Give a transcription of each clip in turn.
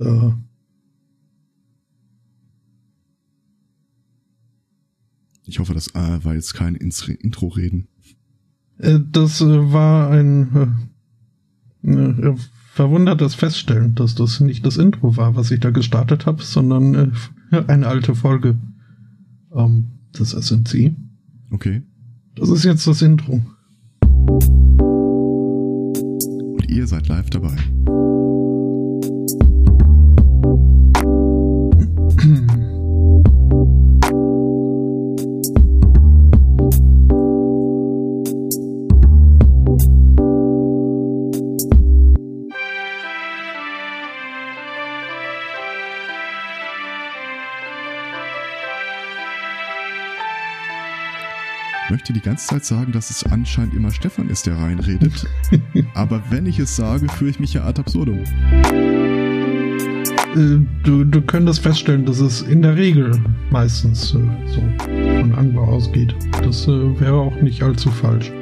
Äh, ich hoffe, das äh, war jetzt kein Intro-Reden. Äh, das äh, war ein äh, verwundertes Feststellen, dass das nicht das Intro war, was ich da gestartet habe, sondern eine alte Folge ähm, des SNC. Okay. Das ist jetzt das Intro. Und ihr seid live dabei. Ganze Zeit sagen, dass es anscheinend immer Stefan ist, der reinredet. Aber wenn ich es sage, führe ich mich ja ad absurdum. Äh, du, du könntest feststellen, dass es in der Regel meistens äh, so von Anbau ausgeht. Das äh, wäre auch nicht allzu falsch.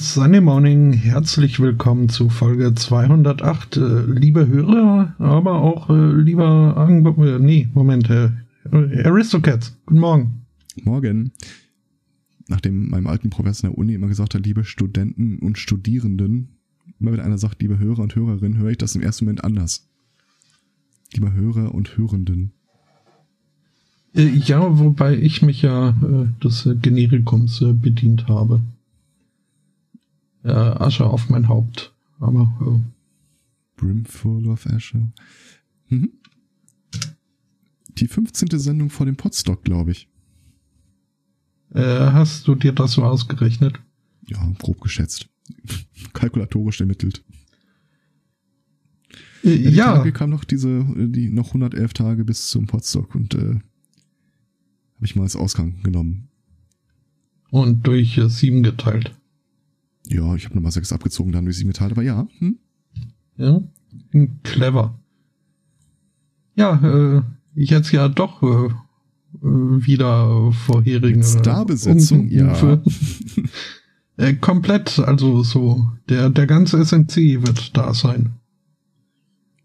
Sunday Morning. Herzlich willkommen zu Folge 208. Äh, liebe Hörer, aber auch äh, lieber Ange äh, nee, Moment, äh, Aristocats. Guten Morgen. Morgen. Nachdem meinem alten Professor in der Uni immer gesagt hat, liebe Studenten und Studierenden, immer wenn einer sagt, liebe Hörer und Hörerinnen, höre ich das im ersten Moment anders. Lieber Hörer und Hörenden. Ja, wobei ich mich ja äh, des Generikums äh, bedient habe äh, Asche auf mein Haupt. Aber äh, Brimful of Asche. Mhm. Die 15. Sendung vor dem Podstock, glaube ich. Äh, hast du dir das so ausgerechnet? Ja, grob geschätzt. Kalkulatorisch ermittelt. Äh, ja. Die ja. Tage kam noch diese, die noch 111 Tage bis zum Podstock und äh, habe ich mal als Ausgang genommen. Und durch äh, sieben geteilt. Ja, ich habe nochmal sechs abgezogen, dann durch sieben geteilt, aber ja. Hm? Ja, clever. Ja, äh, ich hätte ja doch äh, wieder vorherigen Starbesetzung, ja. äh, komplett, also so, der, der ganze SNC wird da sein.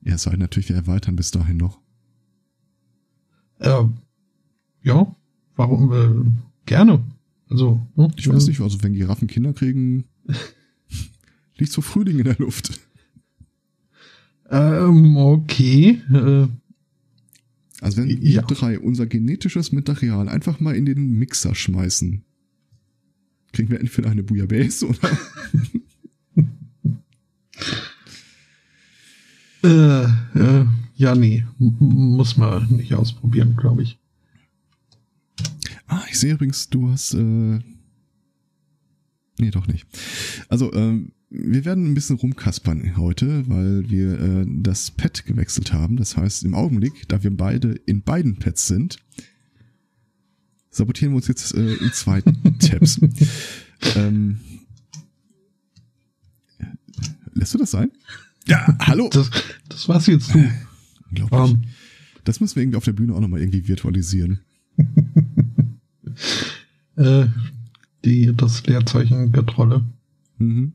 Es sei natürlich, wir erweitern bis dahin noch. Äh, ja, warum, äh, gerne. Also, ne, ich weiß nicht, also wenn Giraffen Kinder kriegen, liegt so Frühling in der Luft. Ähm, okay. Äh, also wenn wir drei unser genetisches Material einfach mal in den Mixer schmeißen, kriegen wir entweder eine Bouillabaisse oder... äh, äh, ja, nee. M muss man nicht ausprobieren, glaube ich. Ah, ich sehe übrigens, du hast äh, Nee, doch nicht. Also, ähm, wir werden ein bisschen rumkaspern heute, weil wir äh, das Pad gewechselt haben. Das heißt, im Augenblick, da wir beide in beiden Pads sind, sabotieren wir uns jetzt äh, in zwei Tabs. ähm, lässt du das sein? Ja, hallo. Das, das war's jetzt du. Unglaublich. Um. Das müssen wir irgendwie auf der Bühne auch nochmal irgendwie virtualisieren. äh, die, das Leerzeichen Getrolle. Mhm.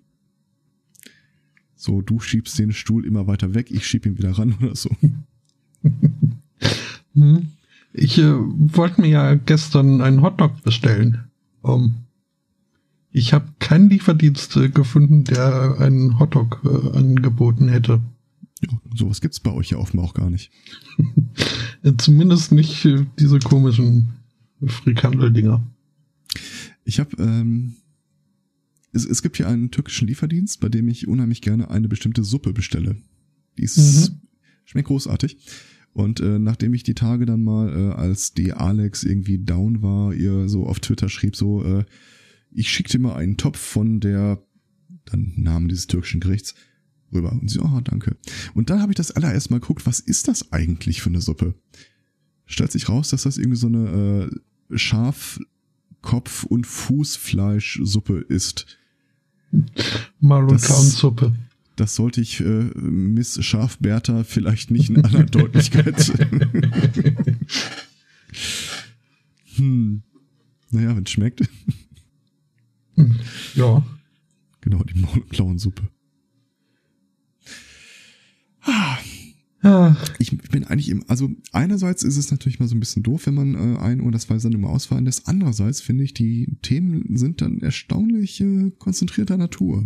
So, du schiebst den Stuhl immer weiter weg, ich schieb ihn wieder ran oder so. Hm. ich äh, wollte mir ja gestern einen Hotdog bestellen. Um, ich habe keinen Lieferdienst äh, gefunden, der einen Hotdog äh, angeboten hätte. Ja, sowas gibt's bei euch ja offenbar auch gar nicht. Zumindest nicht äh, diese komischen Frikandel-Dinger. Ich habe, ähm, es, es gibt hier einen türkischen Lieferdienst, bei dem ich unheimlich gerne eine bestimmte Suppe bestelle. Die ist, mhm. schmeckt großartig. Und äh, nachdem ich die Tage dann mal, äh, als die Alex irgendwie down war, ihr so auf Twitter schrieb, so, äh, ich schickte mal einen Topf von der, dann Namen dieses türkischen Gerichts, rüber. Und sie, oh, danke. Und dann habe ich das allererst mal geguckt, was ist das eigentlich für eine Suppe? stellt sich raus, dass das irgendwie so eine äh, Schafkopf- und Fußfleischsuppe ist. Und Das-. Das sollte ich äh, Miss Schafberta vielleicht nicht in aller Deutlichkeit. hm. Naja, wenn es schmeckt. Ja. Genau, die Maul- und Ja, Ich bin eigentlich im, also einerseits ist es natürlich mal so ein bisschen doof, wenn man äh, ein oder zwei Sendungen mal ausfallen lässt. Andererseits finde ich, die Themen sind dann erstaunlich äh, konzentrierter Natur.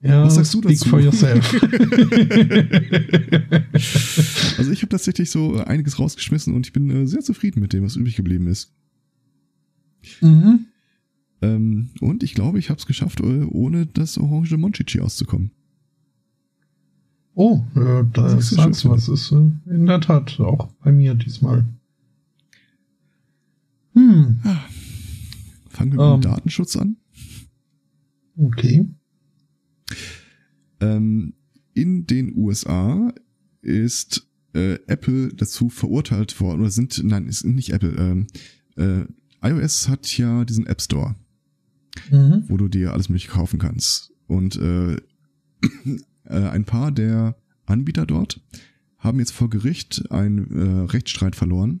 ja Was sagst du speak dazu? for yourself. Also ich habe tatsächlich so einiges rausgeschmissen und ich bin äh, sehr zufrieden mit dem, was übrig geblieben ist. mhm. Ähm, und ich glaube, ich habe es geschafft, äh, ohne das orange Monchichi auszukommen. Oh, äh, da Das ist sagst du was. Ist äh, in der Tat auch bei mir diesmal. Hm, Fangen wir Ähm. mit dem Datenschutz an. okay. Ähm, in den USA ist äh, Apple dazu verurteilt worden, oder sind, nein, ist nicht Apple, ähm, äh, iOS hat ja diesen App Store, Mhm. wo du dir alles mögliche kaufen kannst. Und äh, äh, ein paar der Anbieter dort haben jetzt vor Gericht einen äh, Rechtsstreit verloren,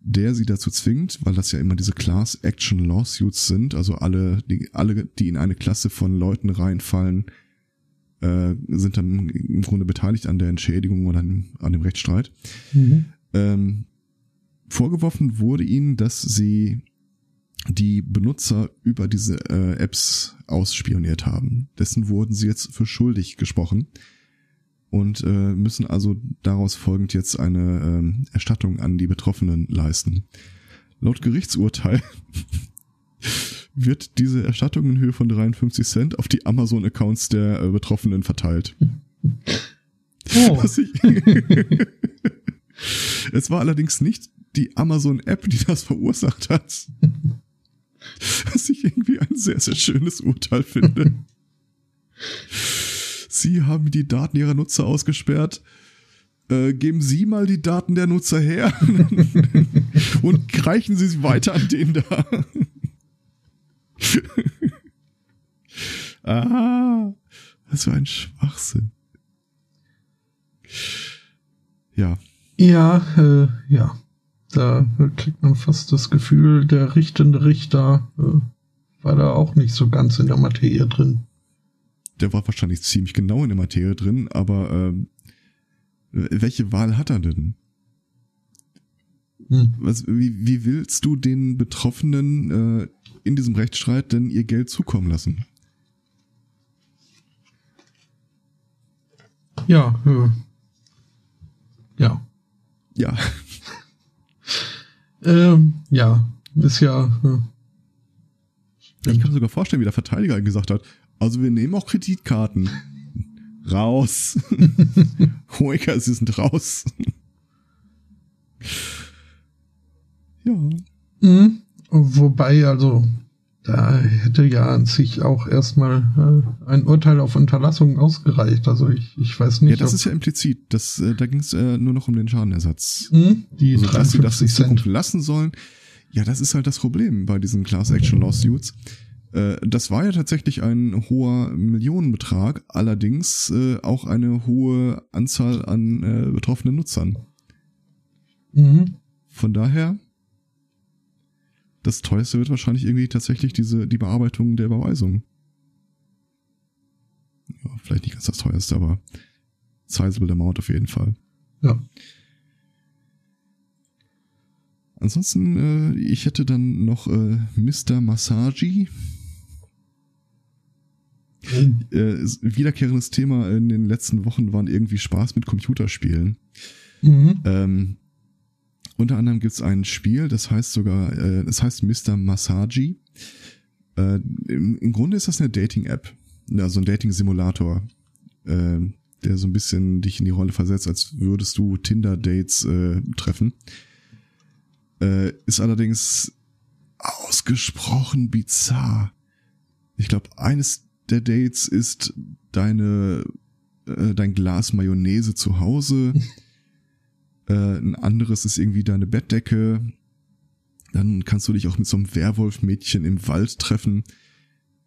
der sie dazu zwingt, weil das ja immer diese Class Action Lawsuits sind, also alle, die, alle, die in eine Klasse von Leuten reinfallen, äh, sind dann im Grunde beteiligt an der Entschädigung oder an, an dem Rechtsstreit. Mhm. Ähm, vorgeworfen wurde ihnen, dass sie die Benutzer über diese äh, Apps ausspioniert haben. Dessen wurden sie jetzt für schuldig gesprochen und äh, müssen also daraus folgend jetzt eine ähm, Erstattung an die Betroffenen leisten. Laut Gerichtsurteil wird diese Erstattung in Höhe von 53 Cent auf die Amazon-Accounts der äh, Betroffenen verteilt. Oh, es war allerdings nicht die Amazon-App, die das verursacht hat. Was ich irgendwie ein sehr, sehr schönes Urteil finde. Sie haben die Daten ihrer Nutzer ausgesperrt. Äh, geben Sie mal die Daten der Nutzer her und reichen Sie sie weiter an den da. ah, was für ein Schwachsinn. Ja, ja, äh, ja. Da kriegt man fast das Gefühl, der richtende Richter äh, war da auch nicht so ganz in der Materie drin. der war wahrscheinlich ziemlich genau in der Materie drin, aber ähm, welche Wahl hat er denn? Hm. Was, wie, wie willst du den Betroffenen äh, in diesem Rechtsstreit denn ihr Geld zukommen lassen? Ja, äh, ja. Ja, Ähm, ja, ist ja. Äh, ich kann mir sogar vorstellen, wie der Verteidiger gesagt hat, also wir nehmen auch Kreditkarten. Raus. Hoeker, sie sind raus. ja. Mhm. Wobei, also, da hätte ja an sich auch erstmal äh, ein Urteil auf Unterlassung ausgereicht. Also ich, ich weiß nicht, Ja, das ist ja implizit. Das, äh, da ging es äh, nur noch um den Schadenersatz. Mhm, die Also, dass sie das in 53 Zukunft lassen sollen. Ja, das ist halt das Problem bei diesen Class Action Lawsuits. Äh, Das war ja tatsächlich ein hoher Millionenbetrag, allerdings äh, auch eine hohe Anzahl an äh, betroffenen Nutzern. Mhm. Von daher, das teuerste wird wahrscheinlich irgendwie tatsächlich diese, die Bearbeitung der Überweisung. Ja, vielleicht nicht ganz das teuerste, aber sizable amount auf jeden Fall. Ja. Ansonsten, äh, ich hätte dann noch äh, Mr. Masagi. Äh, ist- wiederkehrendes Thema in den letzten Wochen waren irgendwie Spaß mit Computerspielen. Mhm. Ähm, unter anderem gibt's ein Spiel, das heißt sogar, äh, das heißt Mr. Masagi. Äh, im, Im Grunde ist das eine Dating-App, also ein Dating-Simulator, äh, der so ein bisschen dich in die Rolle versetzt, als würdest du Tinder-Dates äh, treffen. Äh, ist allerdings ausgesprochen bizarr. Ich glaube, eines der Dates ist deine äh, dein Glas Mayonnaise zu Hause. Äh, ein anderes ist irgendwie deine Bettdecke. Dann kannst du dich auch mit so einem Werwolf-Mädchen im Wald treffen,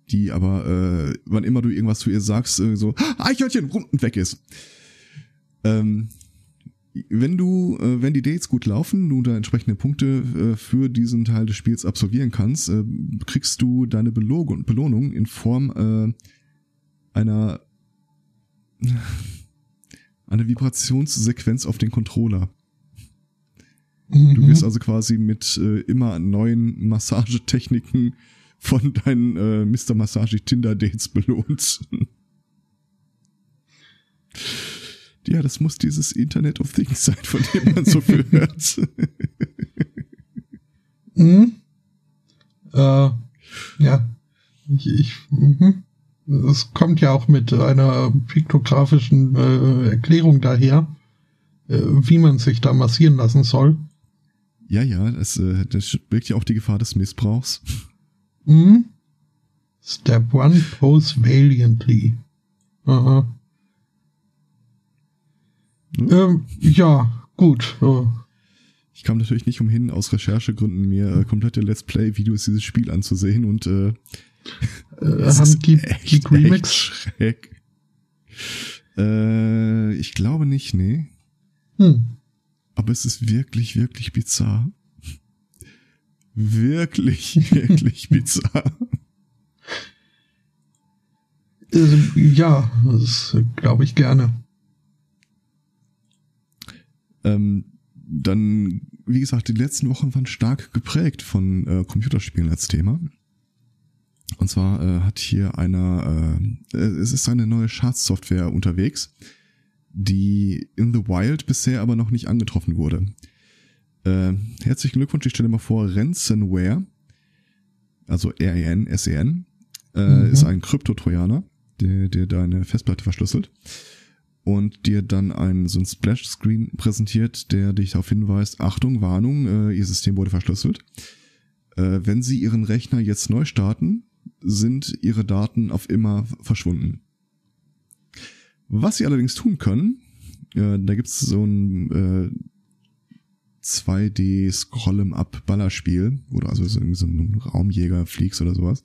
die aber, äh, wann immer du irgendwas zu ihr sagst, äh, so, Eichhörnchen, rum und weg ist. Ähm, wenn du, äh, wenn die Dates gut laufen, du da entsprechende Punkte äh, für diesen Teil des Spiels absolvieren kannst, äh, kriegst du deine Belohnung, Belohnung in Form äh, einer eine Vibrationssequenz auf den Controller. Mhm. Du wirst also quasi mit äh, immer neuen Massagetechniken von deinen äh, Mr. Massage Tinder Dates belohnt. ja, das muss dieses Internet of Things sein, von dem man so viel hört. mhm. Äh, ja. Ich, ich mhm. Es kommt ja auch mit einer piktografischen äh, Erklärung daher, äh, wie man sich da massieren lassen soll. Ja, ja, das, äh, das birgt ja auch die Gefahr des Missbrauchs. Mhm. Step one, pose valiantly. Aha. Hm? Ähm, ja, gut. Oh. Ich kam natürlich nicht umhin, aus Recherchegründen mir äh, komplette Let's Play-Videos dieses Spiel anzusehen und äh, äh, haben Geek, echt, Remix? Schreck. Äh, ich glaube nicht, nee. Hm. Aber es ist wirklich, wirklich bizarr. Wirklich, wirklich bizarr. Also, ja, das glaube ich gerne. Ähm, dann, wie gesagt, die letzten Wochen waren stark geprägt von äh, Computerspielen als Thema. Und zwar äh, hat hier einer, äh, es ist eine neue Schadsoftware unterwegs, die in the Wild bisher aber noch nicht angetroffen wurde. Äh, herzlichen Glückwunsch, ich stelle mal vor, Ransomware, also R-E-N, S-E-N, äh, mhm. ist ein Kryptotrojaner, der, der deine Festplatte verschlüsselt und dir dann ein, so ein Splash-Screen präsentiert, der dich darauf hinweist, Achtung, Warnung, äh, Ihr System wurde verschlüsselt. Äh, wenn Sie Ihren Rechner jetzt neu starten, sind ihre Daten auf immer verschwunden. Was sie allerdings tun können, äh, da gibt's so ein äh, 2D Scroll'em Up Ballerspiel, wo du also so, so einen Raumjäger fliegst oder sowas.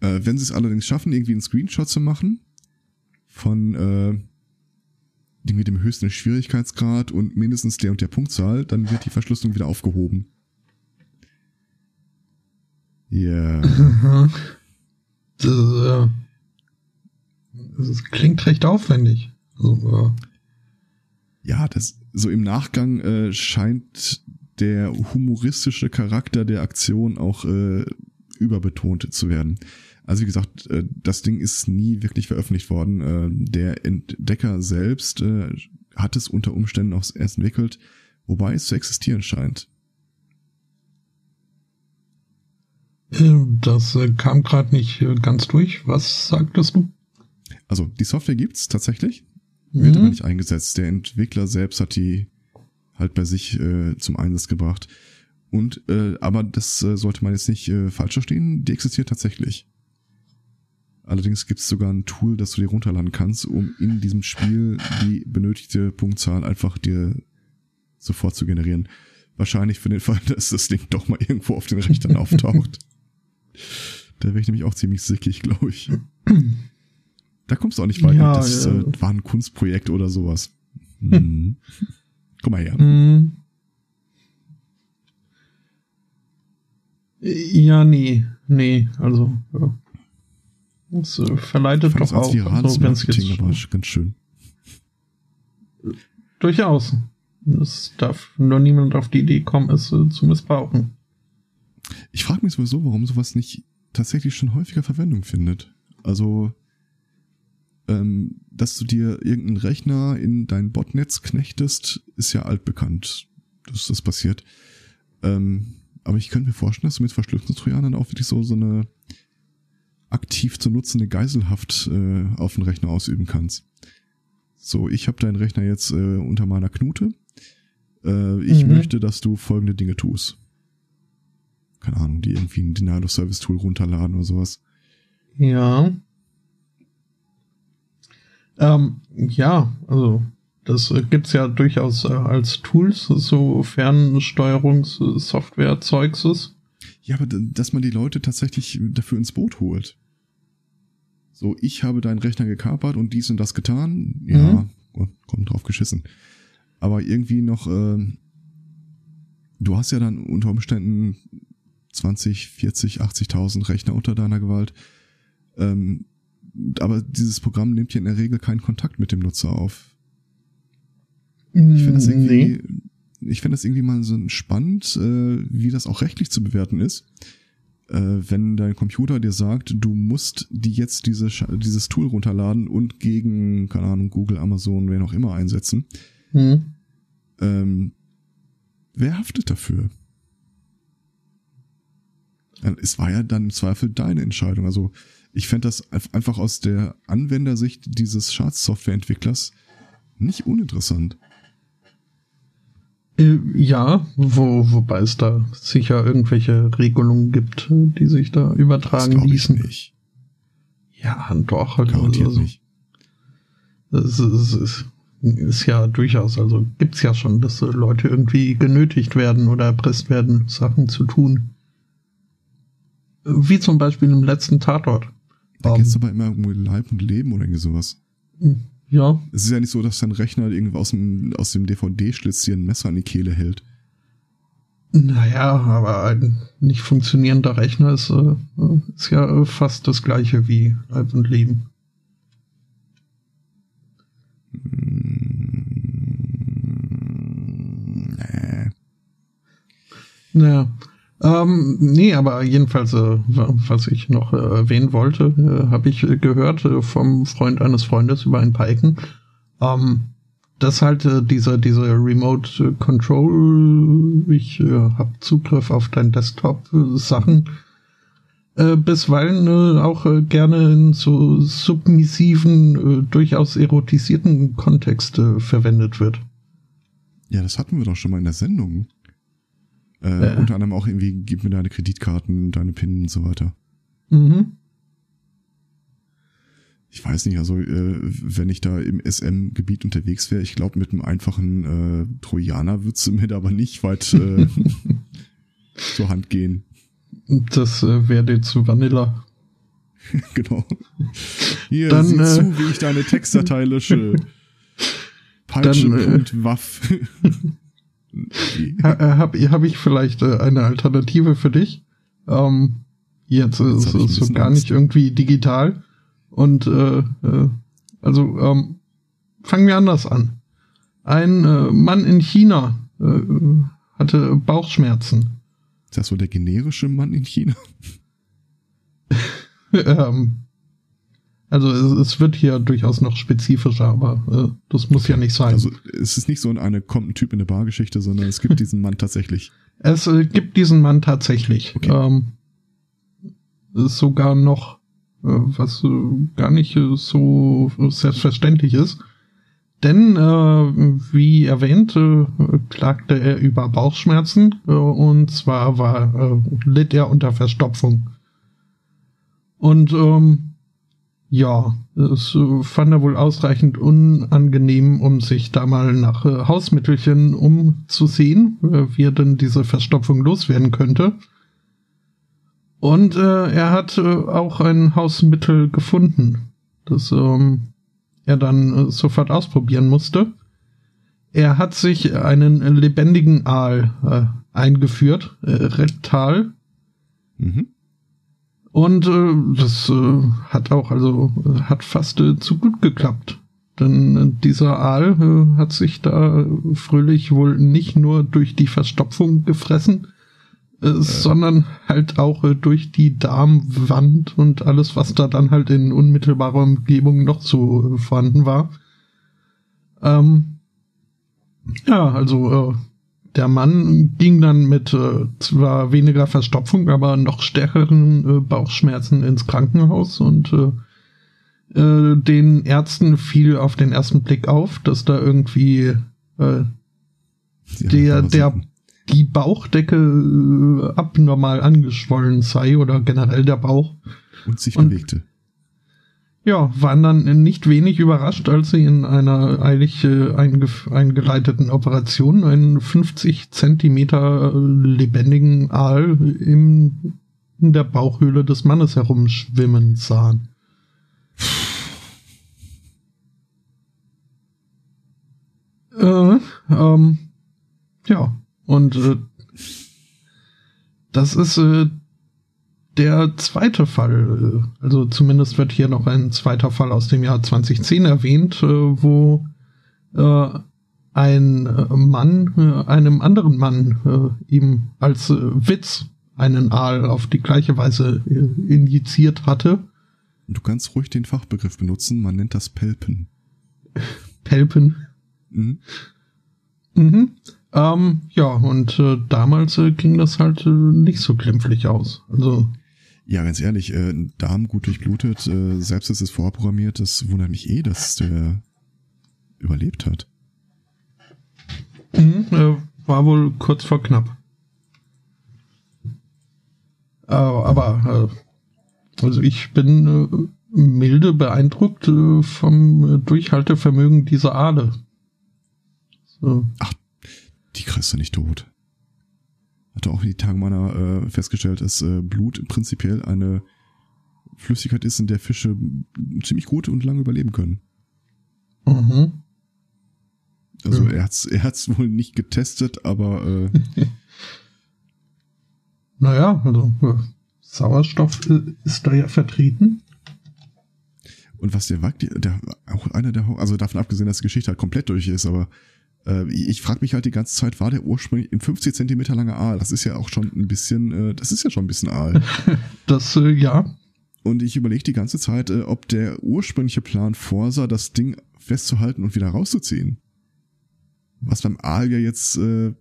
Äh, wenn sie es allerdings schaffen, irgendwie einen Screenshot zu machen von äh, mit dem höchsten Schwierigkeitsgrad und mindestens der und der Punktzahl, dann wird die Verschlüsselung wieder aufgehoben. Ja. Yeah. Das, äh, das, klingt recht aufwendig. Also, äh. Ja, das so im Nachgang äh, scheint der humoristische Charakter der Aktion auch äh, überbetont zu werden. Also wie gesagt, äh, das Ding ist nie wirklich veröffentlicht worden. Äh, der Entdecker selbst äh, hat es unter Umständen auch erst entwickelt, wobei es zu existieren scheint. Das äh, kam gerade nicht äh, ganz durch. Was sagtest du? Also die Software gibt's tatsächlich, wird mhm. aber nicht eingesetzt. Der Entwickler selbst hat die halt bei sich äh, zum Einsatz gebracht. Und äh, aber das äh, sollte man jetzt nicht äh, falsch verstehen. Die existiert tatsächlich. Allerdings gibt es sogar ein Tool, das du dir runterladen kannst, um in diesem Spiel die benötigte Punktzahl einfach dir sofort zu generieren. Wahrscheinlich für den Fall, dass das Ding doch mal irgendwo auf den Rechnern auftaucht. Da wäre ich nämlich auch ziemlich sickig, glaube ich. Da kommst du auch nicht weiter. Ja, das ja. Äh, war ein Kunstprojekt oder sowas. Hm. Komm mal her. Hm. Ja, nee, nee, also ja. Das äh, verleitet doch auch. Also, wenn es jetzt aber ganz schön. Durchaus. Es darf nur niemand auf die Idee kommen, es äh, zu missbrauchen. Ich frage mich sowieso, warum sowas nicht tatsächlich schon häufiger Verwendung findet. Also, ähm, dass du dir irgendeinen Rechner in dein Botnetz knechtest, ist ja altbekannt, dass das passiert. Ähm, aber ich könnte mir vorstellen, dass du mit Verschlüsselungstrojanern auch wirklich so, so eine aktiv zu nutzende Geiselhaft äh, auf den Rechner ausüben kannst. So, ich habe deinen Rechner jetzt äh, unter meiner Knute. Äh, ich mhm. möchte, dass du folgende Dinge tust keine Ahnung, die irgendwie ein Denial of Service Tool runterladen oder sowas. Ja. Ähm, ja, also Das gibt's ja durchaus äh, als Tools, so Fernsteuerungssoftware-Zeugses. Ja, aber dass man die Leute tatsächlich dafür ins Boot holt. So, ich habe deinen Rechner gekapert und dies und das getan. Ja, mhm. kommt drauf geschissen. Aber irgendwie noch, äh, du hast ja dann unter Umständen 20, 40, 80.000 Rechner unter deiner Gewalt. Ähm, aber dieses Programm nimmt ja in der Regel keinen Kontakt mit dem Nutzer auf. Ich finde das irgendwie, nee. ich finde das irgendwie mal so spannend, äh, wie das auch rechtlich zu bewerten ist. Äh, wenn dein Computer dir sagt, du musst die jetzt diese, dieses Tool runterladen und gegen, keine Ahnung, Google, Amazon, wer noch immer einsetzen. Hm. Ähm, wer haftet dafür? Es war ja dann im Zweifel deine Entscheidung. Also ich fände das einfach aus der Anwendersicht dieses Schadsoftwareentwicklers nicht uninteressant. Äh, ja, wo, wobei es da sicher irgendwelche Regelungen gibt, die sich da übertragen das ließen. Ich nicht. Ja, doch. Also, Garantiert also, nicht. Es ist, ist, ist, ja durchaus, also gibt's ja schon, dass Leute irgendwie genötigt werden oder erpresst werden, Sachen zu tun. Wie zum Beispiel im letzten Tatort. Da um, geht's aber immer um Leib und Leben oder irgendwie sowas. Ja. Es ist ja nicht so, dass dein Rechner irgendwie aus dem, aus dem DVD-Schlitz dir ein Messer an die Kehle hält. Naja, aber ein nicht funktionierender Rechner ist, äh, ist ja fast das gleiche wie Leib und Leben. Hm, nee. Naja. Ähm, nee, aber jedenfalls, äh, was ich noch äh, erwähnen wollte, äh, habe ich gehört äh, vom Freund eines Freundes über ein paar Ecken, ähm, dass halt äh, diese, diese Remote Control, ich äh, habe Zugriff auf dein Desktop-Sachen, äh, bisweilen äh, auch äh, gerne in so submissiven, äh, durchaus erotisierten Kontext äh, verwendet wird. Ja, das hatten wir doch schon mal in der Sendung. Äh, äh. Unter anderem auch irgendwie, gib mir deine Kreditkarten, deine PIN und so weiter. Mhm. Ich weiß nicht, also äh, wenn ich da im SM-Gebiet unterwegs wäre, ich glaube, mit einem einfachen äh, Trojaner würdest du mir da aber nicht weit äh, zur Hand gehen. Das äh, wäre dir zu Vanilla. genau. Hier, Dann, sieh zu, wie ich deine Textdatei lösche. Peitsche.waff. Habe äh, hab ich vielleicht äh, eine Alternative für dich? Ähm, jetzt ist es so gar nicht irgendwie digital. Und äh, äh, also ähm, fangen wir anders an. Ein äh, Mann in China äh, hatte Bauchschmerzen. Ist das so der generische Mann in China? ähm, also es, es, wird hier durchaus noch spezifischer, aber äh, das muss ja nicht sein. Also es ist nicht so eine kommt ein Typ in eine Bargeschichte, sondern es gibt diesen Mann tatsächlich. Es äh, gibt diesen Mann tatsächlich. Okay. Ähm, ist sogar noch, äh, was äh, gar nicht äh, so selbstverständlich ist. Denn, äh, wie erwähnt, äh, klagte er über Bauchschmerzen äh, und zwar war, äh, litt er unter Verstopfung. Und ähm, ja, es äh, fand er wohl ausreichend unangenehm, um sich da mal nach äh, Hausmittelchen umzusehen, äh, wie er denn diese Verstopfung loswerden könnte. Und äh, er hat äh, auch ein Hausmittel gefunden, das ähm, er dann äh, sofort ausprobieren musste. Er hat sich einen lebendigen Aal eingeführt, rektal. Mhm. Und äh, das äh, hat auch, also hat fast äh, zu gut geklappt. Denn äh, dieser Aal äh, hat sich da fröhlich wohl nicht nur durch die Verstopfung gefressen, äh, äh. sondern halt auch äh, durch die Darmwand und alles, was da dann halt in unmittelbarer Umgebung noch so äh, vorhanden war. Ähm, ja, also äh, der Mann ging dann mit äh, zwar weniger Verstopfung, aber noch stärkeren äh, Bauchschmerzen ins Krankenhaus und äh, äh, den Ärzten fiel auf den ersten Blick auf, dass da irgendwie äh, der, der, die Bauchdecke äh, abnormal angeschwollen sei oder generell der Bauch. Und sich und, bewegte. Ja, waren dann nicht wenig überrascht, als sie in einer eilig äh, einge eingeleiteten Operation einen 50 Zentimeter lebendigen Aal im, in der Bauchhöhle des Mannes herumschwimmen sahen. Äh, ähm, ja, und äh, das ist äh, der zweite Fall, äh, also zumindest wird hier noch ein zweiter Fall aus dem Jahr 2010 erwähnt, äh, wo äh, ein Mann einem anderen Mann ihm als Witz einen Aal auf die gleiche Weise injiziert hatte. Du kannst ruhig den Fachbegriff benutzen, man nennt das Pelpen. Pelpen? Mhm. Mhm. Ähm, ja, und äh, damals äh, ging das halt äh, nicht so glimpflich aus. Also ja, ganz ehrlich, äh, Darm gut durchblutet, äh, selbst ist es vorprogrammiert, das wundert mich eh, dass der überlebt hat. Mhm, äh, war wohl kurz vor knapp. Äh, aber, äh, also ich bin äh, milde beeindruckt äh, vom Durchhaltevermögen dieser Aale. So. Ach, die kriegst du nicht tot hatte auch die Tage meiner äh, festgestellt, dass äh, Blut prinzipiell eine Flüssigkeit ist, in der Fische ziemlich gut und lange überleben können. Mhm. Also ja. er hat's, er hat's wohl nicht getestet, aber äh, naja, also Sauerstoff ist da ja vertreten. Und was der Wag, der auch einer der, also davon abgesehen, dass die Geschichte halt komplett durch ist, aber äh, ich frage mich halt die ganze Zeit, war der ursprünglich ein 50 Zentimeter langer Aal? Das ist ja auch schon ein bisschen, äh, das ist ja schon ein bisschen Aal. das, äh, ja. Und ich überlege die ganze Zeit, äh, ob der ursprüngliche Plan vorsah, das Ding festzuhalten und wieder rauszuziehen. Was beim Aal ja jetzt äh,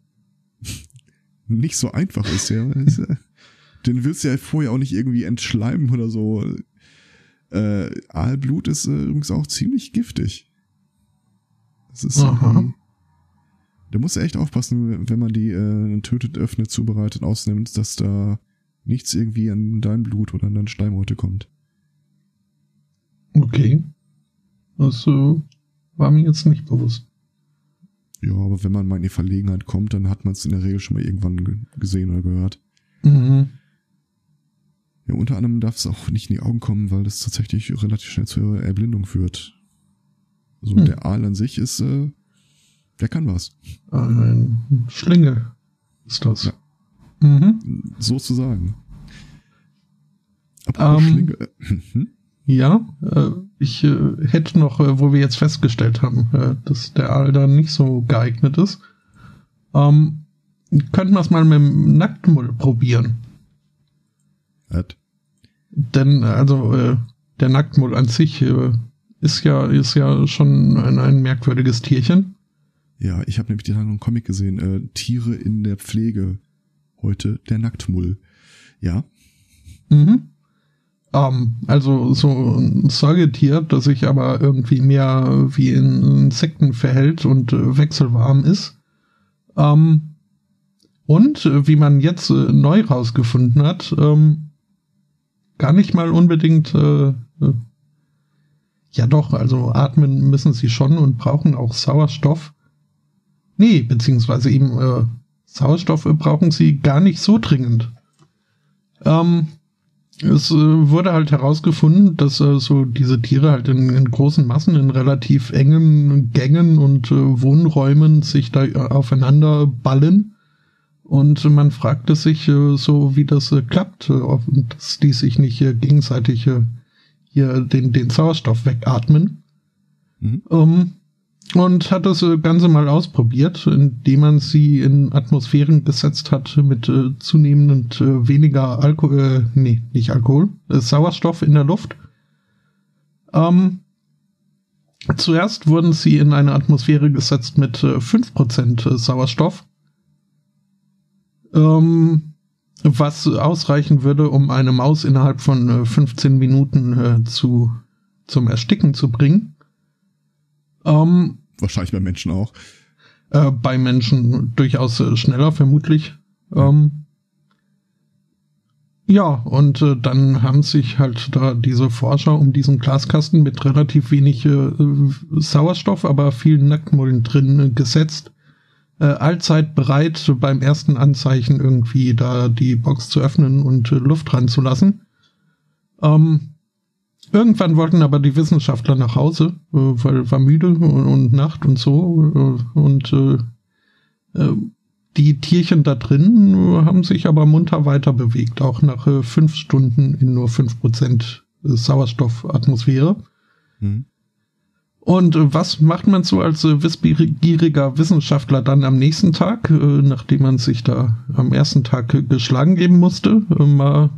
nicht so einfach ist, ja. Den willst du ja vorher auch nicht irgendwie entschleimen oder so. Äh, Aalblut ist äh, übrigens auch ziemlich giftig. Das ist Aha. Da muss echt aufpassen, wenn man die äh, tötet, öffnet, zubereitet, ausnimmt, dass da nichts irgendwie an dein Blut oder an deine Schleimhäute kommt. Okay. Das äh, war mir jetzt nicht bewusst. Ja, aber wenn man mal in die Verlegenheit kommt, dann hat man es in der Regel schon mal irgendwann gesehen oder gehört. Mhm. Ja, unter anderem darf es auch nicht in die Augen kommen, weil das tatsächlich relativ schnell zur Erblindung führt. Also hm. der Aal an sich ist äh, der kann was. Ein Schlinge ist das. Ja. Mhm. Sozusagen. Aber ähm, Schlinge. Äh, hm? Ja, äh, ich äh, hätte noch, äh, wo wir jetzt festgestellt haben, äh, dass der Aal da nicht so geeignet ist, ähm, könnten wir es mal mit dem Nacktmull probieren. Was? Denn, also, äh, der Nacktmull an sich ist ja, ist ja schon ein, ein merkwürdiges Tierchen. Ja, ich habe nämlich die Tage einen Comic gesehen, äh, Tiere in der Pflege. Heute der Nacktmull. Ja. Mhm. Um, ähm, also so ein Säugetier, das sich aber irgendwie mehr wie in Insekten verhält und äh, wechselwarm ist. Um, ähm, und äh, wie man jetzt äh, neu rausgefunden hat, ähm, gar nicht mal unbedingt, äh, ja doch, also atmen müssen sie schon und brauchen auch Sauerstoff. Nee, beziehungsweise eben äh, Sauerstoff brauchen sie gar nicht so dringend. Ähm, es äh, wurde halt herausgefunden, dass äh, so diese Tiere halt in, in, großen Massen in relativ engen Gängen und äh, Wohnräumen sich da äh, aufeinander ballen. Und man fragte sich äh, so, wie das klappt, dass die sich nicht gegenseitig hier den, den Sauerstoff wegatmen. Mhm. Ähm, und hat das äh, Ganze mal ausprobiert, indem man sie in Atmosphären gesetzt hat mit äh, zunehmend äh, weniger Alkohol, äh, nee, nicht Alkohol, äh, Sauerstoff in der Luft. Ähm, zuerst wurden sie in eine Atmosphäre gesetzt mit äh, 5% Sauerstoff, ähm, was ausreichen würde, um eine Maus innerhalb von äh, 15 Minuten äh, zu, zum Ersticken zu bringen. Ähm, Wahrscheinlich bei Menschen auch. Äh, bei Menschen durchaus äh, schneller, vermutlich. Ähm, Ja, und äh, dann haben sich halt da diese Forscher um diesen Glaskasten mit relativ wenig äh, Sauerstoff, aber vielen Nacktmullen drin äh, gesetzt. Allzeit bereit, beim ersten Anzeichen irgendwie da die Box zu öffnen und Luft ranzulassen. Ähm, irgendwann wollten aber die Wissenschaftler nach Hause, äh, weil war müde und, und Nacht und so. Äh, und äh, äh, die Tierchen da drin haben sich aber munter weiter bewegt, auch nach äh, fünf Stunden in nur fünf Prozent Sauerstoffatmosphäre. Mhm. Und äh, was macht man so als äh, wissbegieriger Wissenschaftler dann am nächsten Tag, äh, nachdem man sich da am ersten Tag äh, geschlagen geben musste? Äh, mal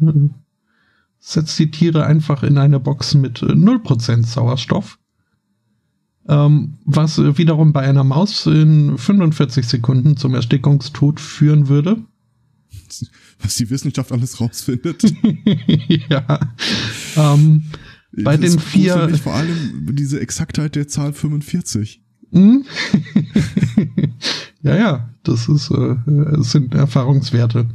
setzt die Tiere einfach in eine Box mit 0% Sauerstoff ähm, was äh, wiederum bei einer Maus in 45 Sekunden zum Erstickungstod führen würde. Was die Wissenschaft alles rausfindet. ja. Ähm, bei das den vier. Vor allem diese Exaktheit der Zahl 45. Hm? ja, ja, das ist, äh, sind Erfahrungswerte.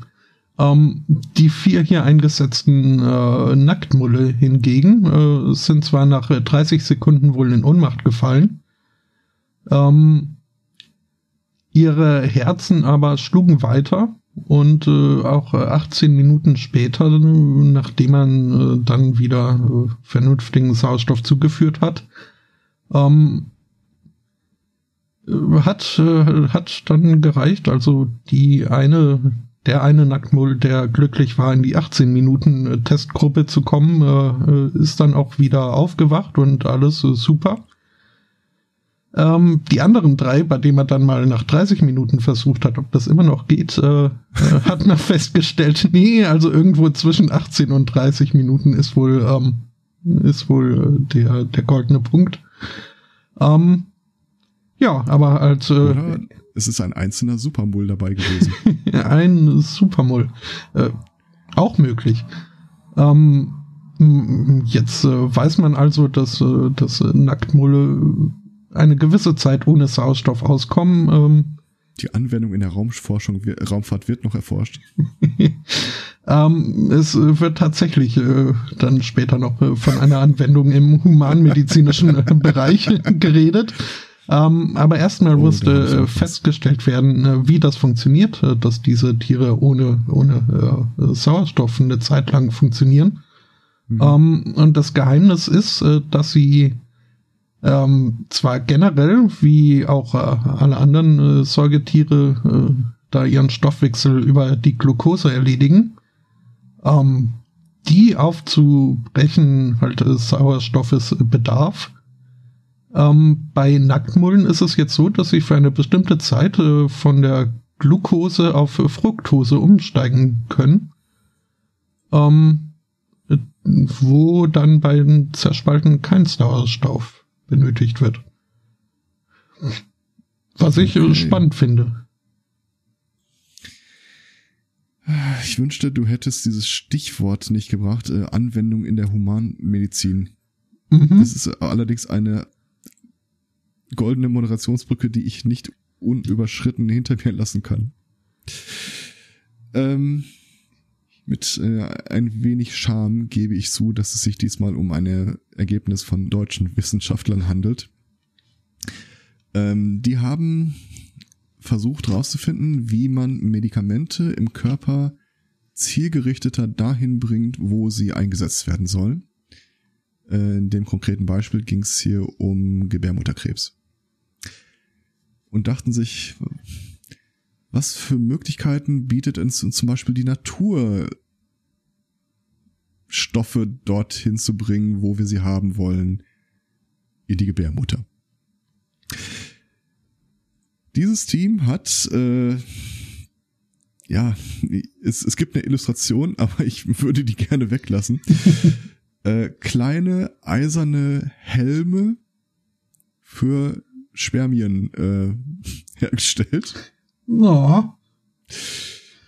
Ähm, die vier hier eingesetzten äh, Nacktmulle hingegen äh, sind zwar nach 30 Sekunden wohl in Ohnmacht gefallen, ähm, ihre Herzen aber schlugen weiter und äh, auch 18 Minuten später, nachdem man äh, dann wieder äh, vernünftigen Sauerstoff zugeführt hat, ähm, hat, äh, hat dann gereicht. Also die eine der eine Nacktmull, der glücklich war, in die 18 Minuten äh, Testgruppe zu kommen, äh, äh, ist dann auch wieder aufgewacht und alles super. Ähm, die anderen drei, bei denen man dann mal nach 30 Minuten versucht hat, ob das immer noch geht, äh, hat man festgestellt, nee, also irgendwo zwischen 18 und 30 Minuten ist wohl, ähm, ist wohl der, der goldene Punkt. Ähm, ja, aber als äh, es ist ein einzelner Supermull dabei gewesen. ein Supermull. Äh, auch möglich. Ähm, jetzt äh, weiß man also, dass, äh, dass Nacktmulle eine gewisse Zeit ohne Sauerstoff auskommen. Ähm, die Anwendung in der Raumforschung, Raumfahrt wird noch erforscht. ähm, es wird tatsächlich äh, dann später noch äh, von einer Anwendung im humanmedizinischen Bereich geredet. Ähm, aber erstmal oh, musste äh, festgestellt werden, äh, wie das funktioniert, äh, dass diese Tiere ohne, ohne äh, Sauerstoff eine Zeit lang funktionieren. Mhm. Ähm, und das Geheimnis ist, äh, dass sie ähm, zwar generell, wie auch äh, alle anderen Säugetiere, da ihren Stoffwechsel über die Glucose erledigen, ähm, die aufzubrechen halt Sauerstoffes bedarf ähm, bei Nacktmullen ist es jetzt so, dass sie für eine bestimmte Zeit äh, von der Glucose auf Fructose umsteigen können. Ähm, wo dann bei den Zerspalten kein Sauerstoff benötigt wird. Was ich äh, okay. spannend finde. Ich wünschte, du hättest dieses Stichwort nicht gebracht, äh, Anwendung in der Humanmedizin. Mhm. Das ist allerdings eine goldene Moderationsbrücke, die ich nicht unüberschritten hinter mir lassen kann. Ähm, mit äh, ein wenig Scham gebe ich zu, dass es sich diesmal um ein Ergebnis von deutschen Wissenschaftlern handelt. Ähm, die haben versucht herauszufinden, wie man Medikamente im Körper zielgerichteter dahin bringt, wo sie eingesetzt werden sollen. Äh, in dem konkreten Beispiel ging es hier um Gebärmutterkrebs und dachten sich, was für Möglichkeiten bietet uns zum Beispiel die Natur, Stoffe dorthin zu bringen, wo wir sie haben wollen, in die Gebärmutter. Dieses Team hat, äh, ja, es, es gibt eine Illustration, aber ich würde die gerne weglassen. äh, kleine eiserne Helme für Spermien äh, hergestellt. Ja.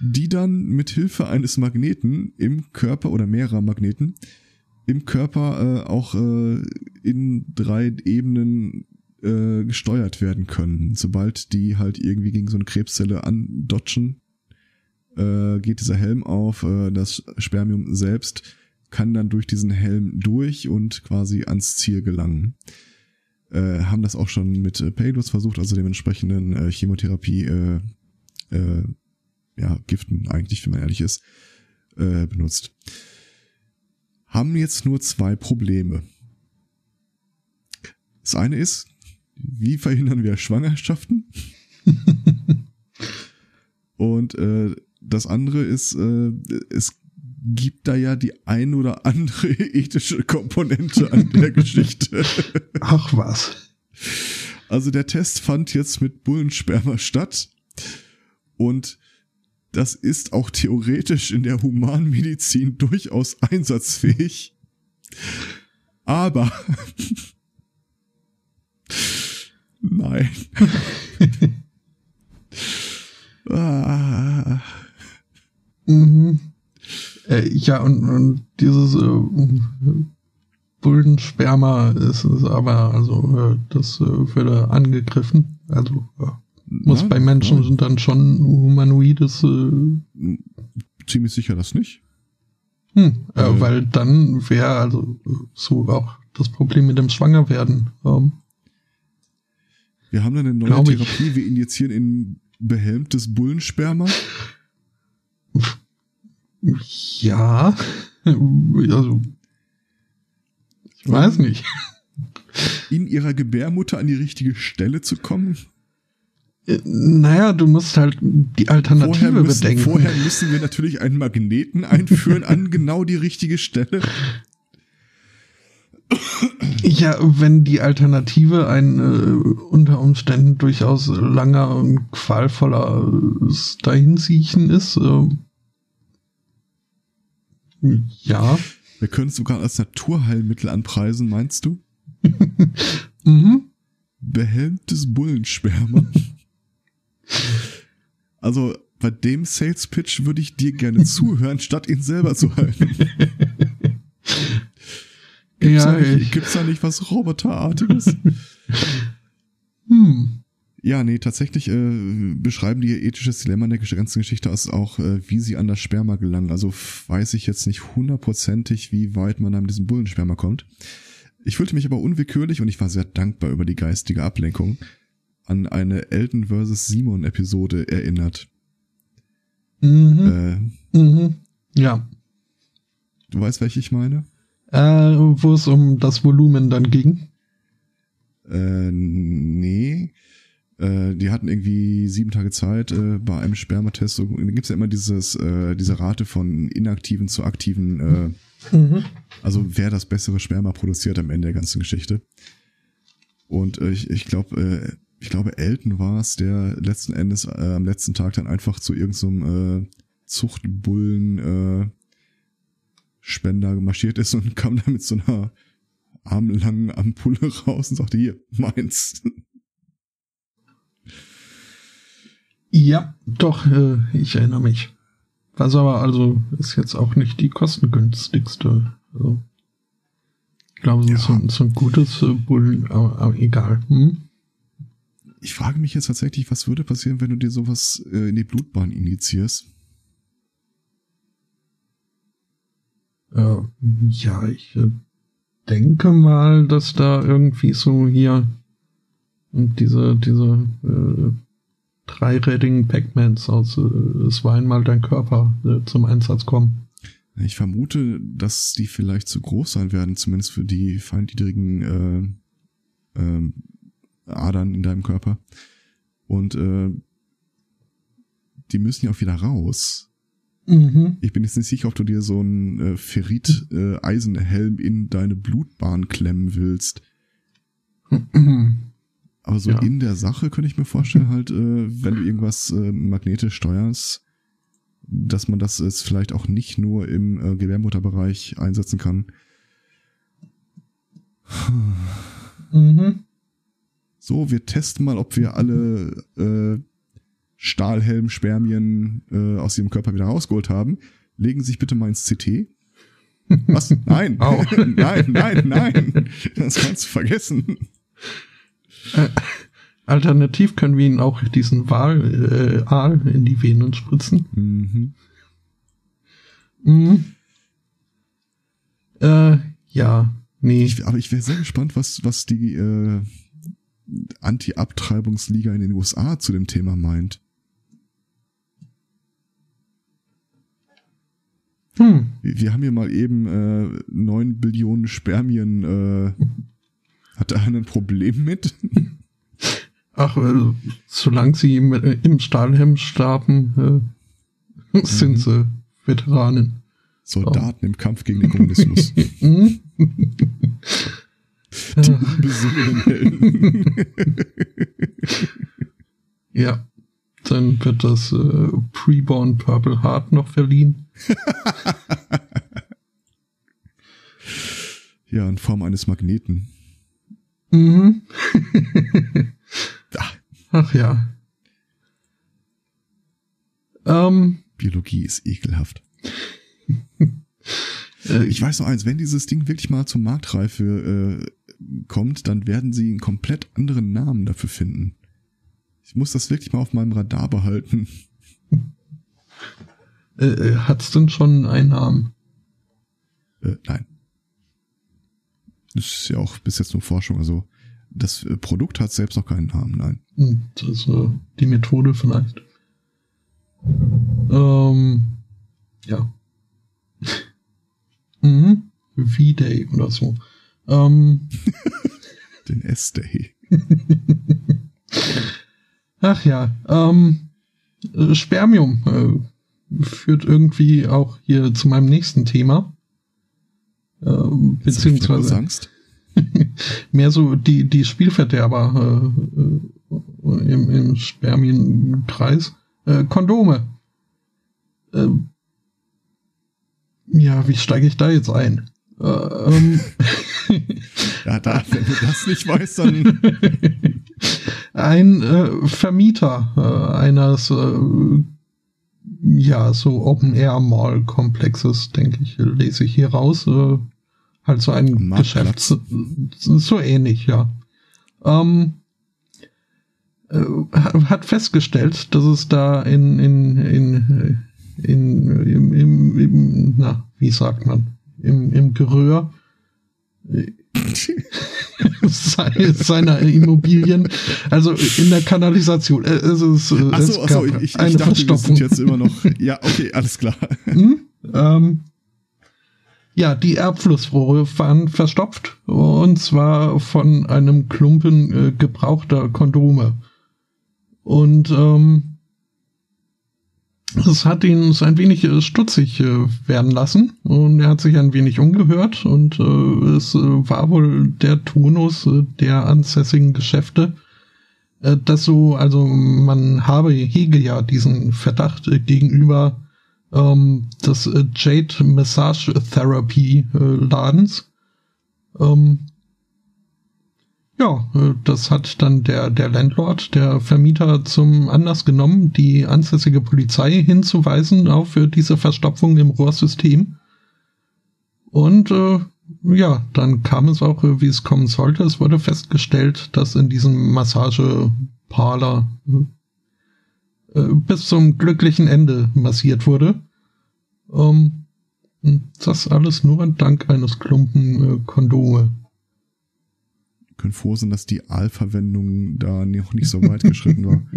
Die dann mit Hilfe eines Magneten im Körper oder mehrerer Magneten im Körper äh, auch äh, in drei Ebenen äh, gesteuert werden können. Sobald die halt irgendwie gegen so eine Krebszelle andotschen, äh, geht dieser Helm auf. Äh, das Spermium selbst kann dann durch diesen Helm durch und quasi ans Ziel gelangen. Äh, haben das auch schon mit äh, Payloads versucht, also dementsprechenden äh, Chemotherapie, äh, äh, ja, Giften eigentlich, wenn man ehrlich ist, äh, benutzt. Haben jetzt nur zwei Probleme. Das eine ist, wie verhindern wir Schwangerschaften? Und äh, das andere ist, äh, es gibt da ja die ein oder andere ethische Komponente an der Geschichte. Ach was. Also der Test fand jetzt mit Bullensperma statt und das ist auch theoretisch in der Humanmedizin durchaus einsatzfähig. Aber nein. ah. mhm. Äh, ja, und, und dieses äh, Bullensperma ist, ist aber, also, äh, das äh, würde angegriffen. Also, äh, muss ja, bei Menschen ja. sind dann schon humanoides. Äh, Ziemlich sicher das nicht. Hm, äh, weil dann wäre also so auch das Problem mit dem Schwangerwerden. Ähm, wir haben dann eine neue Therapie, ich. wir injizieren in behelmtes Bullensperma. Ja, also ich weiß nicht. In ihrer Gebärmutter an die richtige Stelle zu kommen? Äh, naja, du musst halt die Alternative vorher müssen, bedenken. Vorher müssen wir natürlich einen Magneten einführen an genau die richtige Stelle. Ja, wenn die Alternative ein äh, unter Umständen durchaus langer und qualvoller Dahinsiechen ist, äh, ja. Wir können es sogar als Naturheilmittel anpreisen, meinst du? mhm. Behelmtes Bullensperma. also bei dem Sales Pitch würde ich dir gerne zuhören, statt ihn selber zu halten. Gibt's, ja, da nicht, gibt's da nicht was Roboterartiges? hm. Ja, nee, tatsächlich äh, beschreiben die ihr ethisches Dilemma in der ganzen Geschichte als auch, äh, wie sie an das Sperma gelangen. Also weiß ich jetzt nicht hundertprozentig, wie weit man da mit diesem Bullensperma kommt. Ich fühlte mich aber unwillkürlich und ich war sehr dankbar über die geistige Ablenkung an eine Elton vs. Simon Episode erinnert. Mhm. Äh, mhm. Ja. Du weißt, welche ich meine? Äh, wo es um das Volumen dann ging? Äh, nee. Äh, die hatten irgendwie sieben Tage Zeit äh, bei einem Spermatest. So, da gibt's ja immer dieses, äh, diese Rate von inaktiven zu aktiven, äh, mhm. also wer das bessere Sperma produziert am Ende der ganzen Geschichte. Und äh, ich, ich glaube, äh, ich glaube, Elton war es, der letzten Endes äh, am letzten Tag dann einfach zu irgendeinem äh, Zuchtbullen äh, Spender marschiert ist und kam dann mit so einer armlangen Ampulle raus und sagte, hier, meins. Ja, doch, äh, ich erinnere mich. Was aber also ist jetzt auch nicht die kostengünstigste. Also, ich glaube, ja. so, so ein gutes äh, Bullen, aber, aber egal. Hm? Ich frage mich jetzt tatsächlich, was würde passieren, wenn du dir sowas äh, in die Blutbahn injizierst? Äh, ja, ich äh, denke mal, dass da irgendwie so hier und diese, diese äh, dreirädigen Pac-Mans aus äh, Es war einmal dein Körper äh, zum Einsatz kommen. Ich vermute, dass die vielleicht zu groß sein werden, zumindest für die feindliedrigen äh, äh, Adern in deinem Körper. Und äh, die müssen ja auch wieder raus. Mhm. Ich bin jetzt nicht sicher, ob du dir so einen äh, Ferrit-Eisenhelm äh, in deine Blutbahn klemmen willst. Aber so ja. in der Sache könnte ich mir vorstellen, halt, äh, wenn du irgendwas äh, magnetisch steuerst, dass man das jetzt vielleicht auch nicht nur im äh, Gebärmutterbereich einsetzen kann. Mhm. So, wir testen mal, ob wir alle äh, Stahlhelm-Spermien äh, aus ihrem Körper wieder rausgeholt haben. Legen Sie sich bitte mal ins CT. Was? Nein. nein, nein, nein. Das kannst du vergessen. Alternativ können wir ihn auch diesen Wal, äh, Aal in die Venen spritzen. Mhm. Mhm. Äh, ja, nee. Ich, aber ich wäre sehr gespannt, was, was die äh, Anti-Abtreibungsliga in den USA zu dem Thema meint. Hm. Wir, wir haben hier mal eben äh, 9 Billionen Spermien. Äh, hat er ein Problem mit? Ach, äh, solange sie im, äh, im Stahlhelm starben, äh, sind sie Veteranen. Soldaten im Kampf gegen den Kommunismus. Mhm. Die unbesungenen Helden. ja. Dann wird das äh, Preborn Purple Heart noch verliehen. ja, in Form eines Magneten. Mhm. Ach, Ach ja. Ähm, Biologie ist ekelhaft. äh, Ich weiß noch eins, wenn dieses Ding wirklich mal zur Marktreife äh, kommt, dann werden sie einen komplett anderen Namen dafür finden. Ich muss das wirklich mal auf meinem Radar behalten. äh, äh, hat's denn schon einen Namen? Äh, nein. Das ist ja auch bis jetzt nur Forschung. Also das äh, Produkt hat selbst noch keinen Namen, nein. Hm, Das ist äh, die Methode vielleicht. Ähm, ja. mhm. V-Day oder so. Ähm, Den S-Day. ach ja. Ähm, äh, Spermium äh, führt irgendwie auch hier zu meinem nächsten Thema. Ähm, beziehungsweise Angst. mehr so die, die Spielverderber äh, äh, im, im Spermienkreis. Äh, Kondome. Ähm, ja, wie steige ich da jetzt ein? Äh, ähm, Ja, da, wenn du das nicht weißt, dann ein äh, Vermieter äh, eines äh, ja so Open Air Mall Komplexes, denke ich, lese ich hier raus. Äh, halt so ein Marktplatz. Geschäft, so, so ähnlich, ja. Ähm, äh, hat festgestellt, dass es da in in in in im, im, im na wie sagt man im im Geröhr se- seiner Immobilien, also in der Kanalisation. äh, Es ist, äh, es Achso, achso, ich, ich eine dachte, Verstopfung. jetzt immer noch. Ja, okay, alles klar. Hm? Ähm, ja, die Erbflussrohre waren verstopft und zwar von einem Klumpen äh, gebrauchter Kondome. Und ähm, es hat ihn so ein wenig äh, stutzig äh, werden lassen und er hat sich ein wenig umgehört und äh, es äh, war wohl der Tonus äh, der ansässigen Geschäfte, dass so, also man habe, hege ja diesen Verdacht gegenüber ähm, des äh, Jade Massage Therapy äh, Ladens. Ähm, ja, äh, das hat dann der, der Landlord, der Vermieter zum Anlass genommen, die ansässige Polizei hinzuweisen auf äh, diese Verstopfung im Rohrsystem. Und äh, ja, dann kam es auch, äh, wie es kommen sollte. Es wurde festgestellt, dass in diesem Massageparler äh, bis zum glücklichen Ende massiert wurde. Ähm, das alles nur dank eines Klumpen äh, Kondome. Können froh sein, dass die Aalverwendung da noch nicht so weit geschritten war.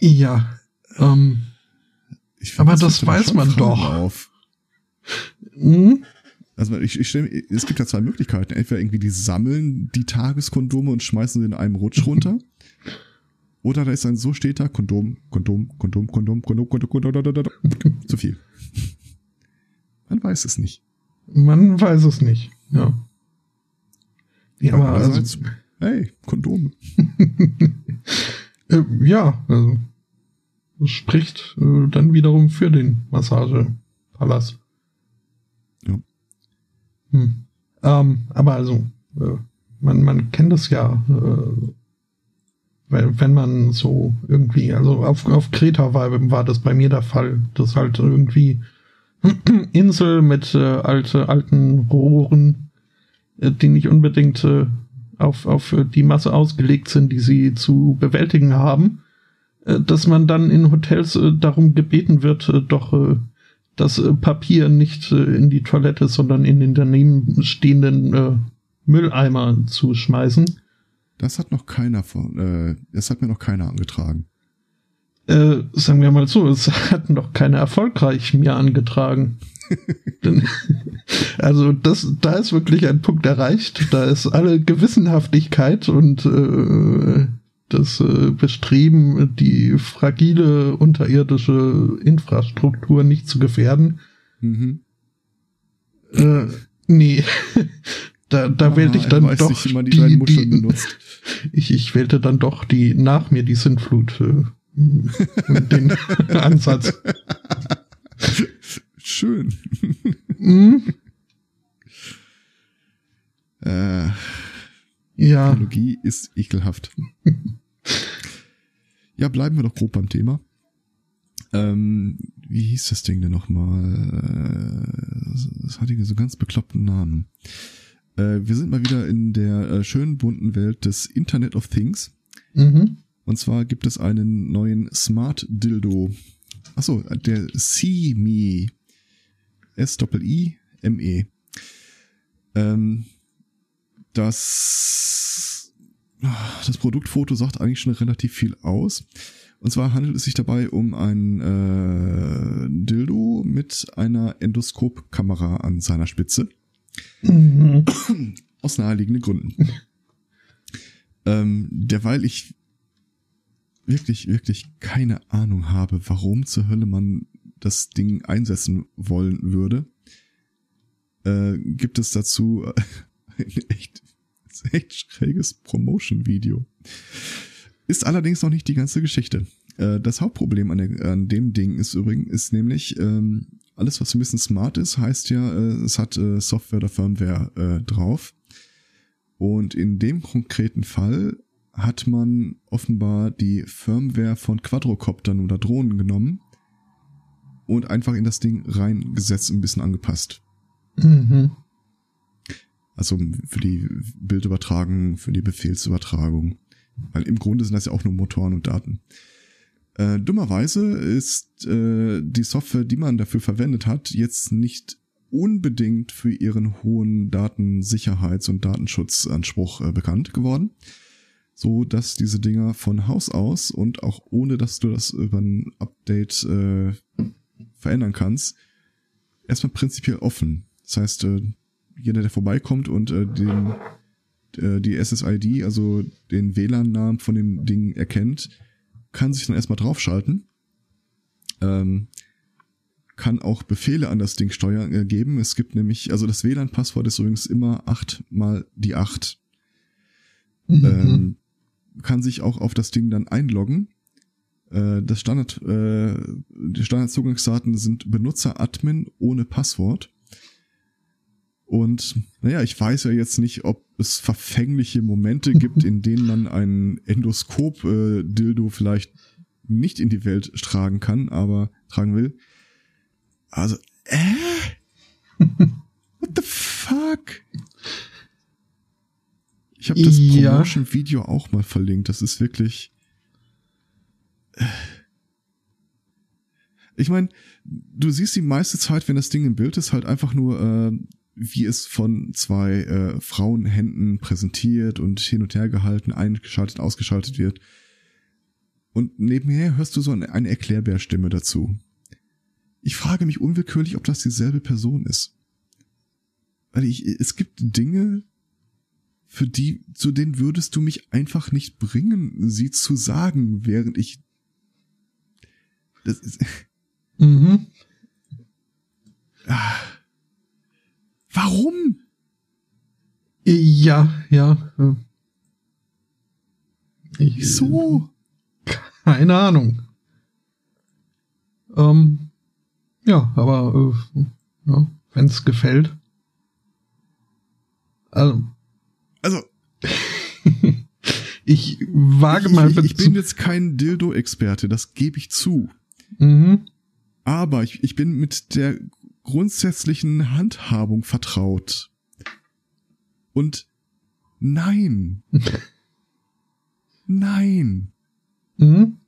Ja, ähm, find, Aber das dann weiß man Fragen doch. Auf. hm? Also ich, ich stelle, es gibt ja zwei Möglichkeiten. Entweder irgendwie die sammeln die Tageskondome und schmeißen sie in einem Rutsch runter. Oder da ist ein so steter Kondom, Kondom, Kondom, Kondom, Kondom, Kondom, Kondom, Kondom, Kondom. Zu viel. Man weiß es nicht. man weiß es nicht. Ja. Ja, aber also, hey, Kondome. äh, ja, also das spricht äh, dann wiederum für den Massagepalast. Ja. Hm. Ähm, aber also, äh, man, man kennt es ja, äh, wenn, wenn man so irgendwie, also auf, auf Kreta war, war das bei mir der Fall, dass halt irgendwie Insel mit äh, alte, alten Rohren, äh, die nicht unbedingt äh, auf, auf die Masse ausgelegt sind, die sie zu bewältigen haben, äh, dass man dann in Hotels äh, darum gebeten wird, äh, doch äh, das äh, Papier nicht äh, in die Toilette, sondern in den daneben stehenden äh, Mülleimer zu schmeißen. Das hat noch keiner von, äh, das hat mir noch keiner angetragen. Äh, sagen wir mal so, es hat noch keiner erfolgreich mir angetragen. also das, da ist wirklich ein Punkt erreicht. Da ist alle Gewissenhaftigkeit und äh, das äh, Bestreben, die fragile unterirdische Infrastruktur nicht zu gefährden. Mhm. Äh, nee, da, da ah, wählte ich dann doch nicht, die, die, die ich, ich wählte dann doch die nach mir die Sintflut äh, den Ansatz. Schön. Mhm. Äh, ja. Technologie ist ekelhaft. ja, bleiben wir doch grob beim Thema. Ähm, wie hieß das Ding denn nochmal? Das hatte so ganz bekloppten Namen. Äh, wir sind mal wieder in der äh, schönen bunten Welt des Internet of Things. Mhm. Und zwar gibt es einen neuen Smart Dildo. Achso, der See-Me. S-I-I-M-E. Ähm, das, das Produktfoto sagt eigentlich schon relativ viel aus. Und zwar handelt es sich dabei um ein äh, Dildo mit einer Endoskopkamera an seiner Spitze. Mhm. Aus naheliegenden Gründen. ähm, derweil ich wirklich, wirklich keine Ahnung habe, warum zur Hölle man das Ding einsetzen wollen würde, äh, gibt es dazu ein echt, echt schräges Promotion-Video. Ist allerdings noch nicht die ganze Geschichte. Äh, das Hauptproblem an, der, an dem Ding ist übrigens, ist nämlich, ähm, alles was ein bisschen smart ist, heißt ja, äh, es hat äh, Software oder Firmware äh, drauf. Und in dem konkreten Fall hat man offenbar die Firmware von Quadrocoptern oder Drohnen genommen und einfach in das Ding reingesetzt und ein bisschen angepasst. Mhm. Also für die Bildübertragung, für die Befehlsübertragung. Weil im Grunde sind das ja auch nur Motoren und Daten. Äh, dummerweise ist äh, die Software, die man dafür verwendet hat, jetzt nicht unbedingt für ihren hohen Datensicherheits- und Datenschutzanspruch äh, bekannt geworden so dass diese Dinger von Haus aus und auch ohne, dass du das über ein Update äh, verändern kannst, erstmal prinzipiell offen. Das heißt, äh, jeder, der vorbeikommt und äh, den, äh, die SSID, also den WLAN-Namen von dem Ding erkennt, kann sich dann erstmal draufschalten. Ähm, kann auch Befehle an das Ding steuern äh, geben. Es gibt nämlich, also das WLAN-Passwort ist übrigens immer acht mal die acht. Mhm. Ähm, kann sich auch auf das Ding dann einloggen. Äh, das Standard, äh, die Standardzugangsdaten sind Benutzer-Admin ohne Passwort. Und naja, ich weiß ja jetzt nicht, ob es verfängliche Momente gibt, in denen man ein Endoskop-Dildo vielleicht nicht in die Welt tragen kann, aber tragen will. Also, äh? What the fuck? Ich habe das ja. Promotion-Video auch mal verlinkt. Das ist wirklich. Äh. Ich meine, du siehst die meiste Zeit, wenn das Ding im Bild ist, halt einfach nur, äh, wie es von zwei äh, Frauenhänden präsentiert und hin und her gehalten, eingeschaltet, ausgeschaltet wird. Und nebenher hörst du so eine, eine Erklärbärstimme dazu. Ich frage mich unwillkürlich, ob das dieselbe Person ist. Weil ich, es gibt Dinge, für die, zu denen würdest du mich einfach nicht bringen, sie zu sagen, während ich. Das ist. Mhm. Ah. Warum? Ja, ja. Ich, Wieso? Keine Ahnung. Ähm, ja, aber äh, ja, wenn es gefällt. Also, also. ich wage mal. Ich, ich bin jetzt kein Dildo-Experte, das gebe ich zu. Mhm. Aber ich, ich bin mit der grundsätzlichen Handhabung vertraut. Und Nein. Nein. Mhm.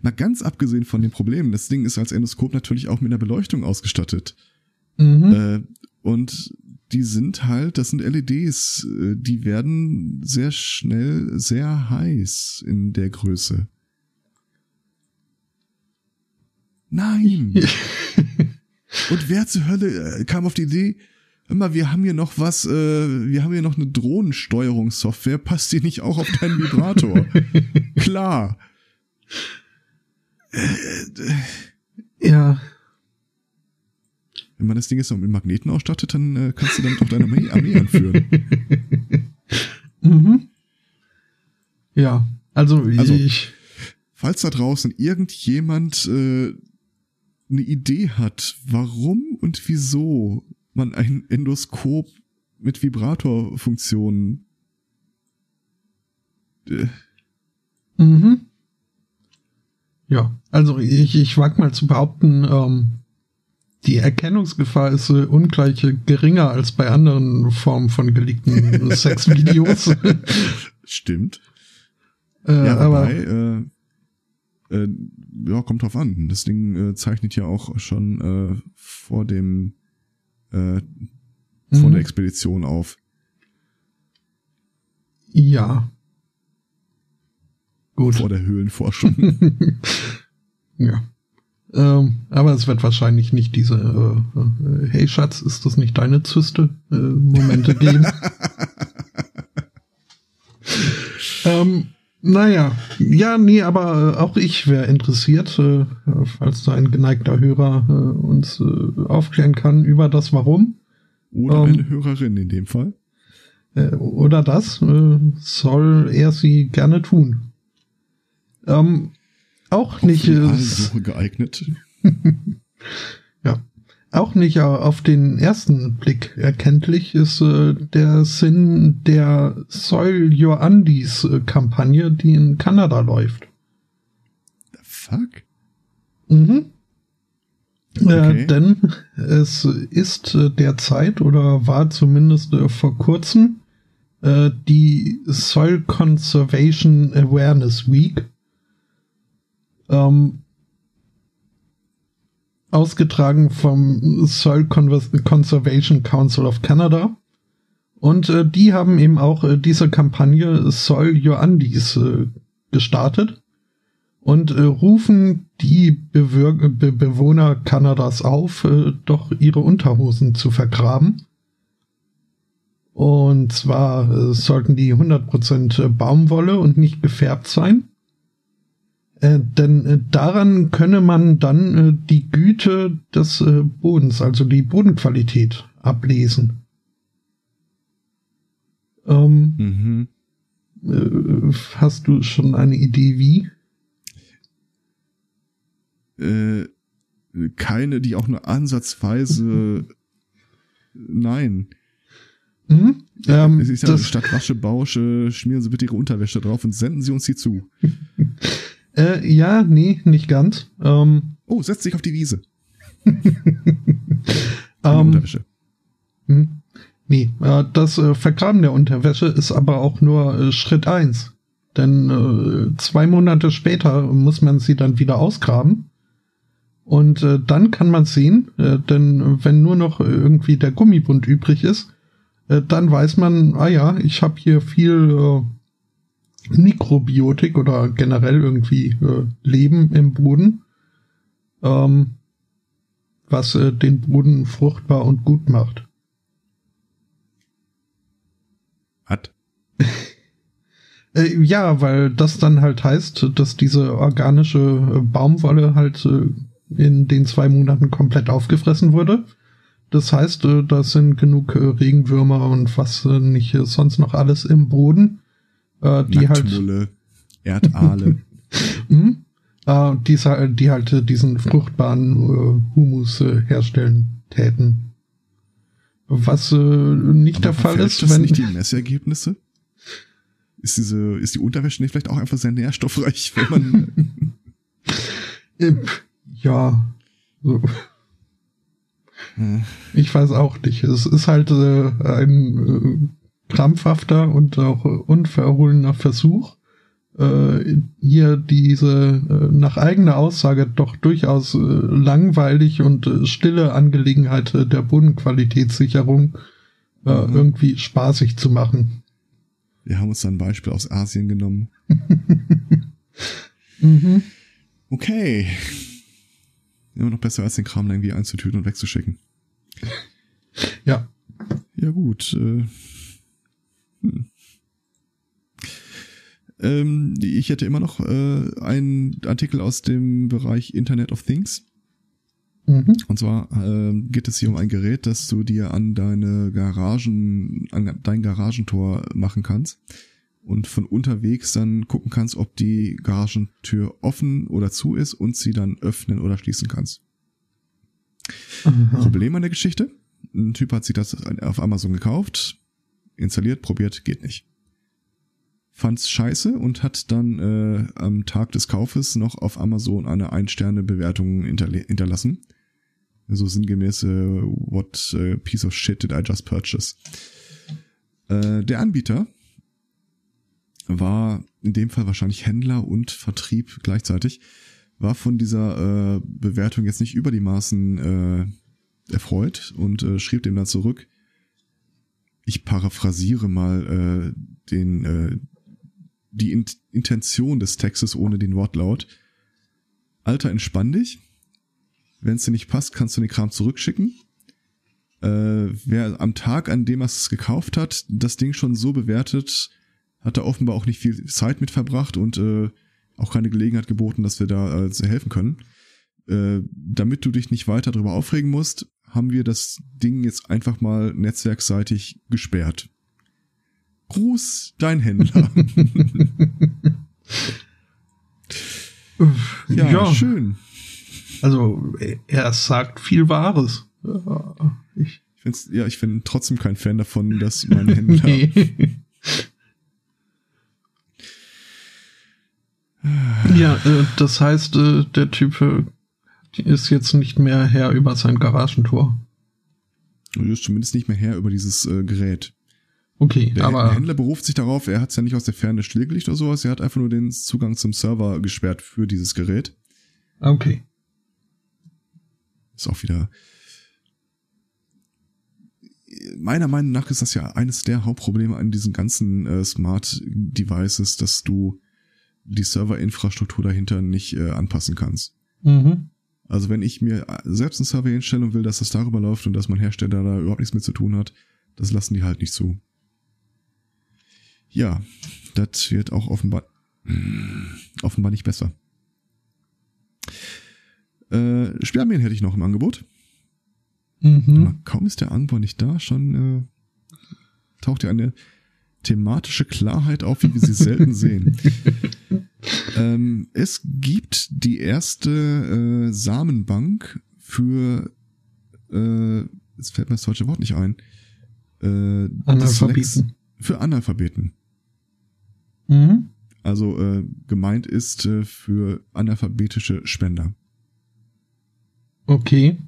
Mal ganz abgesehen von den Problemen, das Ding ist als Endoskop natürlich auch mit einer Beleuchtung ausgestattet. Mhm. Äh, und die sind halt, das sind LEDs, äh, die werden sehr schnell sehr heiß in der Größe. Nein. Und wer zur Hölle äh, kam auf die Idee, immer, wir haben hier noch was, äh, wir haben hier noch eine Drohnensteuerungssoftware, passt die nicht auch auf deinen Vibrator? Klar. ja. Wenn man das Ding jetzt noch mit Magneten ausstattet, dann äh, kannst du damit auch deine Armee, Armee anführen. Mhm. Ja, also, Also- ich. Falls da draußen irgendjemand äh, eine Idee hat, warum und wieso man ein Endoskop mit Vibratorfunktionen äh, Mhm. Ja, also ich, ich wag mal zu behaupten, ähm, die Erkennungsgefahr ist äh, ungleich geringer als bei anderen Formen von geleakten Sexvideos. stimmt. äh, ja, aber wobei, äh, äh, ja, kommt drauf an. Das Ding äh, zeichnet ja auch schon äh, vor dem äh, vor Mhm. der Expedition auf. ja. Gut. Vor der Höhlenforschung. ja. Ähm, aber es wird wahrscheinlich nicht diese äh, äh, Hey Schatz, ist das nicht deine Zyste? Äh, Momente geben. ähm, naja, ja, nee, aber äh, auch ich wäre interessiert, äh, falls da ein geneigter Hörer äh, uns äh, aufklären kann über das Warum. Oder Ähm. eine Hörerin in dem Fall. Äh, oder das äh, soll er sie gerne tun. Ähm, auch nicht. Für die Äh, geeignet. Auch nicht äh, auf den ersten Blick erkenntlich ist äh, der Sinn der Soil Your Undies äh, Kampagne, die in Kanada läuft. The fuck? Mhm. Okay. Äh, denn es ist äh, derzeit oder war zumindest äh, vor kurzem äh, die Soil Conservation Awareness Week. Ähm, ausgetragen vom Soil Conservation Council of Canada. Und äh, die haben eben auch äh, diese Kampagne Soil Your Undies äh, gestartet und äh, rufen die Bewir Be Bewohner Kanadas auf, äh, doch ihre Unterhosen zu vergraben. Und zwar äh, sollten die 100% Baumwolle und nicht gefärbt sein. Äh, denn äh, daran könne man dann äh, die Güte des äh, Bodens, also die Bodenqualität, ablesen. Ähm, Mhm. äh, hast du schon eine Idee wie? Äh, keine, die auch nur ansatzweise. Nein. Hm? Ähm, es ist ja das, statt Wasche, Bausche, schmieren Sie bitte Ihre Unterwäsche drauf und senden Sie uns die zu. äh, ja, nee, nicht ganz. Ähm, Oh, setz dich auf die Wiese. Ähm, Unterwäsche. hm, nee, äh, das äh, Vergraben der Unterwäsche ist aber auch nur äh, Schritt eins, Denn äh, zwei Monate später muss man sie dann wieder ausgraben. Und äh, dann kann man sehen, denn wenn nur noch irgendwie der Gummibund übrig ist, dann weiß man, ah ja, ich habe hier viel Mikrobiotik oder generell irgendwie äh, Leben im Boden, ähm, was äh, den Boden fruchtbar und gut macht. Hat. Äh, ja, weil das dann halt heißt, dass diese organische äh, Baumwolle halt äh, in den zwei Monaten komplett aufgefressen wurde. Das heißt, äh, da sind genug äh, Regenwürmer und was äh, nicht sonst noch alles im Boden, äh, die halt, Nacktmulle, Erdale. hm, äh, die, die halt äh, diesen fruchtbaren äh, Humus äh, herstellen täten. Was äh, nicht Aber der Fall ist, das wenn nicht die Messergebnisse? Ist diese, ist die Unterwäsche nicht vielleicht auch einfach sehr nährstoffreich, wenn man, Äh, ja, so. äh, Ich weiß auch nicht. Es ist halt äh, ein krampfhafter und auch unverhohlener Versuch, äh, hier diese äh, nach eigener Aussage doch durchaus äh, langweilig und äh, stille Angelegenheit äh, der Bodenqualitätssicherung äh, mhm. irgendwie spaßig zu machen. Wir haben uns da ein Beispiel aus Asien genommen. mhm. Okay. Immer noch besser als den Kram irgendwie einzutüten und wegzuschicken. Ja. Ja gut. Äh, hm. ähm, ich hätte immer noch äh, einen Artikel aus dem Bereich Internet of Things. Mhm. Und zwar äh, geht es hier um ein Gerät, das du dir an deine Garagen, an dein Garagentor machen kannst und von unterwegs dann gucken kannst, ob die Garagentür offen oder zu ist und sie dann öffnen oder schließen kannst. Aha. Problem an der Geschichte? Ein Typ hat sich das auf Amazon gekauft, installiert, probiert, geht nicht. Fand's scheiße und hat dann äh, am Tag des Kaufes noch auf Amazon eine Ein-Sterne-Bewertung hinterlassen. So sinngemäß, äh, what uh, piece of shit did I just purchase? Äh, der Anbieter war in dem Fall wahrscheinlich Händler und Vertrieb gleichzeitig, war von dieser äh, Bewertung jetzt nicht über die Maßen äh, erfreut und äh, schrieb dem dann zurück. Ich paraphrasiere mal äh, den äh, die In Intention des Textes ohne den Wortlaut. Alter, entspann dich. Wenn es dir nicht passt, kannst du den Kram zurückschicken. Äh, wer am Tag, an dem er es gekauft hat, das Ding schon so bewertet, hat da offenbar auch nicht viel Zeit mit verbracht und äh, auch keine Gelegenheit geboten, dass wir da äh, helfen können. Äh, damit du dich nicht weiter darüber aufregen musst, haben wir das Ding jetzt einfach mal netzwerkseitig gesperrt. Gruß, dein Händler. ja, ja, schön. Also, er sagt viel Wahres. Ich, ich find's, ja, ich bin trotzdem kein Fan davon, dass meine Händler. nee. ja, äh, das heißt, äh, der Typ äh, ist jetzt nicht mehr Herr über sein Garagentor. Du ist zumindest nicht mehr Herr über dieses äh, Gerät. Okay, der aber. Der Händler beruft sich darauf, er hat es ja nicht aus der Ferne stillgelegt oder sowas, er hat einfach nur den Zugang zum Server gesperrt für dieses Gerät. Okay. Ist auch wieder. Meiner Meinung nach ist das ja eines der Hauptprobleme an diesen ganzen äh, Smart Devices, dass du die Serverinfrastruktur dahinter nicht äh, anpassen kannst. Mhm. Also wenn ich mir selbst einen Server hinstelle und will, dass das darüber läuft und dass mein Hersteller da überhaupt nichts mit zu tun hat, das lassen die halt nicht zu. Ja, das wird auch offenbar, offenbar nicht besser. Äh, Spermien hätte ich noch im Angebot. Mhm. Kaum ist der Anbau nicht da, schon äh, taucht ja eine thematische Klarheit auf, wie wir sie selten sehen. ähm, es gibt die erste äh, Samenbank für, äh, jetzt fällt mir das deutsche Wort nicht ein, äh, Analphabeten. Für Analphabeten. Mhm. Also äh, gemeint ist äh, für analphabetische Spender. Okay.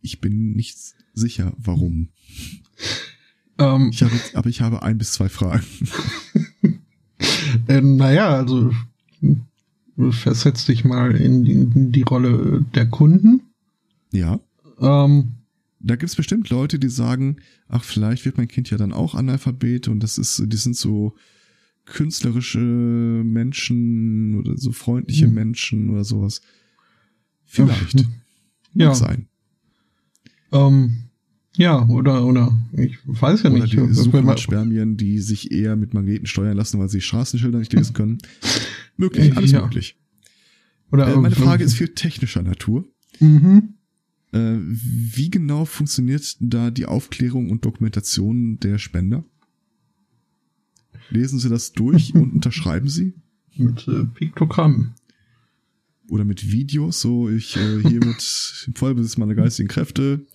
Ich bin nicht sicher, warum. Ähm, ich habe, aber ich habe ein bis zwei Fragen. äh, naja, also versetz dich mal in die, in die Rolle der Kunden. Ja. Ähm, da gibt's bestimmt Leute, die sagen, ach, vielleicht wird mein Kind ja dann auch Analphabet und das ist, die sind so künstlerische Menschen oder so freundliche hm. Menschen oder sowas. Vielleicht. Ja. Mag sein. Ähm, ja, oder, oder, ich weiß ja oder nicht. Die Supermarktspermien, die sich eher mit Magneten steuern lassen, weil sie Straßenschilder nicht lesen können. möglich, alles ja. möglich. Oder äh, meine Frage ist viel technischer Natur. Mhm. Äh, wie genau funktioniert da die Aufklärung und Dokumentation der Spender? Lesen Sie das durch und unterschreiben Sie? Mit äh, Piktogrammen. Oder mit Videos, so ich äh, hiermit im Vollbesitz meiner geistigen Kräfte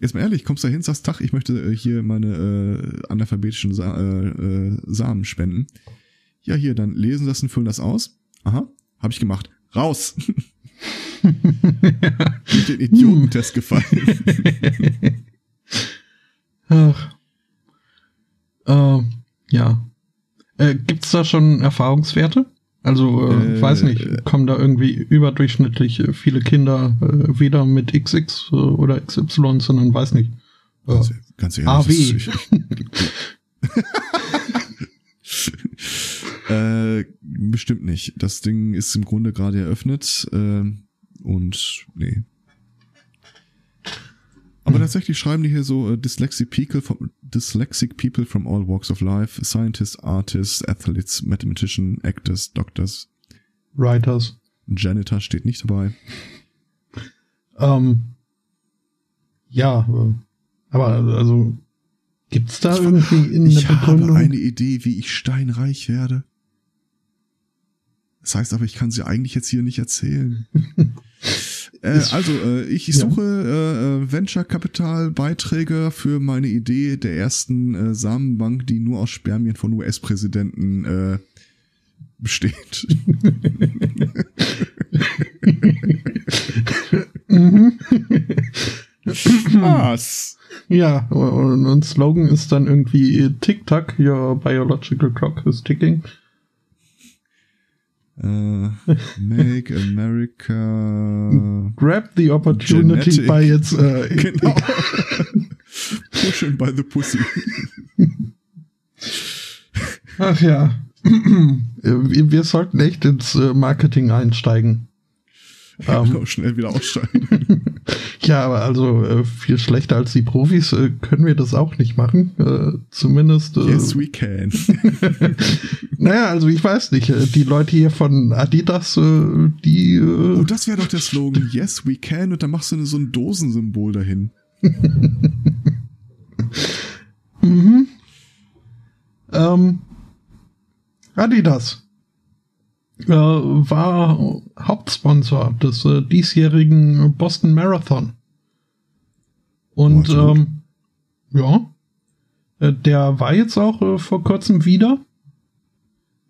Jetzt mal ehrlich, kommst da hin, sagst, Tag, ich möchte äh, hier meine äh, analphabetischen Sa äh, äh, Samen spenden. Ja, hier, dann lesen das und füllen das aus. Aha, habe ich gemacht. Raus! Mit den Idiotentest gefallen. Ach. Äh, ja. Äh, gibt's da schon Erfahrungswerte? Also, äh, äh, weiß nicht, kommen da irgendwie überdurchschnittlich viele Kinder äh, weder mit XX äh, oder XY, sondern weiß nicht. Äh, ganz, ganz ehrlich. AW. äh, bestimmt nicht. Das Ding ist im Grunde gerade eröffnet äh, und nee, aber tatsächlich schreiben die hier so uh, dyslexic people from, dyslexic people from all walks of life, scientists, artists, athletes, mathematician, actors, doctors, writers. Janitor steht nicht dabei. Ähm, ja, äh, aber also gibt's da irgendwie in der Begründung? Ich habe eine Idee, wie ich steinreich werde. Das heißt aber, ich kann sie eigentlich jetzt hier nicht erzählen. Äh, also, äh, ich suche ja. äh, Venture Capital Beiträge für meine Idee der ersten äh, Samenbank, die nur aus Spermien von US-Präsidenten äh, besteht. Was? Ja, und, und Slogan ist dann irgendwie Tick-Tack, your biological clock is ticking. Uh, make America. Grab the opportunity genetic. by its. Uh, genau. Pushing by the pussy. Ach ja. wir, wir sollten echt ins äh, Marketing einsteigen. Ja, ähm, schnell wieder aussteigen. ja, aber also äh, viel schlechter als die Profis äh, können wir das auch nicht machen. Äh, zumindest. Äh, yes, we can. naja, also ich weiß nicht. Äh, die Leute hier von Adidas, äh, die. Oh, das wäre doch der Slogan. Yes, we can. Und dann machst du so ein Dosensymbol dahin. mhm. Ähm, Adidas äh, war Hauptsponsor des äh, diesjährigen Boston Marathon. Und ähm, ja, äh, der war jetzt auch äh, vor kurzem wieder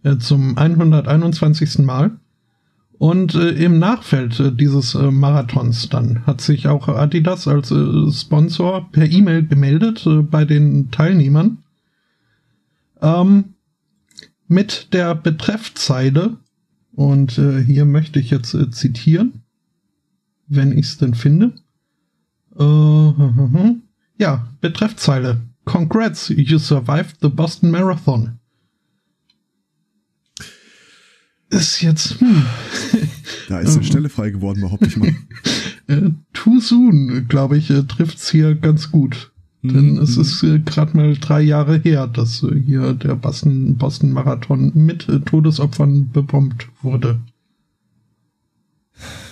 äh, zum 121. Mal. Und äh, im Nachfeld äh, dieses Marathons dann hat sich auch Adidas als Sponsor per E-Mail gemeldet bei den Teilnehmern ähm, mit der Betreffzeile und äh, hier möchte ich jetzt äh, zitieren, wenn ich es denn finde. Äh, ja, Betreffzeile. Congrats, you survived the Boston Marathon. Ist jetzt. Hm. Da ist eine Stelle frei geworden, behaupte ich mal. Äh, too soon, glaube ich, äh, trifft's hier ganz gut. Denn mhm. es ist äh, gerade mal drei Jahre her, dass äh, hier der Boston, Boston Marathon mit äh, Todesopfern bebombt wurde.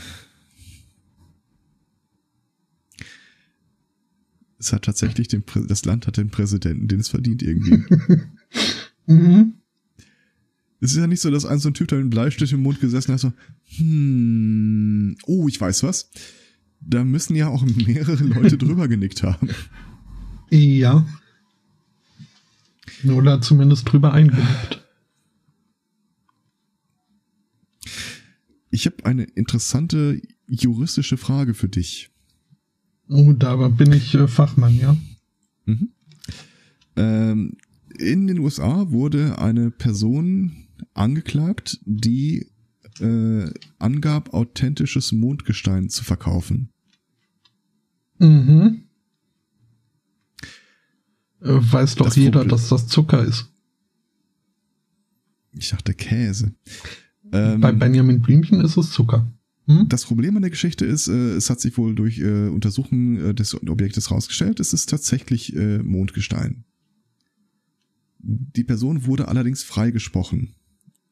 Es hat tatsächlich den, Prä das Land hat den Präsidenten, den es verdient irgendwie. mhm. Es ist ja nicht so, dass ein so ein Typ da mit einem Bleistift im Mund gesessen hat, so, hm, oh, ich weiß was. Da müssen ja auch mehrere Leute drüber genickt haben. Ja. Oder zumindest drüber eingenickt. Ich habe eine interessante juristische Frage für dich. Oh, da bin ich äh, Fachmann, ja. Mhm. Ähm, in den USA wurde eine Person angeklagt, die äh, angab, authentisches Mondgestein zu verkaufen. Mhm. Äh, weiß doch das jeder, Problem. dass das Zucker ist. Ich dachte Käse. Ähm, Bei Benjamin Blümchen ist es Zucker. Hm? Das Problem an der Geschichte ist, äh, es hat sich wohl durch äh, Untersuchen äh, des Objektes herausgestellt, es ist tatsächlich Mondgestein. Die Person wurde allerdings freigesprochen.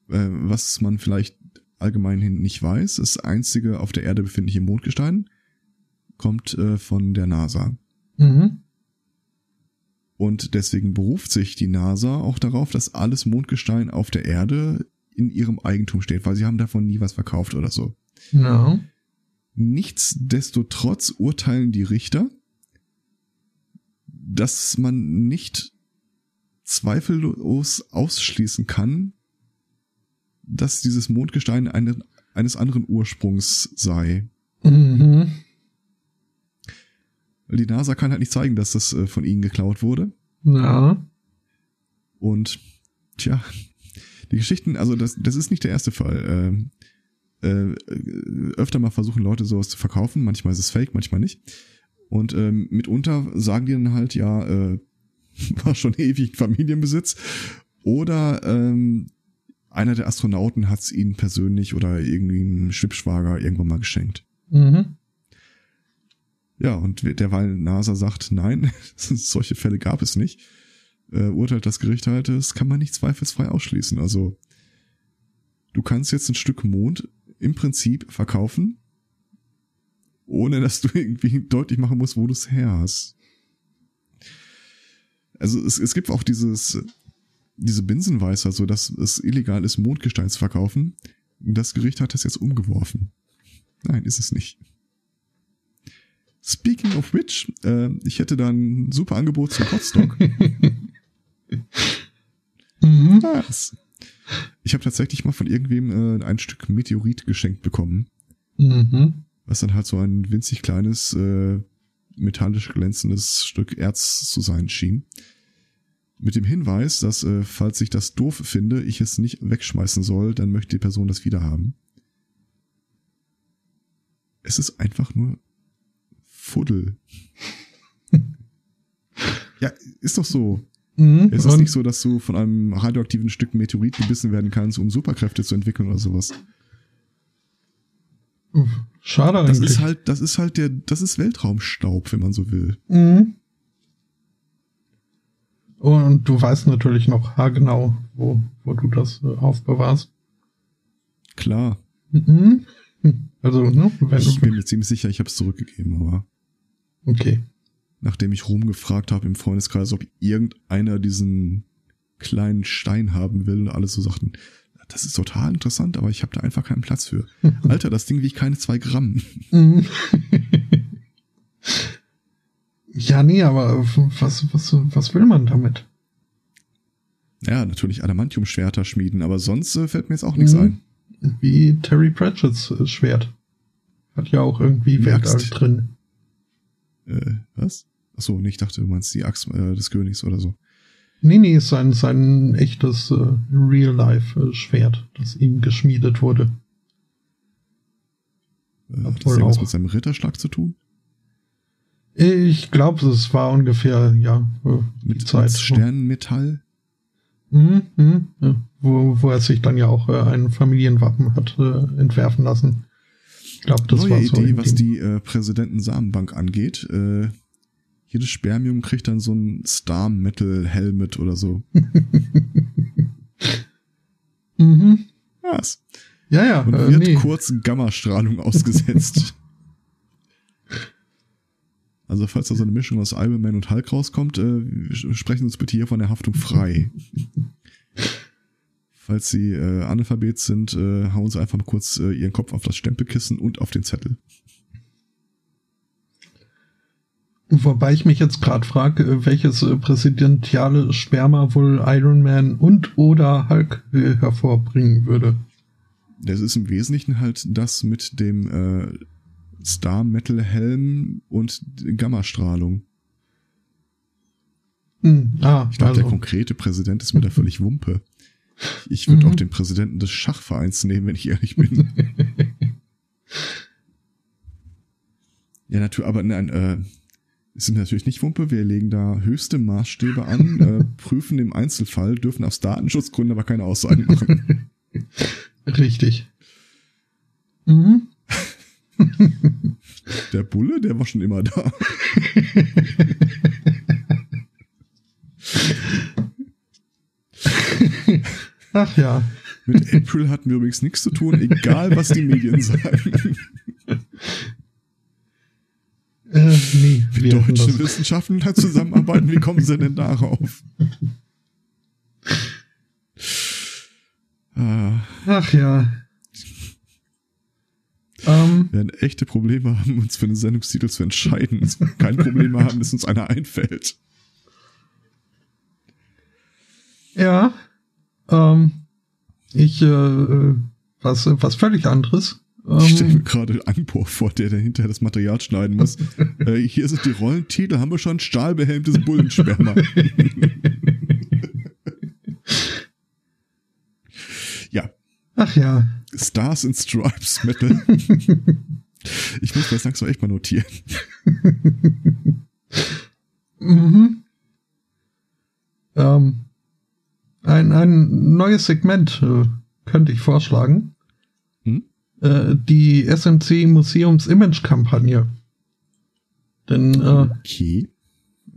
Was man vielleicht allgemein hin nicht weiß, das einzige auf der Erde befindliche Mondgestein kommt von der NASA. Mhm. Und deswegen beruft sich die NASA auch darauf, dass alles Mondgestein auf der Erde in ihrem Eigentum steht, weil sie haben davon nie was verkauft oder so. No. Nichtsdestotrotz urteilen die Richter, dass man nicht zweifellos ausschließen kann, dass dieses Mondgestein eine, eines anderen Ursprungs sei. Mhm. Weil die NASA kann halt nicht zeigen, dass das äh, von ihnen geklaut wurde. Ja. Und tja, die Geschichten, also das, das ist nicht der erste Fall. Äh, äh, öfter mal versuchen Leute sowas zu verkaufen, manchmal ist es fake, manchmal nicht. Und ähm, mitunter sagen die dann halt, ja, äh, war schon ewig Familienbesitz. Oder ähm, einer der Astronauten hat es ihnen persönlich oder irgendwie ein Schwibschwager irgendwann mal geschenkt. Mhm. Ja, und derweil NASA sagt, nein, solche Fälle gab es nicht, äh, urteilt das Gericht halt, das kann man nicht zweifelsfrei ausschließen. Also du kannst jetzt ein Stück Mond im Prinzip verkaufen, ohne dass du irgendwie deutlich machen musst, wo du es her hast. Also es, es gibt auch dieses, diese Binsenweisheit, so dass es illegal ist, Mondgestein zu verkaufen. Das Gericht hat das jetzt umgeworfen. Nein, ist es nicht. Speaking of which, äh, ich hätte da ein super Angebot zum Potstock. Mhm. Was? Ich habe tatsächlich mal von irgendwem äh, ein Stück Meteorit geschenkt bekommen, Mhm. was dann halt so ein winzig kleines, äh, metallisch glänzendes Stück Erz zu sein schien. Mit dem Hinweis, dass, äh, falls ich das doof finde, ich es nicht wegschmeißen soll, dann möchte die Person das wieder haben. Es ist einfach nur Fuddel. ja, ist doch so. Mhm. Es ist nicht so, dass du von einem radioaktiven Stück Meteorit gebissen werden kannst, um Superkräfte zu entwickeln oder sowas. Schade Das eigentlich. ist halt, das ist halt der, das ist Weltraumstaub, wenn man so will. Mhm. Und du weißt natürlich noch haargenau, wo, wo du das äh, aufbewahrst. Klar. Mhm. Also, ne, wenn Ich bin mir ziemlich sicher, ich habe es zurückgegeben, aber okay. nachdem ich rumgefragt habe im Freundeskreis, ob irgendeiner diesen kleinen Stein haben will, und alle so sagten, das ist total interessant, aber ich habe da einfach keinen Platz für. Alter, das Ding wiegt keine zwei Gramm. Mhm. ja, nee, aber was, was, was will man damit? Ja, natürlich Adamantium-Schwerter schmieden, aber sonst äh, fällt mir jetzt auch nichts Mhm. ein. Wie Terry Pratchett's Schwert. Hat ja auch irgendwie Axt. drin. Äh, was? Achso, nee, ich dachte, du meinst die Axt äh, des Königs oder so. Nee, nee, ist sein, sein echtes äh, Real-Life-Schwert, das ihm geschmiedet wurde. Äh, hat das irgendwas auch. mit seinem Ritterschlag zu tun? Ich glaube, es war ungefähr, ja, äh, die Mit, Zeit. mit Sternenmetall? Mhm, mhm, ja. wo, wo er sich dann ja auch äh, ein Familienwappen hat äh, entwerfen lassen. Ich glaube, das Neue war so. Idee, was die äh, Präsidenten-Samenbank angeht. Äh, jedes Spermium kriegt dann so ein Star-Metal-Helmet oder so. Mhm. Was? Ja, ja, Und äh, wird nee. kurz Gammastrahlung ausgesetzt. Also falls da so eine Mischung aus Iron Man und Hulk rauskommt, äh, sprechen uns bitte hier von der Haftung frei. Falls Sie äh, Analphabet sind, äh, hauen Sie einfach mal kurz äh, Ihren Kopf auf das Stempelkissen und auf den Zettel. Wobei ich mich jetzt gerade frage, äh, welches äh, präsidentiale Sperma wohl Iron Man und oder Hulk äh, hervorbringen würde. Das ist im Wesentlichen halt das mit dem äh, Star-Metal-Helm und Gammastrahlung. Hm, ah, Ich glaube, der also, konkrete Präsident ist mir da völlig Wumpe. Ich würde Mhm. auch den Präsidenten des Schachvereins nehmen, wenn ich ehrlich bin. ja, natürlich, aber nein, äh, es sind natürlich nicht Wumpe. Wir legen da höchste Maßstäbe an, äh, prüfen im Einzelfall, dürfen aus Datenschutzgründen aber keine Aussagen machen. richtig. Mhm. Der Bulle, der war schon immer da. Ach ja. Mit April hatten wir übrigens nichts zu tun, egal was die Medien sagen. Äh, nee, Wie deutsche. Wissenschaftler zusammenarbeiten, wie kommen sie denn darauf? Ah, Ach ja. Ähm, wir werden echte Probleme haben, uns für einen Sendungstitel zu entscheiden. Keine Probleme haben, dass uns einer einfällt. ja. Ähm, ich, äh, äh, was, was völlig anderes. Ich stelle mir gerade Angpor vor, der dahinter das Material schneiden muss. äh, hier sind die Rollentitel, haben wir schon stahlbehelmtes Bullensperma. ja. Ach ja. Stars and Stripes Metal. ich muss das langsam echt mal notieren. mhm. Ähm, ein, ein neues Segment äh, könnte ich vorschlagen. Hm? Äh, die SMC Museums Image Kampagne. Denn äh, okay.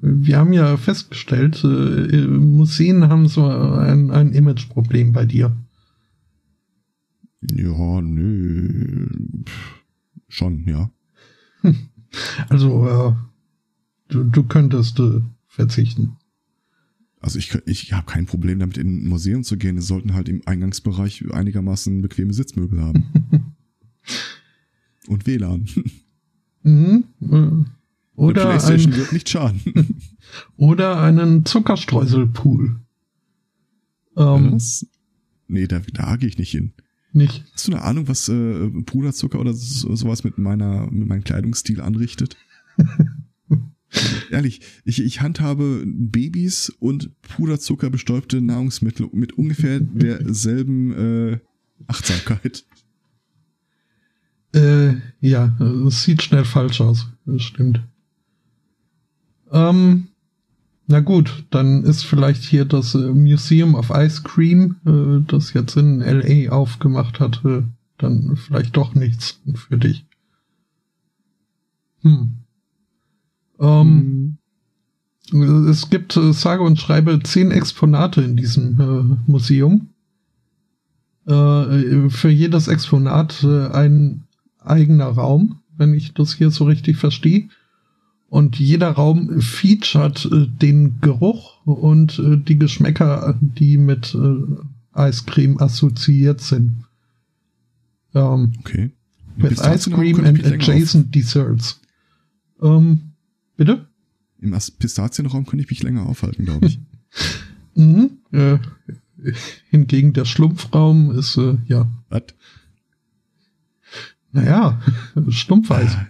wir haben ja festgestellt, äh, Museen haben so ein, ein Image-Problem bei dir. Ja, nö. Schon, ja. Also, äh, du, du könntest äh, verzichten. Also ich, ich habe kein Problem damit, in ein Museum zu gehen. Es sollten halt im Eingangsbereich einigermaßen bequeme Sitzmöbel haben. Und WLAN. Mhm. Oder Eine Playstation ein, wird nicht schaden. Oder einen Zuckerstreuselpool. Ähm, was? Nee, da, da gehe ich nicht hin. Nicht. Hast du eine Ahnung, was äh, Puderzucker oder so, sowas mit meiner mit meinem Kleidungsstil anrichtet? Ehrlich, ich, ich handhabe Babys und Puderzucker bestäubte Nahrungsmittel mit ungefähr derselben äh, Achtsamkeit. Äh, ja, es sieht schnell falsch aus. Das stimmt. Ähm, na gut, dann ist vielleicht hier das äh, Museum of Ice Cream, äh, das jetzt in LA aufgemacht hat, äh, dann vielleicht doch nichts für dich. Hm. Ähm, mhm. Es gibt äh, sage und schreibe zehn Exponate in diesem äh, Museum. Äh, für jedes Exponat äh, ein eigener Raum, wenn ich das hier so richtig verstehe. Und jeder Raum featuret äh, den Geruch und äh, die Geschmäcker, die mit äh, Eiscreme assoziiert sind. Ähm, okay. With Ice Cream and adjacent desserts. Ähm, bitte? Im Pistazienraum könnte ich mich länger aufhalten, glaube ich. mhm, äh, hingegen der Schlumpfraum ist, äh, ja. Was? Naja, Stumpfeis.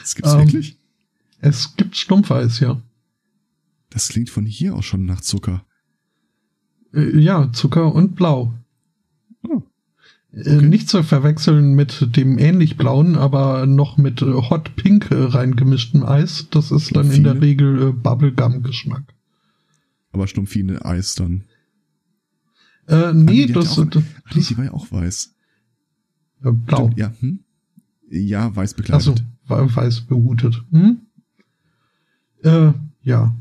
Das gibt's ähm, wirklich? Es gibt Stumpfeis, ja. Das klingt von hier aus schon nach Zucker. Äh, ja, Zucker und Blau. Oh. Äh, okay. Nicht zu verwechseln mit dem ähnlich blauen, aber noch mit äh, Hot Pink reingemischtem Eis. Das ist dann in der Regel Bubblegum-Geschmack. Aber Stumpfine Eis dann. Äh, nee, ah, das, auch, das, ach, nee, die war ja auch weiß. Blau. Stimmt, ja, hm? ja, weiß bekleidet. Achso, weiß behutet. Hm? Äh, ja.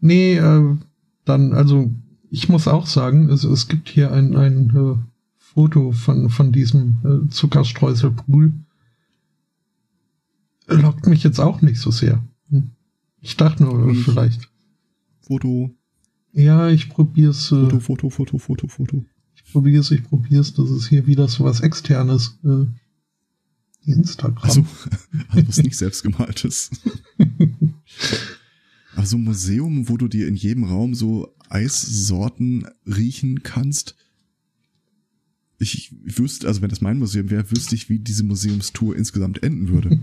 Nee, äh, dann, also, ich muss auch sagen, es, es gibt hier ein, ein äh, Foto von, von diesem äh, Zuckerstreuselpool. Lockt mich jetzt auch nicht so sehr. Hm. Ich dachte nur, ich vielleicht. Foto. Ja, ich probier's. Äh, Foto, Foto, Foto, Foto, Foto. Ich probier's, ich probier's. Das ist hier wieder so was Externes. Äh, Instagram. Also, also was nicht selbstgemaltes. also ein Museum, wo du dir in jedem Raum so Eissorten riechen kannst. Ich wüsste, also wenn das mein Museum wäre, wüsste ich, wie diese Museumstour insgesamt enden würde.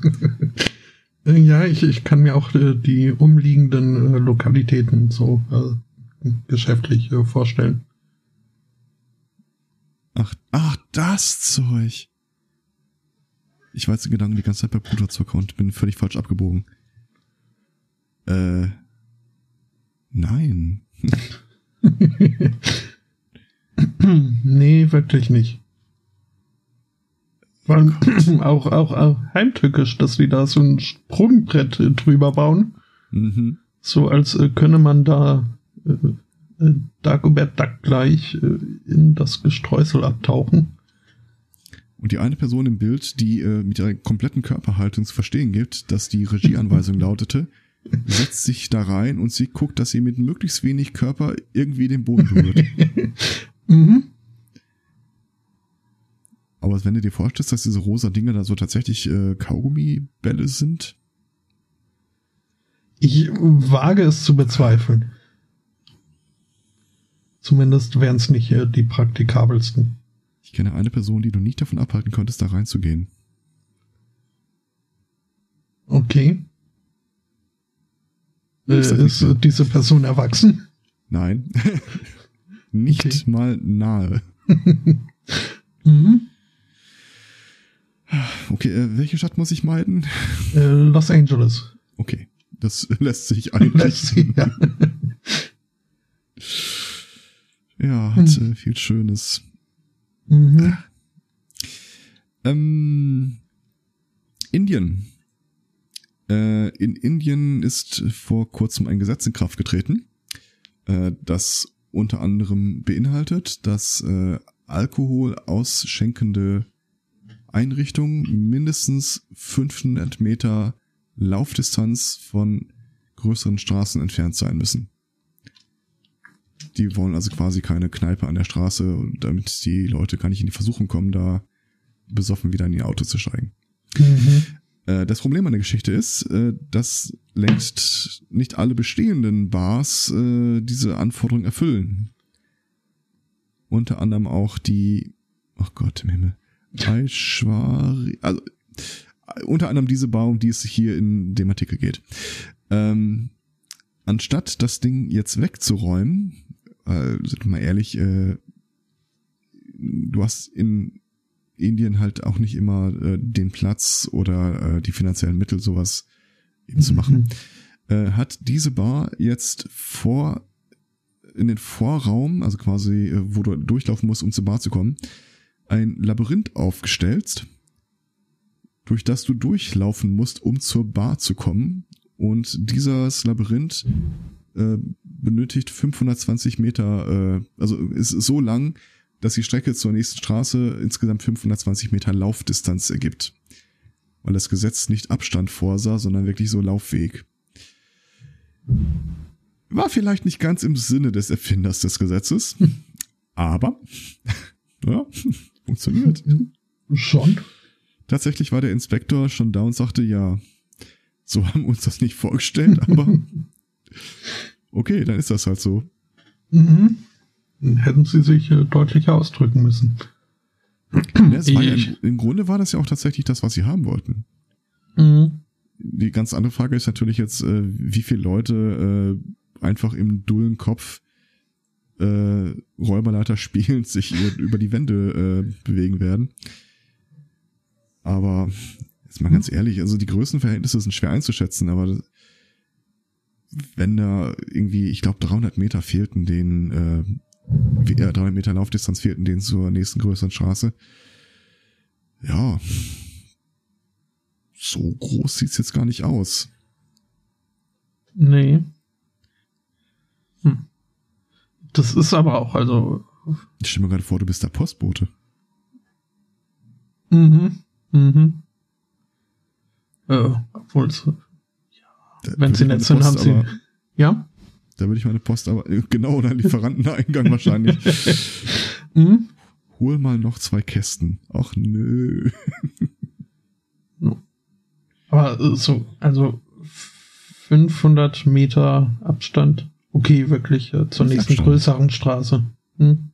ja, ich, ich kann mir auch äh, die umliegenden äh, Lokalitäten so äh, geschäftlich äh, vorstellen. Ach, ach, das Zeug. Ich war jetzt in Gedanken die ganze Zeit bei Puderzucker und bin völlig falsch abgebogen. Äh, nein. nee, wirklich nicht. Weil auch, auch, auch heimtückisch, dass die da so ein Sprungbrett drüber bauen. Mhm. So als äh, könne man da äh, äh, Dagobert Duck gleich äh, in das Gestreusel abtauchen. Und die eine Person im Bild, die äh, mit ihrer kompletten Körperhaltung zu verstehen gibt, dass die Regieanweisung lautete, setzt sich da rein und sie guckt, dass sie mit möglichst wenig Körper irgendwie den Boden berührt. mhm. Aber wenn du dir vorstellst, dass diese rosa Dinge da so tatsächlich äh, Kaugummibälle sind? Ich wage es zu bezweifeln. Zumindest wären es nicht äh, die praktikabelsten Ich kenne eine Person, die du nicht davon abhalten konntest, da reinzugehen. Okay. Äh, ist diese Person erwachsen? Nein. nicht okay. mal nahe. mhm. Okay, äh, welche Stadt muss ich meiden? Äh, Los Angeles. Okay, das lässt sich einrichten. ja. ja, hat hm. viel Schönes. Mhm. Ähm, Indien. Äh, in Indien ist vor kurzem ein Gesetz in Kraft getreten, äh, das unter anderem beinhaltet, dass äh, Alkohol ausschenkende Einrichtungen mindestens 500 Meter Laufdistanz von größeren Straßen entfernt sein müssen. Die wollen also quasi keine Kneipe an der Straße, damit die Leute gar nicht in die Versuchung kommen, da besoffen wieder in ihr Auto zu steigen. Mhm. Äh, das Problem an der Geschichte ist, äh, dass längst nicht alle bestehenden Bars äh, diese Anforderungen erfüllen. Unter anderem auch die, ach oh Gott im Himmel, Aishwari, also unter anderem diese Bar, um die es hier in dem Artikel geht. Ähm, anstatt das Ding jetzt wegzuräumen, äh, sind wir mal ehrlich, äh, du hast in Indien halt auch nicht immer äh, den Platz oder äh, die finanziellen Mittel, sowas eben mhm. zu machen, äh, hat diese Bar jetzt vor in den Vorraum, also quasi, äh, wo du durchlaufen musst, um zur Bar zu kommen, ein Labyrinth aufgestellt, durch das du durchlaufen musst, um zur Bar zu kommen. Und dieses Labyrinth äh, benötigt 520 Meter, äh, also ist so lang, dass die Strecke zur nächsten Straße insgesamt 520 Meter Laufdistanz ergibt. Weil das Gesetz nicht Abstand vorsah, sondern wirklich so Laufweg. War vielleicht nicht ganz im Sinne des Erfinders des Gesetzes, aber ja, funktioniert. Schon. Tatsächlich war der Inspektor schon da und sagte, ja, so haben wir uns das nicht vorgestellt, aber okay, dann ist das halt so. Mhm hätten sie sich äh, deutlicher ausdrücken müssen. Ja, ja, im, im, Grunde war das ja auch tatsächlich das, was sie haben wollten. Mhm. Die ganz andere Frage ist natürlich jetzt, äh, wie viele Leute äh, einfach im dullen Kopf äh, Räuberleiter spielend sich über die Wände äh, bewegen werden. Aber jetzt mal ganz mhm. ehrlich, also die Größenverhältnisse sind schwer einzuschätzen, aber wenn da irgendwie, ich glaube, 300 Meter fehlten den wie, äh, 300 Meter Laufdistanz fehlten denen zur nächsten größeren Straße. Ja. So groß sieht's jetzt gar nicht aus. Nee. Hm. Das ist aber auch, also. Ich stelle mir gerade vor, du bist der Postbote. Mhm. Mhm. Äh, obwohl es. Ja. Wenn sie nett sind, haben sie. Ja? Da würde ich meine Post aber äh, genau oder Lieferanteneingang wahrscheinlich. mhm. Hol mal noch zwei Kästen. Ach nö. Aber äh, so, also 500 Meter Abstand. Okay, wirklich äh, zur nächsten Abstand. größeren Straße. Hm?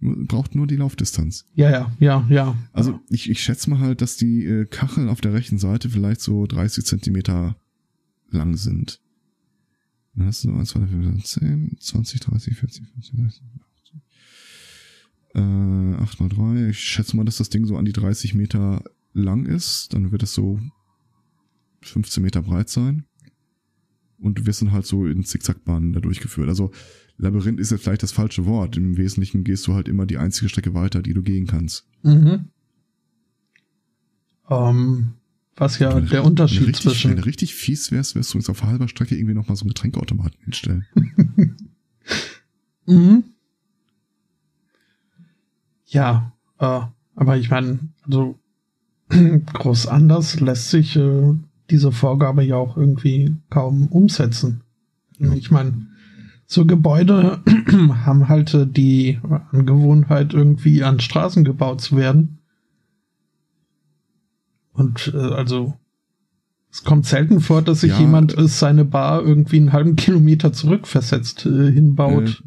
Braucht nur die Laufdistanz. Ja, ja, ja, ja. Also ich, ich schätze mal halt, dass die äh, Kacheln auf der rechten Seite vielleicht so 30 Zentimeter lang sind. Dann hast du 1, 2, 3, 4, 5, 10, 20, 30, 40, 50, 60, 80. Äh, 8 mal 3. Ich schätze mal, dass das Ding so an die 30 Meter lang ist. Dann wird es so 15 Meter breit sein. Und wirst dann halt so in Zickzackbahnen da durchgeführt. Also Labyrinth ist jetzt vielleicht das falsche Wort. Im Wesentlichen gehst du halt immer die einzige Strecke weiter, die du gehen kannst. Mhm. Ähm, was ja wenn der Unterschied richtig, zwischen. Wenn du richtig fies wärst, wirst du uns auf halber Strecke irgendwie nochmal so einen Getränkeautomaten hinstellen. mhm. Ja, äh, aber ich meine, also groß anders lässt sich äh, diese Vorgabe ja auch irgendwie kaum umsetzen. Ja. Ich meine, so Gebäude haben halt äh, die Angewohnheit, irgendwie an Straßen gebaut zu werden. Und äh, also es kommt selten vor, dass sich ja, jemand äh, seine Bar irgendwie einen halben Kilometer zurückversetzt äh, hinbaut.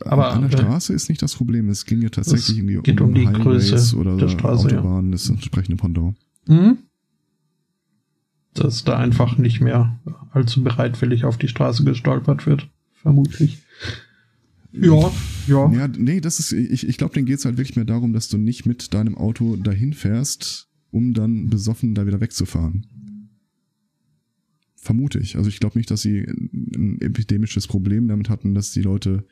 Aber an der Straße ist nicht das Problem. Es ging ja tatsächlich irgendwie geht um, um die Highways Größe oder der Straße, Autobahnen, das entsprechende Pendant. Mhm. Dass da einfach nicht mehr allzu bereitwillig auf die Straße gestolpert wird, vermutlich. Ja, ja. Ja, nee, das ist, ich, ich glaube, denen geht's halt wirklich mehr darum, dass du nicht mit deinem Auto dahin fährst, um dann besoffen da wieder wegzufahren. Vermute ich. Also ich glaube nicht, dass sie ein epidemisches Problem damit hatten, dass die Leute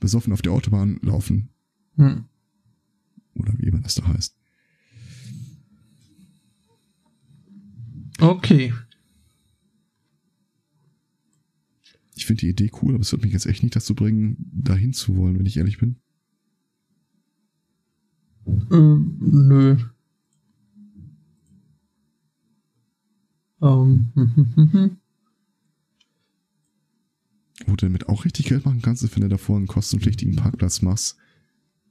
besoffen auf die Autobahn laufen. Hm. Oder wie man das da heißt. Okay. Ich finde die Idee cool, aber es wird mich jetzt echt nicht dazu bringen, dahin zu wollen, wenn ich ehrlich bin. Ähm, nö. Ähm, hm, hm, hm, hm. Wo du damit auch richtig Geld machen kannst, wenn du davor einen kostenpflichtigen Parkplatz machst,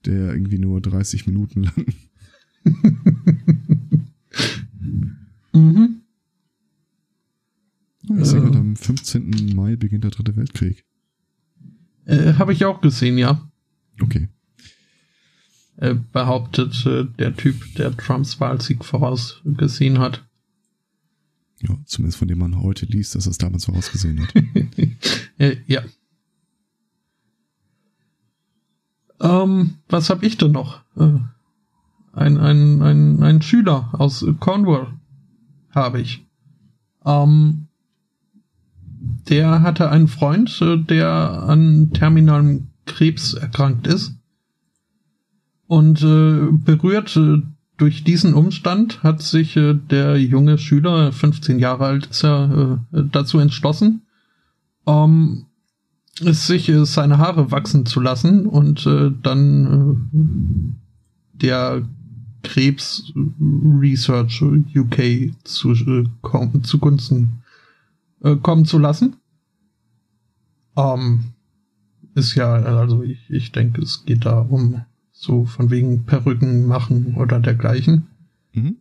der irgendwie nur 30 Minuten lang. mhm. Ich sehe gerade, am 15. Mai beginnt der dritte Weltkrieg. Äh, Habe ich auch gesehen, ja. Okay. Äh, behauptet äh, der Typ, der Trumps Wahlsieg vorausgesehen hat. Ja, zumindest von dem man heute liest, dass es damals vorausgesehen hat. äh, ja. Ähm, was habe ich denn noch? Äh, ein, ein, ein, ein Schüler aus Cornwall habe ich. Ähm, der hatte einen Freund, äh, der an terminalem Krebs erkrankt ist. Und äh, berührt äh, durch diesen Umstand hat sich äh, der junge Schüler, 15 Jahre alt ist er, äh, dazu entschlossen, ähm, sich äh, seine Haare wachsen zu lassen und äh, dann äh, der Krebs Research UK zu, äh, kom zugunsten äh, kommen zu lassen. Ähm, ist ja, also ich, ich denke, es geht da um so von wegen Perücken machen oder dergleichen. Mhm.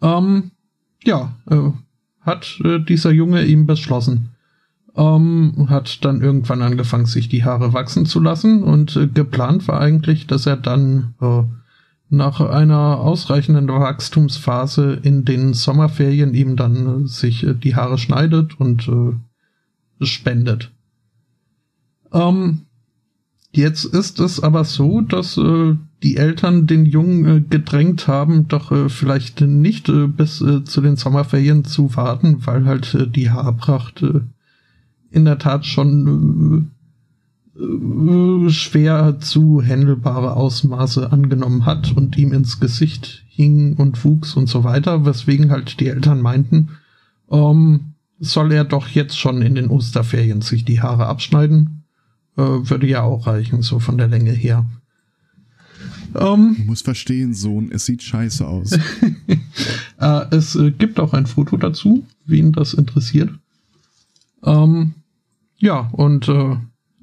Ähm, ja, äh, hat äh, dieser Junge ihm beschlossen. Ähm, hat dann irgendwann angefangen, sich die Haare wachsen zu lassen und äh, geplant war eigentlich, dass er dann äh, nach einer ausreichenden Wachstumsphase in den Sommerferien ihm dann äh, sich äh, die Haare schneidet und äh, spendet. Ähm, jetzt ist es aber so, dass äh, die Eltern den Jungen äh, gedrängt haben, doch äh, vielleicht nicht äh, bis äh, zu den Sommerferien zu warten, weil halt äh, die Haarpracht äh, in der Tat schon äh, äh, schwer zu händelbare Ausmaße angenommen hat und ihm ins Gesicht hing und wuchs und so weiter, weswegen halt die Eltern meinten, ähm, soll er doch jetzt schon in den Osterferien sich die Haare abschneiden. Äh, würde ja auch reichen, so von der Länge her. Ähm, du musst verstehen, Sohn, es sieht scheiße aus. äh, es äh, gibt auch ein Foto dazu, wen das interessiert. Ähm, ja, und äh,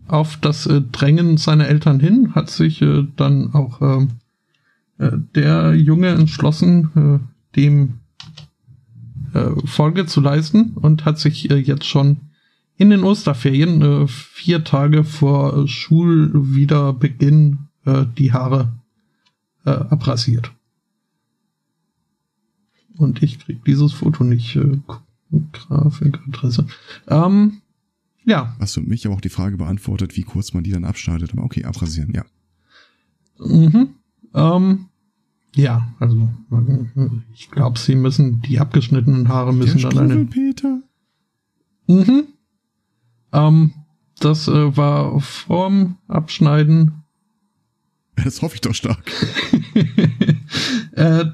auf das äh, Drängen seiner Eltern hin hat sich äh, dann auch ähm, äh, der Junge entschlossen, dem Folge zu leisten und hat sich jetzt schon in den Osterferien, äh, vier Tage vor Schulwiederbeginn, äh, die Haare äh, abrasiert. Und ich krieg dieses Foto nicht. Äh, Grafikadresse. Ähm, ja. Hast du mich aber auch die Frage beantwortet, wie kurz man die dann abschneidet. Aber okay, abrasieren, ja. Mhm. Ähm, ja, also ich glaube, sie müssen die abgeschnittenen Haare müssen Der dann eine. Peter. Mhm. Ähm, das äh, war vorm Abschneiden. Das hoffe ich doch stark. äh,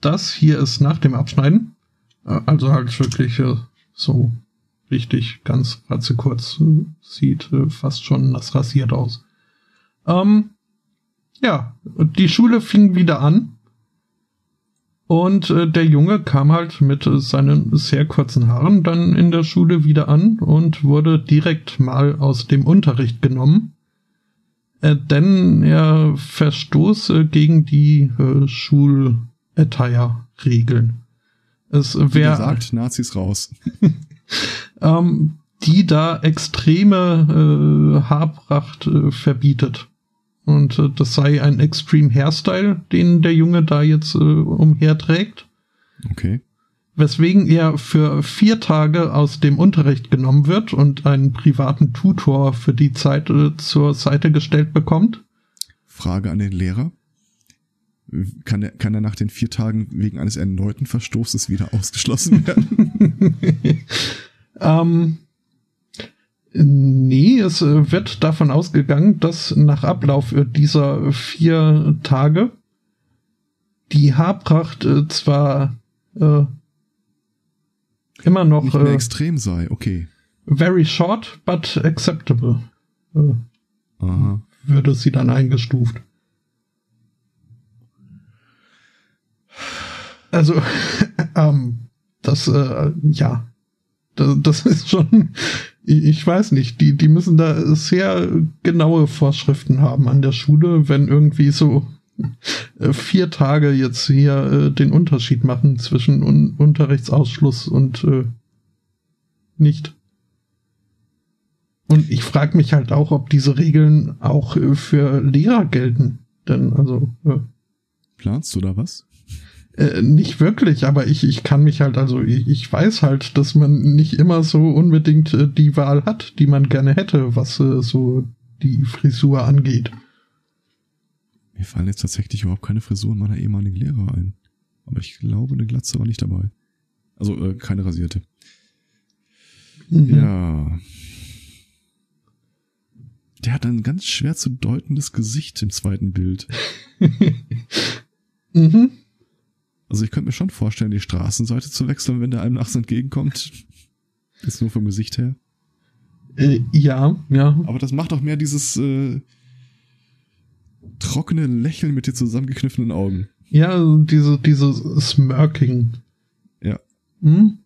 das hier ist nach dem Abschneiden. Äh, also halt wirklich äh, so richtig ganz kurz äh, sieht äh, fast schon das rasiert aus. Ähm, ja, die Schule fing wieder an. Und äh, der Junge kam halt mit äh, seinen sehr kurzen Haaren dann in der Schule wieder an und wurde direkt mal aus dem Unterricht genommen. Äh, denn er verstoße gegen die äh, Schulattire-Regeln. Es wäre. sagt Nazis raus. ähm, die da extreme äh, Haarpracht äh, verbietet. Und äh, das sei ein Extreme Hairstyle, den der Junge da jetzt äh, umherträgt. Okay. Weswegen er für vier Tage aus dem Unterricht genommen wird und einen privaten Tutor für die Zeit äh, zur Seite gestellt bekommt. Frage an den Lehrer. Kann er, kann er nach den vier Tagen wegen eines erneuten Verstoßes wieder ausgeschlossen werden? ähm, nee, es äh, wird davon ausgegangen, dass nach Ablauf dieser vier Tage die Haarpracht äh, zwar äh, immer noch Nicht mehr äh, extrem sei, okay. very short, but acceptable. Äh, Aha. würde sie dann eingestuft. Also, ähm, das, äh, ja, das, das ist schon, ich, weiß nicht, die, die müssen da sehr genaue Vorschriften haben an der Schule, wenn irgendwie so äh, vier Tage jetzt hier äh, den Unterschied machen zwischen Un Unterrichtsausschluss und äh, nicht. Und ich frage mich halt auch, ob diese Regeln auch äh, für Lehrer gelten. Denn also äh, Planst du da was? Äh, nicht wirklich, aber ich, ich kann mich halt, also ich, ich weiß halt, dass man nicht immer so unbedingt äh, die Wahl hat, die man gerne hätte, was äh, so die Frisur angeht. Mir fallen jetzt tatsächlich überhaupt keine Frisuren meiner ehemaligen Lehrer ein. Aber ich glaube, eine Glatze war nicht dabei. Also äh, keine rasierte. Mhm. Ja. Der hat ein ganz schwer zu deutendes Gesicht im zweiten Bild. mhm. Also ich könnte mir schon vorstellen, die Straßenseite zu wechseln, wenn der einem nachts entgegenkommt. Ist nur vom Gesicht her. Äh, ja, ja. Aber das macht auch mehr dieses äh, trockene Lächeln mit den zusammengekniffenen Augen. Ja, also diese, diese Smirking. Ja. Hm?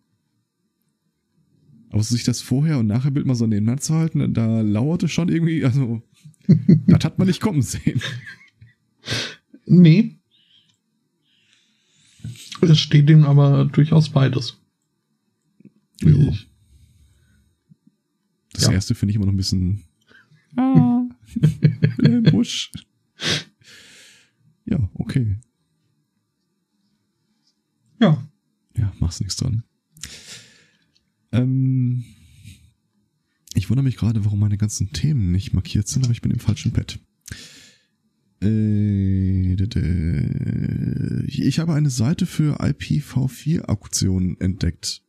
Aber sich das vorher und nachher Bild mal so nebeneinander zu halten, da lauerte schon irgendwie, also, das hat man nicht kommen sehen. Nee. Es steht ihm aber durchaus beides. Jo. Das Ja. erste finde ich immer noch ein bisschen. Ah, Busch. Ja, okay. Ja. Ja, machst nichts dran. Ähm, ich wundere mich gerade, warum meine ganzen Themen nicht markiert sind, aber ich bin im falschen Pad. Äh, d- ich habe eine Seite für IPv4-Auktionen entdeckt.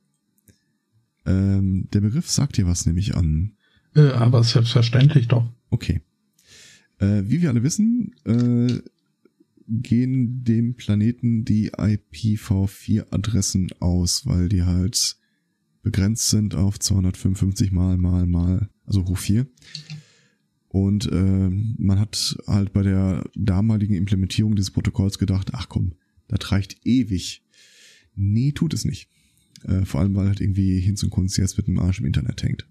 Ähm, der Begriff sagt dir was, nehme ich an. Äh, aber selbstverständlich doch. Okay. Äh, wie wir alle wissen, äh, gehen dem Planeten die IPv4-Adressen aus, weil die halt begrenzt sind auf 255 mal mal mal, also hoch 4. Und äh, man hat halt bei der damaligen Implementierung dieses Protokolls gedacht, ach komm, das reicht ewig. Nee, tut es nicht. Äh, vor allem, weil halt irgendwie Hinz und Kunst jetzt mit dem Arsch im Internet hängt.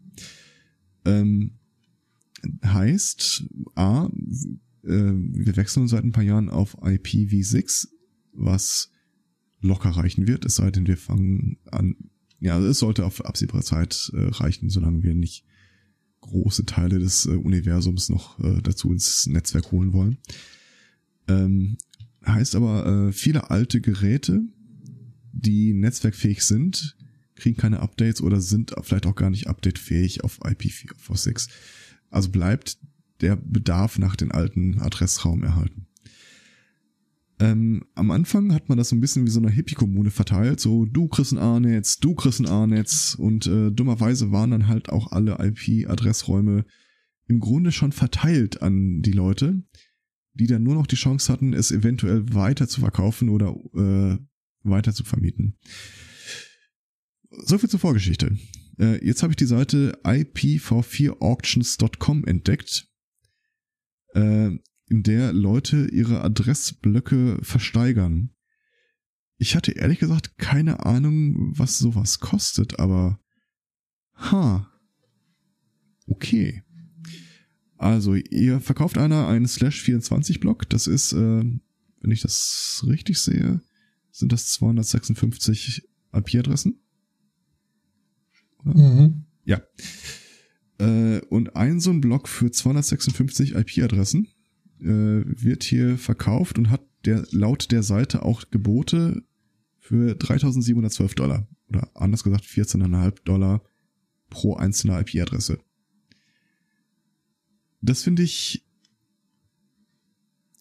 Ähm, heißt, A, äh, wir wechseln seit ein paar Jahren auf IPv6, was locker reichen wird, es sei denn, wir fangen an, ja, es sollte auf absehbare Zeit äh, reichen, solange wir nicht große Teile des äh, Universums noch äh, dazu ins Netzwerk holen wollen. Ähm, heißt aber, äh, viele alte Geräte, die netzwerkfähig sind, kriegen keine Updates oder sind vielleicht auch gar nicht updatefähig auf IPv6. Also bleibt der Bedarf nach den alten Adressraum erhalten. Ähm, am Anfang hat man das so ein bisschen wie so eine Hippie-Kommune verteilt, so du kriegst ein A-Netz, du kriegst ein A-Netz und äh, dummerweise waren dann halt auch alle IP-Adressräume im Grunde schon verteilt an die Leute, die dann nur noch die Chance hatten, es eventuell weiter zu verkaufen oder äh, weiter zu vermieten. So viel zur Vorgeschichte. Äh, jetzt habe ich die Seite ipv4auctions.com entdeckt, äh, in der Leute ihre Adressblöcke versteigern. Ich hatte ehrlich gesagt keine Ahnung, was sowas kostet, aber ha. Okay. Also, ihr verkauft einer einen Slash 24 Block, das ist, äh, wenn ich das richtig sehe, sind das 256 IP-Adressen. Mhm. Ja. Äh, und ein so ein Block für 256 IP-Adressen wird hier verkauft und hat der laut der Seite auch Gebote für 3712 Dollar. Oder anders gesagt 14,5 Dollar pro einzelne IP-Adresse. Das finde ich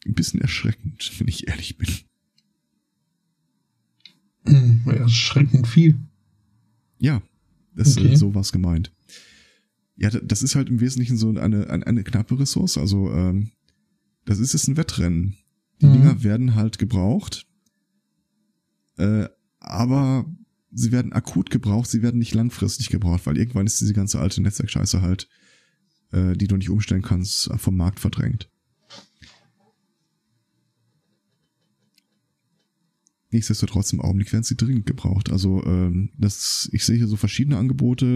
ein bisschen erschreckend, wenn ich ehrlich bin. Erschreckend viel. Ja, das okay. ist sowas gemeint. Ja, das ist halt im Wesentlichen so eine, eine, eine knappe Ressource. Also ähm, das ist jetzt ein Wettrennen. Die mhm. Dinger werden halt gebraucht, äh, aber sie werden akut gebraucht, sie werden nicht langfristig gebraucht, weil irgendwann ist diese ganze alte Netzwerkscheiße halt, äh, die du nicht umstellen kannst, vom Markt verdrängt. Nichtsdestotrotz im Augenblick werden sie dringend gebraucht. Also ähm, das, ich sehe hier so verschiedene Angebote.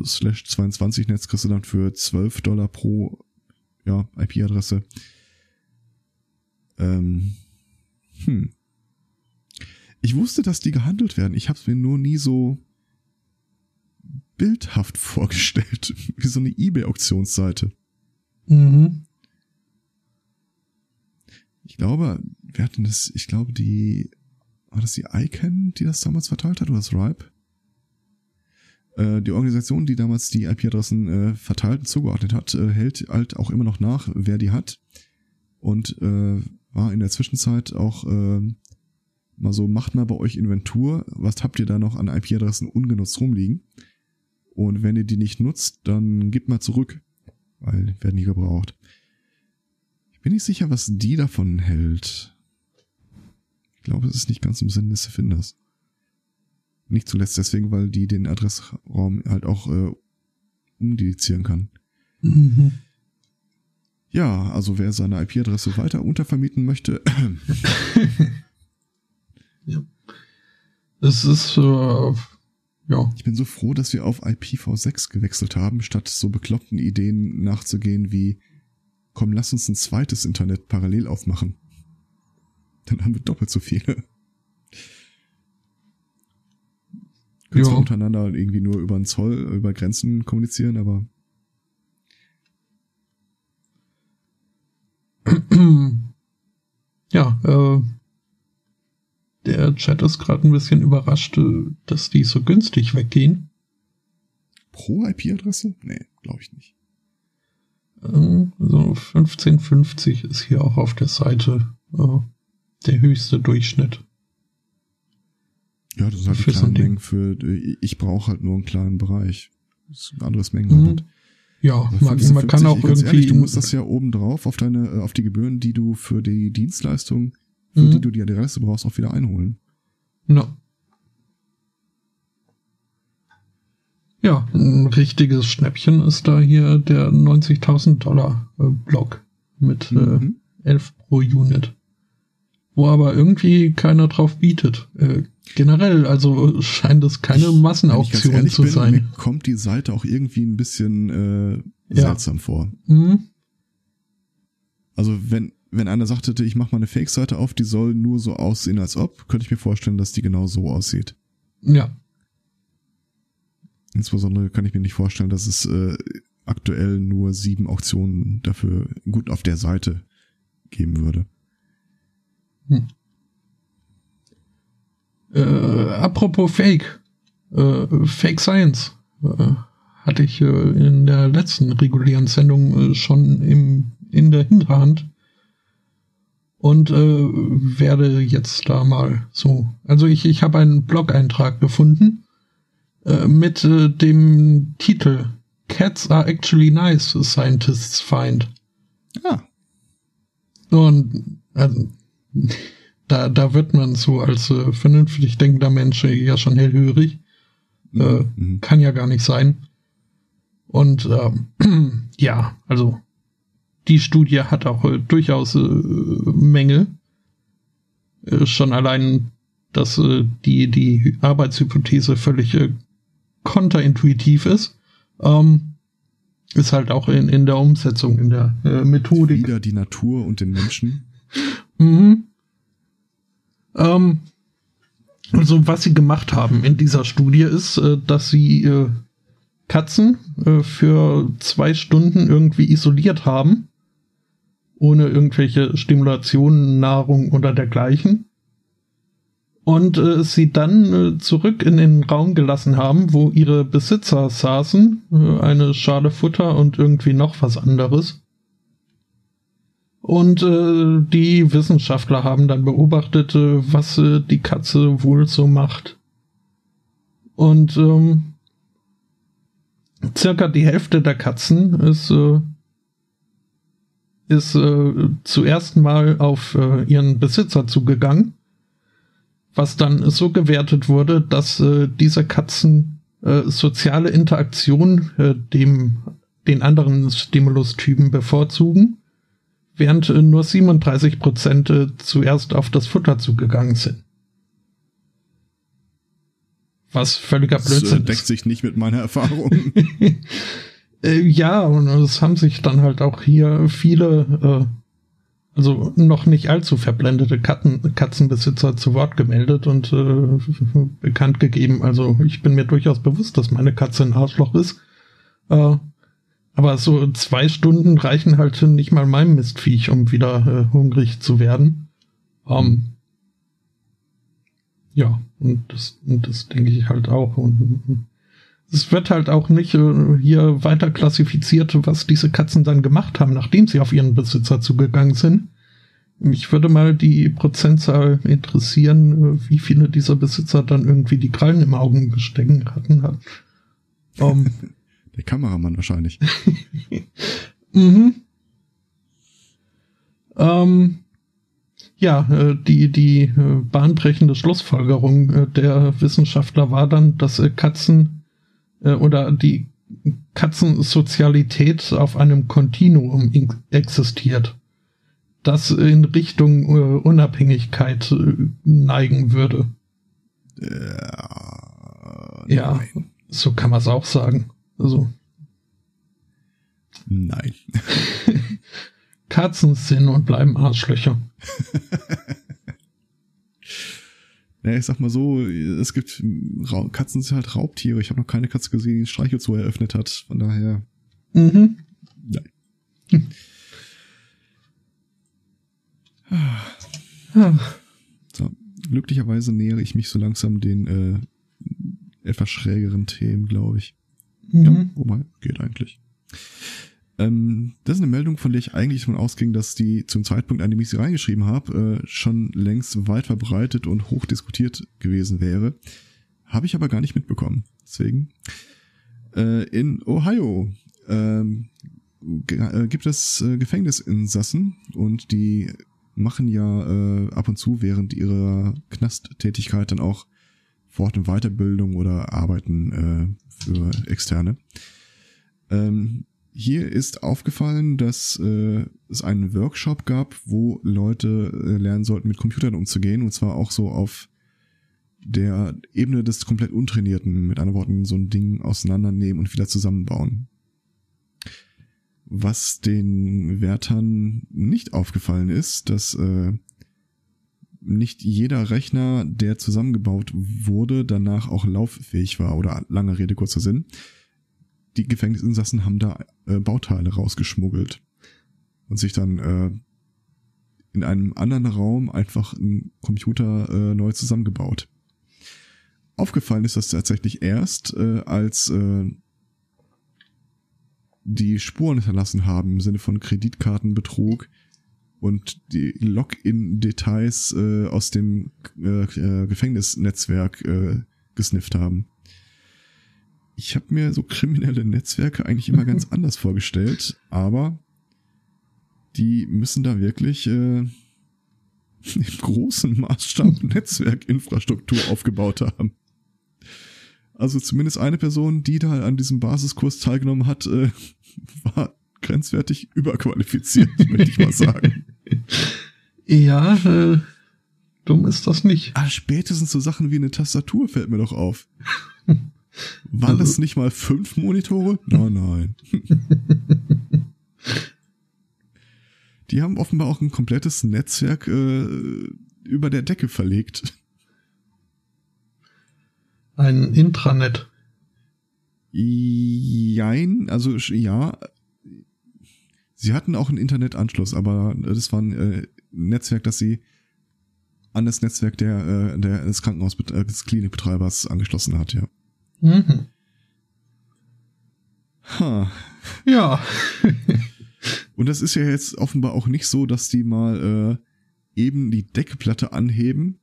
Äh, slash 22 Netz kriegst du dann für 12 Dollar pro ja, IP-Adresse. Ähm, hm. Ich wusste, dass die gehandelt werden. Ich habe es mir nur nie so bildhaft vorgestellt, wie so eine eBay-Auktionsseite. Mhm. Ich glaube, wir hatten das, ich glaube, die war das die ICANN, die das damals verteilt hat, oder das RIPE? Äh, die Organisation, die damals die IP-Adressen äh, verteilt und zugeordnet hat, äh, hält halt auch immer noch nach, wer die hat. Und äh, war in der Zwischenzeit auch äh, mal so, macht mal bei euch Inventur, was habt ihr da noch an IP-Adressen ungenutzt rumliegen? Und wenn ihr die nicht nutzt, dann gebt mal zurück, weil werden nie gebraucht. Ich bin nicht sicher, was die davon hält. Ich glaube, es ist nicht ganz im Sinn des Erfinders. Nicht zuletzt deswegen, weil die den Adressraum halt auch äh, umdedizieren kann. Mhm. Ja, also wer seine IP-Adresse weiter untervermieten möchte. ja. Es ist, äh, ja. Ich bin so froh, dass wir auf IPv6 gewechselt haben, statt so bekloppten Ideen nachzugehen wie, komm, lass uns ein zweites Internet parallel aufmachen. Dann haben wir doppelt so viele. Können zwar untereinander irgendwie nur über den Zoll, über Grenzen kommunizieren, aber. Ja, äh, der Chat ist gerade ein bisschen überrascht, äh, dass die so günstig weggehen. Pro IP-Adresse? Nee, glaube ich nicht. Äh, so 1550 ist hier auch auf der Seite. Äh, der höchste Durchschnitt. Ja, das ist halt für kleine Mengen für, ich brauche halt nur einen kleinen Bereich. Das ist ein anderes Mengenrabatt. Mhm. Ja, man, 50, man kann auch irgendwie. Ehrlich, du musst das ja oben drauf auf deine, äh, auf die Gebühren, die du für die Dienstleistung, für mhm. die du die Adresse brauchst, auch wieder einholen. Ja. Ja, ein richtiges Schnäppchen ist da hier der 90.000 Dollar äh, Block mit mhm. äh, 11 pro Unit wo aber irgendwie keiner drauf bietet. Äh, generell, also scheint es keine Massenauktion zu bin, sein. Mir kommt die Seite auch irgendwie ein bisschen äh, seltsam ja. vor. Mhm. Also wenn wenn einer sagt hätte, ich mache mal eine Fake-Seite auf, die soll nur so aussehen, als ob, könnte ich mir vorstellen, dass die genau so aussieht. Ja. Insbesondere kann ich mir nicht vorstellen, dass es äh, aktuell nur sieben Auktionen dafür gut auf der Seite geben würde. Hm. Äh, apropos Fake. Äh, Fake Science. Äh, hatte ich äh, in der letzten regulären Sendung äh, schon im, in der Hinterhand. Und äh, werde jetzt da mal so. Also ich, ich habe einen Blog-Eintrag gefunden mit dem Titel Cats are actually nice, scientists find. Ja. Und also, da, da wird man so als äh, vernünftig denkender Mensch ja schon hellhörig. Mhm. Äh, mhm. Kann ja gar nicht sein. Und ähm, ja, also die Studie hat auch äh, durchaus äh, Mängel. Äh, schon allein, dass äh, die, die Arbeitshypothese völlig äh, konterintuitiv ist. Ähm, ist halt auch in, in der Umsetzung, in der äh, Methodik. Wieder die Natur und den Menschen. Mhm. Ähm, also was sie gemacht haben in dieser Studie ist, äh, dass sie äh, Katzen äh, für zwei Stunden irgendwie isoliert haben, ohne irgendwelche Stimulationen, Nahrung oder dergleichen. Und äh, sie dann äh, zurück in den Raum gelassen haben, wo ihre Besitzer saßen, äh, eine Schale Futter und irgendwie noch was anderes. Und äh, die Wissenschaftler haben dann beobachtet, äh, was äh, die Katze wohl so macht. Und ähm, circa die Hälfte der Katzen ist, äh, ist äh, zuerst mal auf äh, ihren Besitzer zugegangen, was dann so gewertet wurde, dass äh, diese Katzen äh, soziale Interaktion äh, dem den anderen Stimulustypen bevorzugen während äh, nur 37 Prozent äh, zuerst auf das Futter zugegangen sind. Was völliger Blödsinn das, äh, deckt sich nicht mit meiner Erfahrung. äh, ja, und es haben sich dann halt auch hier viele, äh, also noch nicht allzu verblendete Katzen, Katzenbesitzer zu Wort gemeldet und äh, bekannt gegeben. Also ich bin mir durchaus bewusst, dass meine Katze ein Arschloch ist. Äh, aber so zwei Stunden reichen halt nicht mal meinem Mistviech, um wieder äh, hungrig zu werden. Ähm, ja, und das, und das denke ich halt auch. Und es wird halt auch nicht äh, hier weiter klassifiziert, was diese Katzen dann gemacht haben, nachdem sie auf ihren Besitzer zugegangen sind. Mich würde mal die Prozentzahl interessieren, äh, wie viele dieser Besitzer dann irgendwie die Krallen im Augen gestecken hatten. Ähm, Der Kameramann wahrscheinlich. mhm. Ähm, ja, äh, die, die äh, bahnbrechende Schlussfolgerung äh, der Wissenschaftler war dann, dass Katzen oder die Katzensozialität auf einem Kontinuum existiert, das in Richtung Unabhängigkeit neigen würde. Ja, ja so kann man es auch sagen. Also. Nein. Katzen sind und bleiben Arschlöcher. naja, ich sag mal so, es gibt Katzen sind halt Raubtiere. Ich habe noch keine Katze gesehen, die ein Streichelzoo eröffnet hat. Von daher. Mhm. Nein. so, glücklicherweise nähere ich mich so langsam den äh, etwas schrägeren Themen, glaube ich. Mhm. Ja, wobei, geht eigentlich. Ähm, das ist eine Meldung, von der ich eigentlich davon ausging, dass die zum Zeitpunkt, an dem ich sie reingeschrieben habe, äh, schon längst weit verbreitet und hoch diskutiert gewesen wäre. Habe ich aber gar nicht mitbekommen. Deswegen. Äh, in Ohio ähm, äh, gibt es äh, Gefängnisinsassen und die machen ja äh, ab und zu während ihrer Knasttätigkeit dann auch Fort- und Weiterbildung oder arbeiten äh, für Externe. Ähm, hier ist aufgefallen, dass äh, es einen Workshop gab, wo Leute äh, lernen sollten, mit Computern umzugehen, und zwar auch so auf der Ebene des komplett Untrainierten, mit anderen Worten, so ein Ding auseinandernehmen und wieder zusammenbauen. Was den Wärtern nicht aufgefallen ist, dass äh, nicht jeder Rechner, der zusammengebaut wurde, danach auch lauffähig war oder lange Rede, kurzer Sinn. Die Gefängnisinsassen haben da äh, Bauteile rausgeschmuggelt und sich dann äh, in einem anderen Raum einfach einen Computer äh, neu zusammengebaut. Aufgefallen ist das tatsächlich erst, äh, als äh, die Spuren hinterlassen haben im Sinne von Kreditkartenbetrug, und die Login-Details äh, aus dem äh, äh, Gefängnisnetzwerk äh, gesnifft haben. Ich habe mir so kriminelle Netzwerke eigentlich immer ganz anders vorgestellt, aber die müssen da wirklich äh, im großen Maßstab Netzwerkinfrastruktur aufgebaut haben. Also zumindest eine Person, die da an diesem Basiskurs teilgenommen hat, äh, war grenzwertig überqualifiziert, möchte ich mal sagen. Ja, äh, dumm ist das nicht. Ah, spätestens so Sachen wie eine Tastatur fällt mir doch auf. Waren also, nicht mal fünf Monitore? Nein, nein. Die haben offenbar auch ein komplettes Netzwerk äh, über der Decke verlegt. Ein Intranet. Jein, also ja. Sie hatten auch einen Internetanschluss, aber das war ein äh, Netzwerk, das sie an das Netzwerk der, äh, der des Krankenhaus äh, des Klinikbetreibers angeschlossen hat, ja. Mhm. Ha. Ja. Und das ist ja jetzt offenbar auch nicht so, dass die mal äh, eben die Deckplatte anheben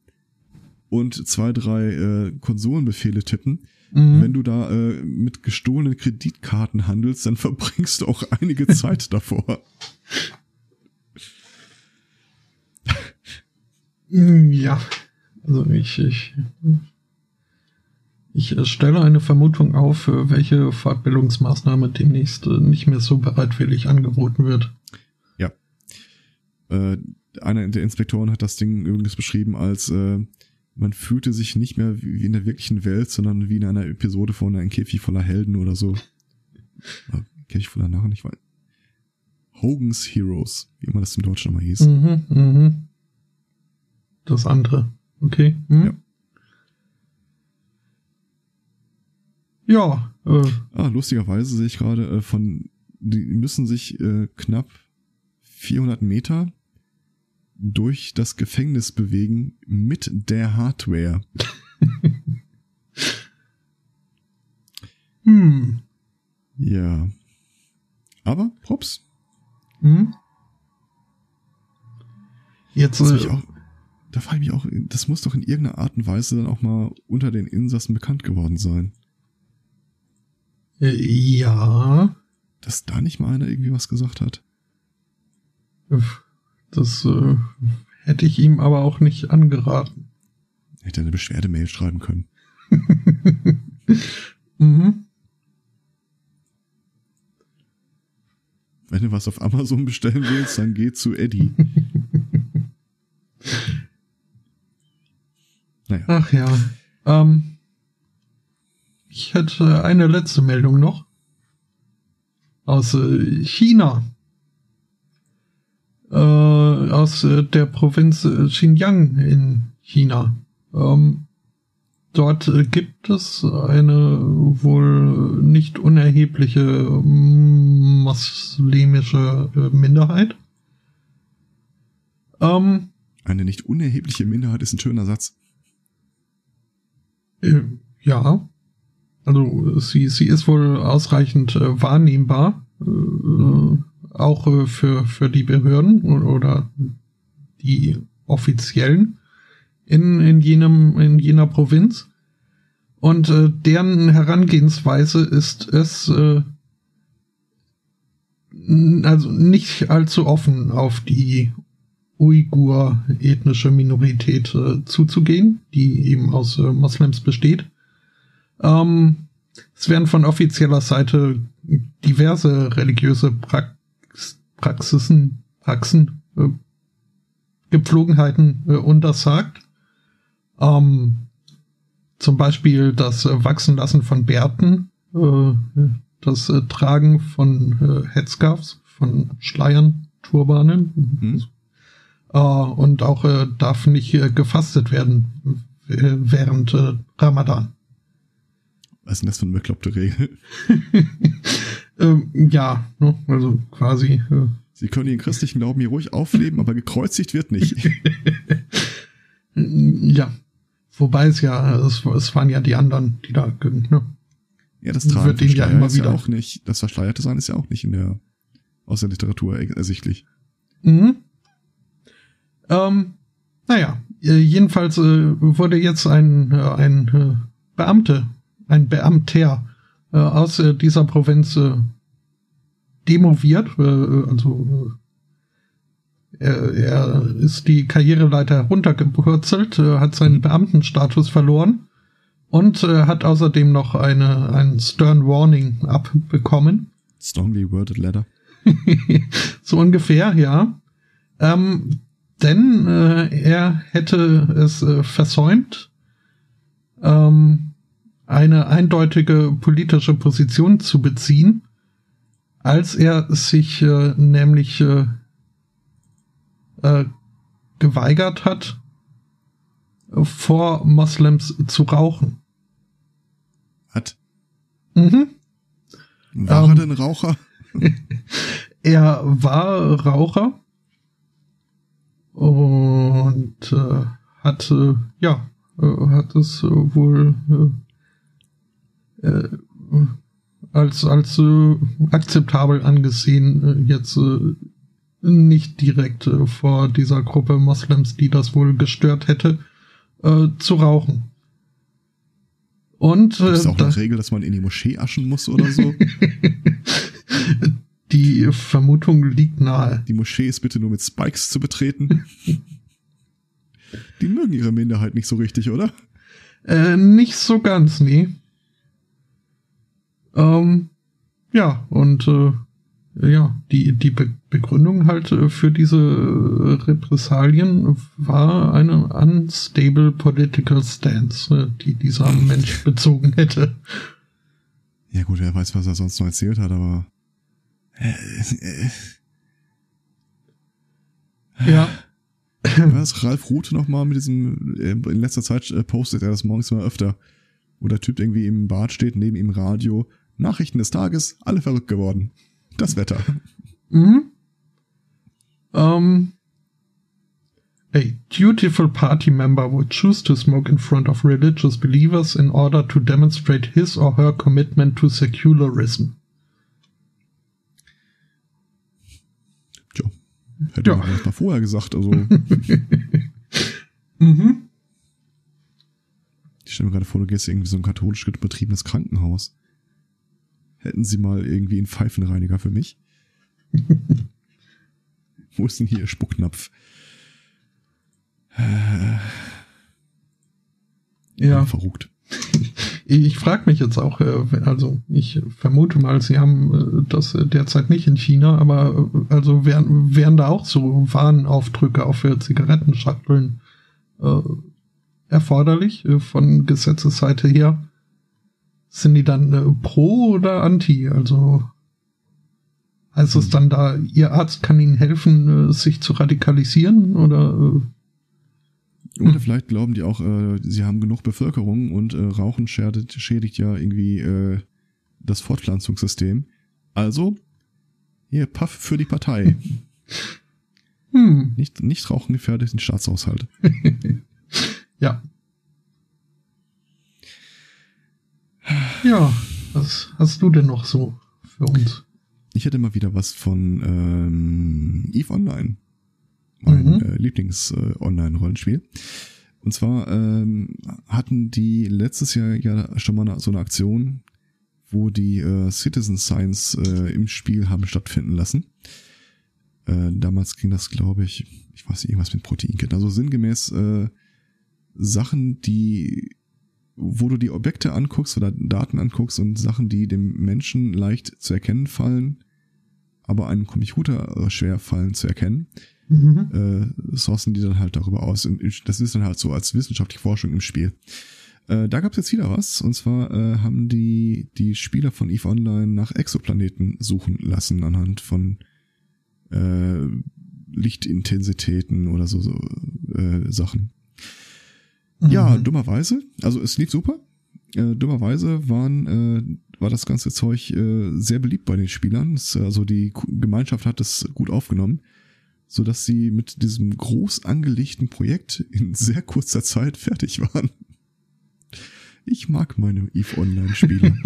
und zwei, drei äh, Konsolenbefehle tippen. Mhm. Wenn du da äh, mit gestohlenen Kreditkarten handelst, dann verbringst du auch einige Zeit davor. Ja, also ich, ich, ich stelle eine Vermutung auf, welche Fortbildungsmaßnahme demnächst nicht mehr so bereitwillig angeboten wird. Ja. Äh, einer der Inspektoren hat das Ding übrigens beschrieben als äh, man fühlte sich nicht mehr wie in der wirklichen Welt, sondern wie in einer Episode von einem Käfig voller Helden oder so. Oder Käfig voller Narren, ich weiß. Hogan's Heroes, wie immer das im Deutschen mal hieß. Mhm, mhm. Das andere. Okay. Hm? Ja. Ja. Äh. Ah, lustigerweise sehe ich gerade äh, von, die müssen sich äh, knapp 400 Meter durch das Gefängnis bewegen mit der Hardware. hm. Ja. Aber, Props. Hm? Jetzt das äh, auch, da frage ich mich auch, das muss doch in irgendeiner Art und Weise dann auch mal unter den Insassen bekannt geworden sein. Äh, ja. Dass da nicht mal einer irgendwie was gesagt hat. Das äh, hätte ich ihm aber auch nicht angeraten. Hätte eine Beschwerdemail schreiben können. mhm. Wenn du was auf Amazon bestellen willst, dann geh zu Eddie. naja. Ach ja. Ähm, ich hätte eine letzte Meldung noch. Aus äh, China äh, aus äh, der Provinz äh, Xinjiang in China. Ähm, dort äh, gibt es eine wohl nicht unerhebliche mm, muslimische äh, Minderheit. Ähm, eine nicht unerhebliche Minderheit ist ein schöner Satz. Äh, ja. Also sie, sie ist wohl ausreichend äh, wahrnehmbar. Äh, auch äh, für, für die Behörden oder die Offiziellen in, in, jenem, in jener Provinz. Und äh, deren Herangehensweise ist es äh, also nicht allzu offen auf die Uigur-ethnische Minorität äh, zuzugehen, die eben aus äh, Moslems besteht. Ähm, es werden von offizieller Seite diverse religiöse Praktiken Praxisen, Praxen, äh, Gepflogenheiten äh, untersagt. Ähm, zum Beispiel das äh, Wachsenlassen von Bärten, äh, das äh, Tragen von äh, Headscarves, von Schleiern, Turbanen. Mhm. Äh, und auch äh, darf nicht äh, gefastet werden äh, während äh, Ramadan. Was ist denn das für eine bekloppte Regel? Ähm, ja, ne, also quasi. Äh, Sie können ihren christlichen Glauben hier ruhig aufleben, aber gekreuzigt wird nicht. ja. Wobei es ja, es, es, waren ja die anderen, die da, ne? Ja, das Tragen wird ja immer wieder. Ja auch nicht, das Verschleierte sein ist ja auch nicht in der, aus der Literatur ersichtlich. Mhm. Ähm, naja, äh, jedenfalls äh, wurde jetzt ein, äh, ein äh, Beamte, ein Beamter äh, aus äh, dieser Provinz äh, demoviert. Äh, also äh, er, er ist die Karriereleiter heruntergepurzelt, äh, hat seinen Beamtenstatus verloren und äh, hat außerdem noch eine ein Stern Warning abbekommen. Strongly worded letter. so ungefähr, ja. Ähm, denn äh, er hätte es äh, versäumt, ähm, eine eindeutige politische Position zu beziehen, als er sich äh, nämlich äh, äh, geweigert hat, vor Moslems zu rauchen. Hat? Mhm. War um, er denn Raucher? er war Raucher und äh, hat äh, ja äh, hat es wohl äh, äh, als als akzeptabel angesehen jetzt nicht direkt vor dieser Gruppe Moslems, die das wohl gestört hätte, zu rauchen. Und äh, ist auch eine Regel, dass man in die Moschee aschen muss oder so. die Vermutung liegt nahe. Die Moschee ist bitte nur mit Spikes zu betreten. die mögen ihre Minderheit nicht so richtig, oder? Äh, nicht so ganz, nee. Ähm, ja, und äh, ja, die, die Be Begründung halt äh, für diese äh, Repressalien war eine unstable political stance, äh, die dieser Mensch bezogen hätte. Ja gut, wer weiß, was er sonst noch erzählt hat, aber ja. Was Ralf Rute nochmal mit diesem, in letzter Zeit postet er das morgens immer öfter, wo der Typ irgendwie im Bad steht, neben ihm Radio, Nachrichten des Tages, alle verrückt geworden. Das Wetter. Mhm. Um, a dutiful party member would choose to smoke in front of religious believers in order to demonstrate his or her commitment to secularism. Tja, hätte ja. man das mal vorher gesagt, also. mhm. Ich stelle mir gerade vor, du gehst irgendwie so ein katholisch betriebenes Krankenhaus. Hätten Sie mal irgendwie einen Pfeifenreiniger für mich? Wo ist denn hier Ihr Spucknapf? Äh, ja. Verrückt. Ich frage mich jetzt auch, äh, also ich vermute mal, sie haben äh, das derzeit nicht in China, aber äh, also wären, wären da auch so Warnaufdrücke auch für Zigarettenschachteln äh, erforderlich von Gesetzesseite her? Sind die dann äh, pro oder anti? Also heißt es dann da, ihr Arzt kann ihnen helfen, äh, sich zu radikalisieren oder? Äh, oder vielleicht glauben die auch, äh, sie haben genug Bevölkerung und äh, Rauchen schädigt, schädigt ja irgendwie äh, das Fortpflanzungssystem. Also, hier, Puff für die Partei. Hm. Nicht, nicht rauchen gefährdet den Staatshaushalt. ja. Ja, was hast du denn noch so für uns? Ich hätte mal wieder was von ähm, EVE Online. Mein mhm. äh, Lieblings-Online-Rollenspiel. Äh, Und zwar ähm, hatten die letztes Jahr ja schon mal so eine Aktion, wo die äh, Citizen Science äh, im Spiel haben stattfinden lassen. Äh, damals ging das, glaube ich, ich weiß nicht, irgendwas mit Proteinkit. Also sinngemäß äh, Sachen, die wo du die Objekte anguckst oder Daten anguckst und Sachen, die dem Menschen leicht zu erkennen fallen, aber einem Computer schwer fallen zu erkennen, mhm. äh, sourcen die dann halt darüber aus. Und das ist dann halt so als wissenschaftliche Forschung im Spiel. Äh, da gab es jetzt wieder was, und zwar äh, haben die die Spieler von EVE Online nach Exoplaneten suchen lassen anhand von äh, Lichtintensitäten oder so, so äh, Sachen. Mhm. Ja, dummerweise, also es lief super. Äh, dummerweise waren, äh, war das ganze Zeug äh, sehr beliebt bei den Spielern. Es, also die Gemeinschaft hat es gut aufgenommen, so dass sie mit diesem groß angelegten Projekt in sehr kurzer Zeit fertig waren. Ich mag meine EVE Online-Spieler.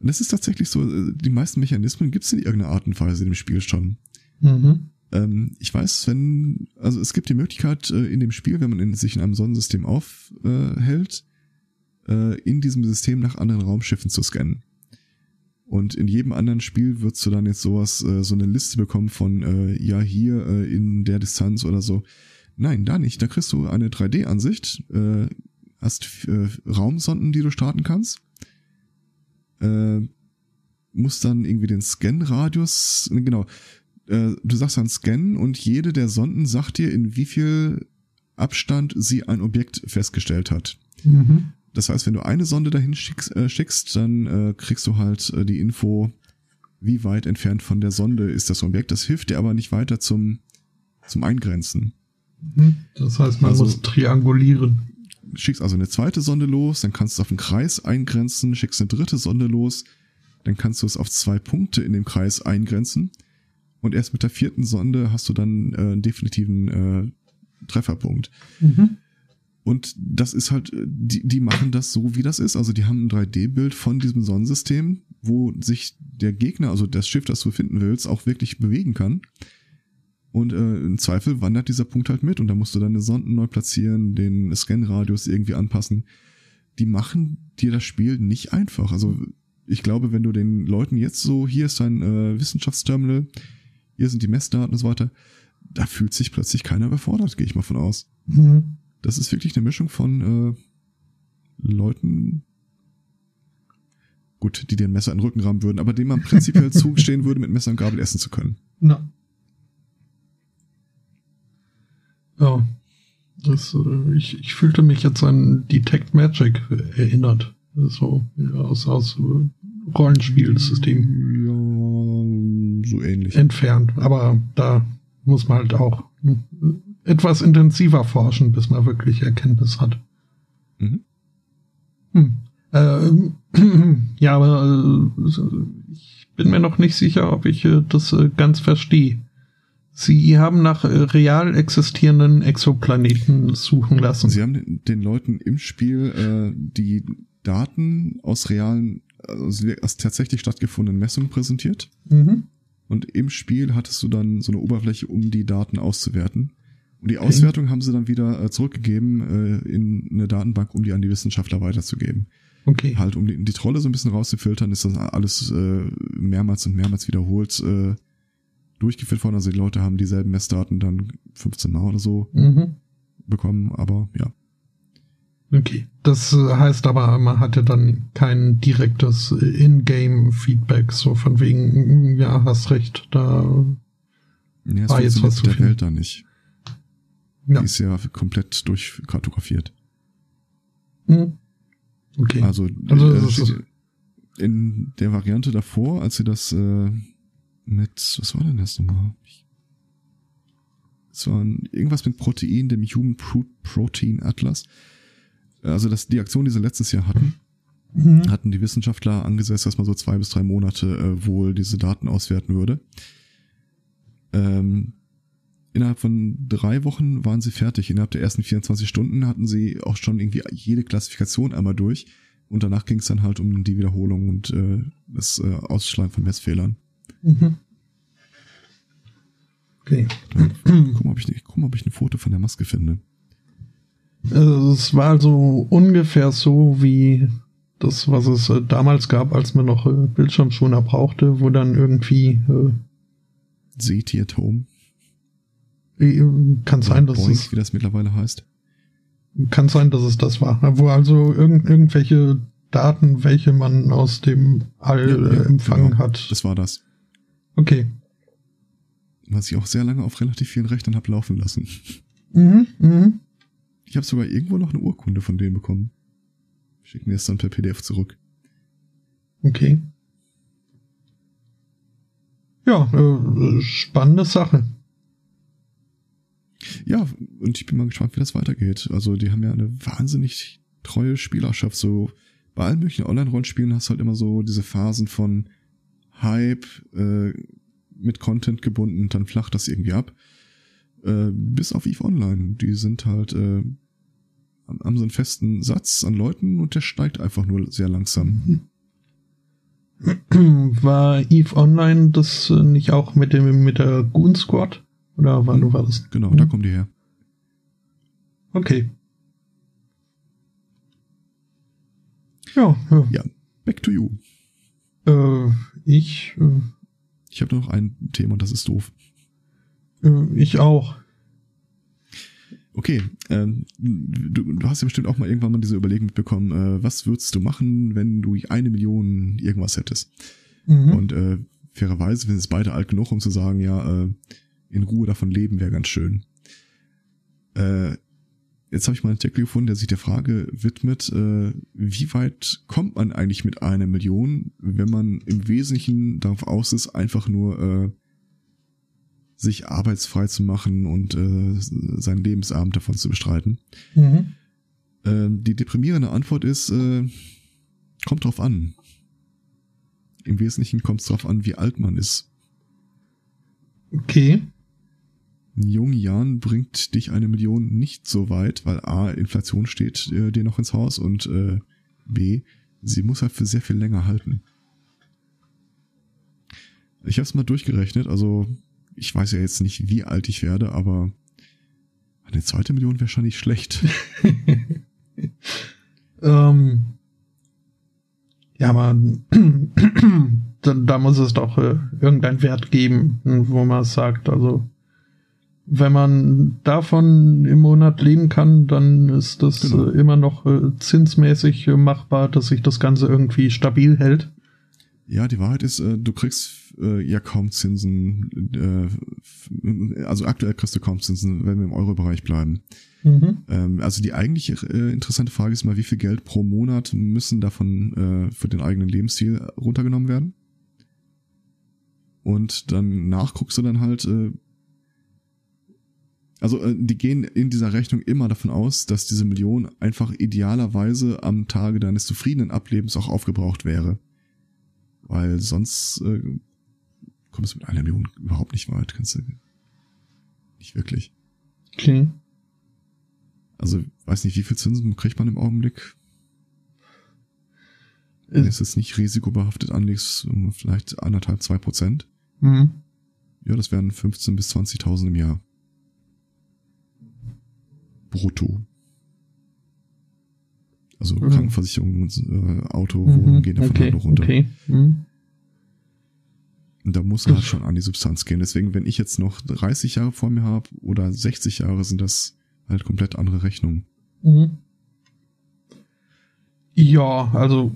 Und es ist tatsächlich so, äh, die meisten Mechanismen gibt es in irgendeiner Art und Weise in dem Spiel schon. Mhm. Ähm, ich weiß, wenn, also es gibt die Möglichkeit äh, in dem Spiel, wenn man in, sich in einem Sonnensystem aufhält, äh, in diesem System nach anderen Raumschiffen zu scannen. Und in jedem anderen Spiel würdest du dann jetzt sowas, äh, so eine Liste bekommen von, äh, ja, hier äh, in der Distanz oder so. Nein, da nicht. Da kriegst du eine 3D-Ansicht, äh, hast äh, Raumsonden, die du starten kannst, äh, musst dann irgendwie den Scan-Radius, genau, äh, du sagst dann Scan und jede der Sonden sagt dir, in wie viel Abstand sie ein Objekt festgestellt hat. Mhm. Das heißt, wenn du eine Sonde dahin schickst, äh, schickst dann äh, kriegst du halt äh, die Info, wie weit entfernt von der Sonde ist das Objekt. Das hilft dir aber nicht weiter zum, zum Eingrenzen. Mhm. Das heißt, man also, muss triangulieren. schickst also eine zweite Sonde los, dann kannst du es auf einen Kreis eingrenzen, schickst eine dritte Sonde los, dann kannst du es auf zwei Punkte in dem Kreis eingrenzen und erst mit der vierten Sonde hast du dann äh, einen definitiven äh, Trefferpunkt. Mhm. Und das ist halt, die, die machen das so, wie das ist. Also die haben ein 3D-Bild von diesem Sonnensystem, wo sich der Gegner, also das Schiff, das du finden willst, auch wirklich bewegen kann. Und äh, im Zweifel wandert dieser Punkt halt mit und da musst du deine Sonden neu platzieren, den Scanradius irgendwie anpassen. Die machen dir das Spiel nicht einfach. Also ich glaube, wenn du den Leuten jetzt so, hier ist dein äh, Wissenschaftsterminal, hier sind die Messdaten und so weiter, da fühlt sich plötzlich keiner überfordert, gehe ich mal von aus. Mhm. Das ist wirklich eine Mischung von äh, Leuten, gut, die dir ein Messer in den Rücken rammen würden, aber dem man prinzipiell zugestehen würde, mit Messer und Gabel essen zu können. Na. Ja. Das, äh, ich, ich fühlte mich jetzt an Detect Magic erinnert. So aus, aus Rollenspielsystem. So ähnlich. Entfernt. Aber da muss man halt auch etwas intensiver forschen, bis man wirklich Erkenntnis hat. Mhm. Hm. Äh, ja, aber äh, ich bin mir noch nicht sicher, ob ich äh, das äh, ganz verstehe. Sie haben nach real existierenden Exoplaneten suchen lassen. Sie haben den, den Leuten im Spiel die Daten aus realen, also aus tatsächlich stattgefundenen Messungen präsentiert. Mhm. Und im Spiel hattest du dann so eine Oberfläche, um die Daten auszuwerten. Und die Auswertung okay. haben sie dann wieder äh, zurückgegeben äh, in eine Datenbank, um die an die Wissenschaftler weiterzugeben. Okay. Halt, um die, die Trolle so ein bisschen rauszufiltern, ist das alles äh, mehrmals und mehrmals wiederholt äh, durchgeführt worden. Also die Leute haben dieselben Messdaten dann 15 Mal oder so mhm. bekommen, aber ja. Okay. Das heißt aber, man hatte dann kein direktes In-Game-Feedback, so von wegen, ja, hast recht, da ja, war jetzt was zu der Welt da nicht. Ja. Die ist ja komplett durchkartografiert. Hm. Okay. Also, also äh, in der Variante davor, als sie das äh, mit, was war denn das nochmal? Es war irgendwas mit Protein, dem Human Protein Atlas. Also das, die Aktion, die sie letztes Jahr hatten, mhm. hatten die Wissenschaftler angesetzt, dass man so zwei bis drei Monate äh, wohl diese Daten auswerten würde. Ähm, innerhalb von drei Wochen waren sie fertig. Innerhalb der ersten 24 Stunden hatten sie auch schon irgendwie jede Klassifikation einmal durch. Und danach ging es dann halt um die Wiederholung und äh, das äh, Ausschlagen von Messfehlern. Mhm. Okay. guck, mal, ob ich, guck mal, ob ich ein Foto von der Maske finde. Also es war also ungefähr so wie das, was es äh, damals gab, als man noch äh, Bildschirmschoner brauchte, wo dann irgendwie äh, Seht ihr Home? Kann sein, dass Boink, es. Wie das mittlerweile heißt. Kann sein, dass es das war. Wo also irgend, irgendwelche Daten, welche man aus dem All ja, ja, empfangen genau. hat. Das war das. Okay. Was ich auch sehr lange auf relativ vielen Rechnern habe laufen lassen. Mhm, mhm. Ich habe sogar irgendwo noch eine Urkunde von denen bekommen. Schicken mir es dann per PDF zurück. Okay. Ja, äh, spannende Sache. Ja, und ich bin mal gespannt, wie das weitergeht. Also die haben ja eine wahnsinnig treue Spielerschaft. So bei allen möglichen Online-Rollenspielen hast du halt immer so diese Phasen von Hype äh, mit Content gebunden, dann flacht das irgendwie ab. Äh, bis auf EVE Online. Die sind halt, äh, haben so einen festen Satz an Leuten und der steigt einfach nur sehr langsam. War EVE Online das nicht auch mit dem mit der Goon Squad? Oder wann hm, war das? Genau, hm. da kommen die her. Okay. Ja, ja. Ja, back to you. Äh, ich. Äh, ich habe noch ein Thema und das ist doof. Äh, ich auch. Okay, ähm, du, du hast ja bestimmt auch mal irgendwann mal diese Überlegung mitbekommen, äh, was würdest du machen, wenn du eine Million irgendwas hättest? Mhm. Und äh, fairerweise, wir sind beide alt genug, um zu sagen, ja, äh, in Ruhe davon leben wäre ganz schön. Äh, jetzt habe ich mal einen Artikel gefunden, der sich der Frage widmet, äh, wie weit kommt man eigentlich mit einer Million, wenn man im Wesentlichen darauf aus ist, einfach nur äh, sich arbeitsfrei zu machen und äh, seinen Lebensabend davon zu bestreiten. Mhm. Ähm, die deprimierende Antwort ist, äh, kommt drauf an. Im Wesentlichen kommt es drauf an, wie alt man ist. Okay. In jungen Jahren bringt dich eine Million nicht so weit, weil A, Inflation steht äh, dir noch ins Haus und äh, B, sie muss halt für sehr viel länger halten. Ich habe es mal durchgerechnet, also ich weiß ja jetzt nicht, wie alt ich werde, aber eine zweite Million wäre schon nicht schlecht. ähm, ja, aber da, da, muss es doch äh, irgendeinen Wert geben, wo man sagt, also wenn man davon im Monat leben kann, dann ist das genau. äh, immer noch äh, zinsmäßig äh, machbar, dass sich das Ganze irgendwie stabil hält. Ja, die Wahrheit ist, äh, du kriegst äh, ja kaum Zinsen, äh, also aktuell kriegst du kaum Zinsen, wenn wir im Euro-Bereich bleiben. Mhm. Ähm, also die eigentliche äh, interessante Frage ist mal, wie viel Geld pro Monat müssen davon äh, für den eigenen Lebensstil runtergenommen werden? Und dann nachguckst du dann halt, äh, also äh, die gehen in dieser Rechnung immer davon aus, dass diese Million einfach idealerweise am Tage deines zufriedenen Ablebens auch aufgebraucht wäre. Weil sonst äh, kommst du mit einer Million überhaupt nicht weit. Kannst du nicht wirklich. Okay. Also, weiß nicht, wie viel Zinsen kriegt man im Augenblick? Wenn es jetzt nicht risikobehaftet anlegst, vielleicht anderthalb, zwei Prozent. Mhm. Ja, das wären 15 bis 20.000 im Jahr. Brutto. Also mhm. Krankenversicherung, äh, Auto, mhm. Wohnung gehen davon okay. halt noch runter. Okay. Mhm. Und da muss halt schon an die Substanz gehen. Deswegen, wenn ich jetzt noch 30 Jahre vor mir habe oder 60 Jahre, sind das halt komplett andere Rechnungen. Mhm. Ja, also.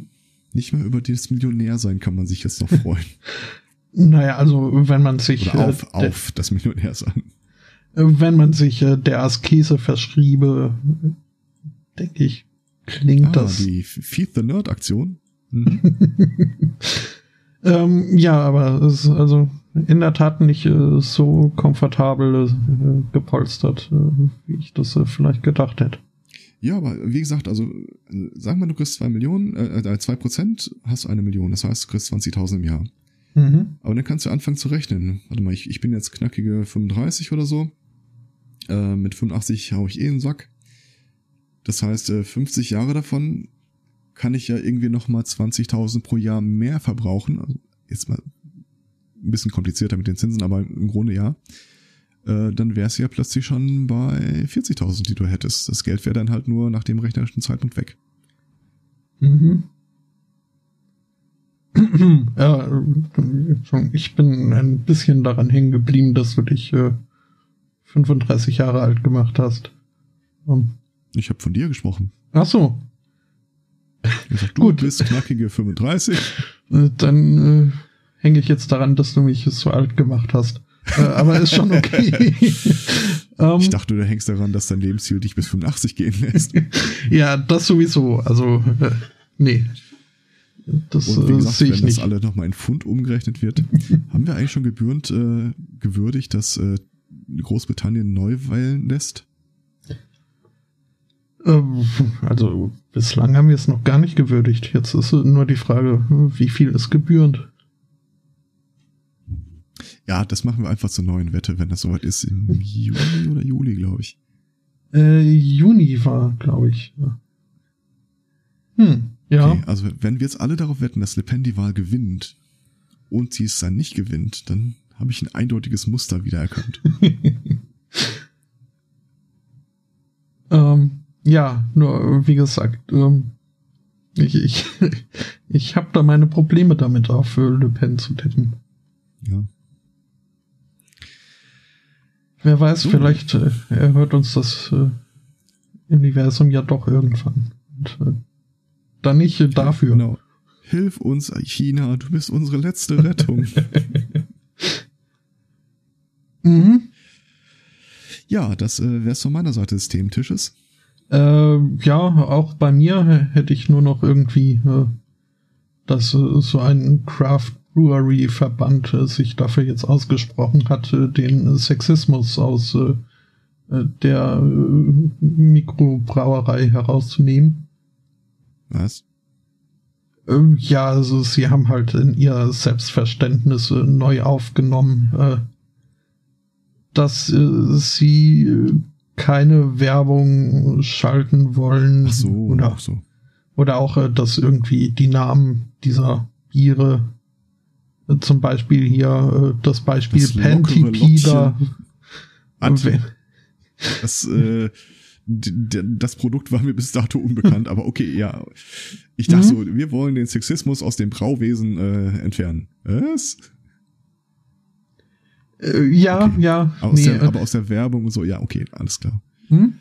Nicht mehr über das Millionär sein kann man sich jetzt noch freuen. naja, also wenn man sich. Oder auf, äh, auf das Millionär sein. Wenn man sich äh, der Askese verschriebe, denke ich, klingt ah, das. Die Feed the Nerd Aktion. Hm. ähm, ja, aber es ist also in der Tat nicht äh, so komfortabel äh, gepolstert, äh, wie ich das äh, vielleicht gedacht hätte. Ja, aber wie gesagt, also äh, sagen wir, du kriegst zwei Millionen, äh, zwei Prozent, hast du eine Million. Das heißt, du kriegst 20.000 im Jahr. Mhm. Aber dann kannst du anfangen zu rechnen. Warte mal, ich, ich bin jetzt knackige 35 oder so. Äh, mit 85 hau ich eh in den Sack. Das heißt, äh, 50 Jahre davon kann ich ja irgendwie nochmal 20.000 pro Jahr mehr verbrauchen. Also jetzt mal ein bisschen komplizierter mit den Zinsen, aber im Grunde ja. Äh, dann wär's ja plötzlich schon bei 40.000, die du hättest. Das Geld wäre dann halt nur nach dem rechnerischen Zeitpunkt weg. Mhm. ja, ich bin ein bisschen daran hängen geblieben, dass du dich äh, 35 Jahre alt gemacht hast. Um. Ich habe von dir gesprochen. Ach so. Sag, du Gut. bist knackige 35. Äh, dann äh, hänge ich jetzt daran, dass du mich so alt gemacht hast. äh, aber ist schon okay. um, ich dachte, du hängst daran, dass dein Lebensziel dich bis 85 gehen lässt. ja, das sowieso. Also, äh, nee. Das Und wie äh, gesagt, wenn das nicht. alle nochmal in Pfund umgerechnet wird, haben wir eigentlich schon gebührend äh, gewürdigt, dass äh, Großbritannien neu wählen lässt? Ähm, also bislang haben wir es noch gar nicht gewürdigt. Jetzt ist nur die Frage, wie viel ist gebührend? Ja, das machen wir einfach zur neuen Wette, wenn das soweit ist. Im Juni oder Juli, glaube ich. Äh, Juni war, glaube ich. Hm, ja. Okay, also wenn wir jetzt alle darauf wetten, dass Le Pen die Wahl gewinnt und sie es dann nicht gewinnt, dann habe ich ein eindeutiges Muster wiedererkannt. ähm, ja, nur wie gesagt, ähm, ich, ich, ich habe da meine Probleme damit, für Le Pen zu tippen. Ja. Wer weiß, so. vielleicht äh, erhört uns das äh, Universum ja doch irgendwann. Und, äh, dann nicht äh, dafür. Genau. Hilf uns, China, du bist unsere letzte Rettung. mhm. Ja, das äh, wäre es von meiner Seite des Thementisches. Äh, ja, auch bei mir hätte ich nur noch irgendwie, äh, dass äh, so ein Craft Brewery Verband äh, sich dafür jetzt ausgesprochen hat, den Sexismus aus äh, äh, der Mikrobrauerei herauszunehmen. Was? Ähm, ja, also sie haben halt in ihr Selbstverständnis neu aufgenommen, dass sie keine Werbung schalten wollen. Ach so, oder, so. oder auch, dass irgendwie die Namen dieser Biere, zum Beispiel hier das Beispiel Das Pantipida. Das, äh, das Produkt war mir bis dato unbekannt, aber okay, ja. Ich dachte mhm. so, wir wollen den Sexismus aus dem Brauwesen äh, entfernen. Was? Äh, ja, okay. ja. Aus nee, der, äh, aber aus der Werbung und so, ja, okay, alles klar. Hm?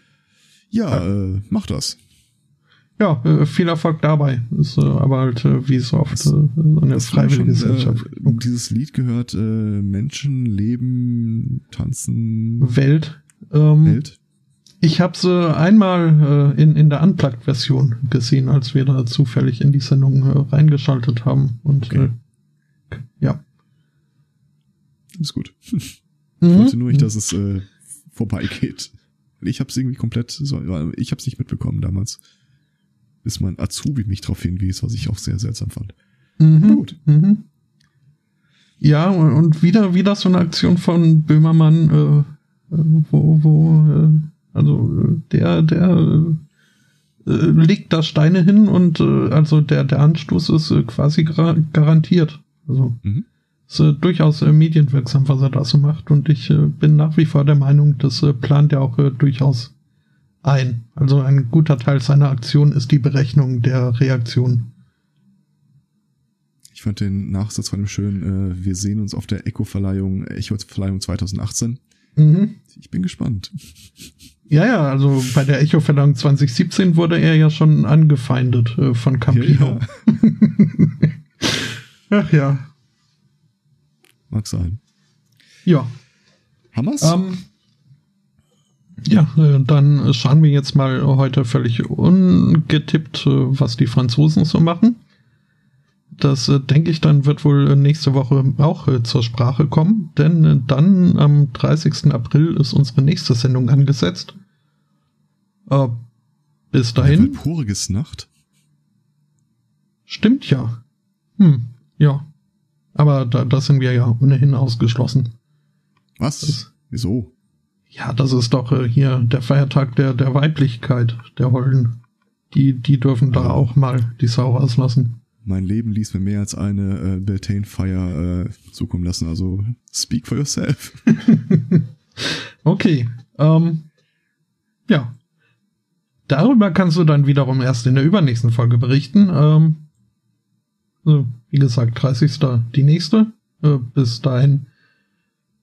Ja, ja. Äh, mach das. Ja, äh, viel Erfolg dabei. Ist äh, aber halt, äh, wie so oft, äh, eine freiwillige Gesellschaft. dieses Lied gehört Menschen, Leben, Tanzen. Welt. Ähm, Welt. Ich habe sie einmal äh, in, in der Unplugged-Version gesehen, als wir da zufällig in die Sendung äh, reingeschaltet haben. Und okay. äh, ja. Ist gut. Ich mhm. wollte nur nicht, dass es äh, vorbeigeht. Ich habe es irgendwie komplett, so, ich habe es nicht mitbekommen damals. Bis mein Azubi mich darauf hinwies, was ich auch sehr seltsam fand. Mhm. Gut. Mhm. Ja, und wieder, wieder so eine Aktion von Böhmermann, äh, äh wo, wo äh, also der, der äh, legt da Steine hin und äh, also der, der Anstoß ist äh, quasi gar garantiert. Also mhm. Ist äh, durchaus äh, medienwirksam, was er da so macht. Und ich äh, bin nach wie vor der Meinung, das äh, plant er auch äh, durchaus ein. Also ein guter Teil seiner Aktion ist die Berechnung der Reaktion. Ich fand den Nachsatz von dem schön, äh, wir sehen uns auf der Echo-Verleihung, Echo-Verleihung 2018. Mhm. Ich bin gespannt. Ja, ja, also bei der Echo-Verleihung 2017 wurde er ja schon angefeindet äh, von Campino. Ja, ja. Ach ja. Mag sein. Ja. Hammers? Ähm, ja, dann schauen wir jetzt mal heute völlig ungetippt, äh, was die Franzosen so machen. Das äh, denke ich dann wird wohl nächste Woche auch äh, zur Sprache kommen, denn dann am 30. April ist unsere nächste Sendung angesetzt. Äh, bis dahin. Puriges Nacht? Stimmt ja. Hm, ja. Aber da, da sind wir ja ohnehin ausgeschlossen. Was? Das, Wieso? Ja, das ist doch äh, hier der Feiertag der, der Weiblichkeit, der Holden. Die, die dürfen da auch mal die Sau rauslassen mein Leben ließ mir mehr als eine äh, Beltane Fire äh, zukommen lassen. Also speak for yourself. okay. Ähm, ja. Darüber kannst du dann wiederum erst in der übernächsten Folge berichten. Ähm, also, wie gesagt, 30. die nächste. Äh, bis dahin.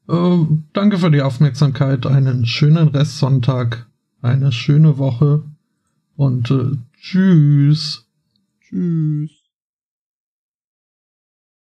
Äh, danke für die Aufmerksamkeit. Einen schönen Restsonntag. Eine schöne Woche. Und äh, tschüss. Tschüss.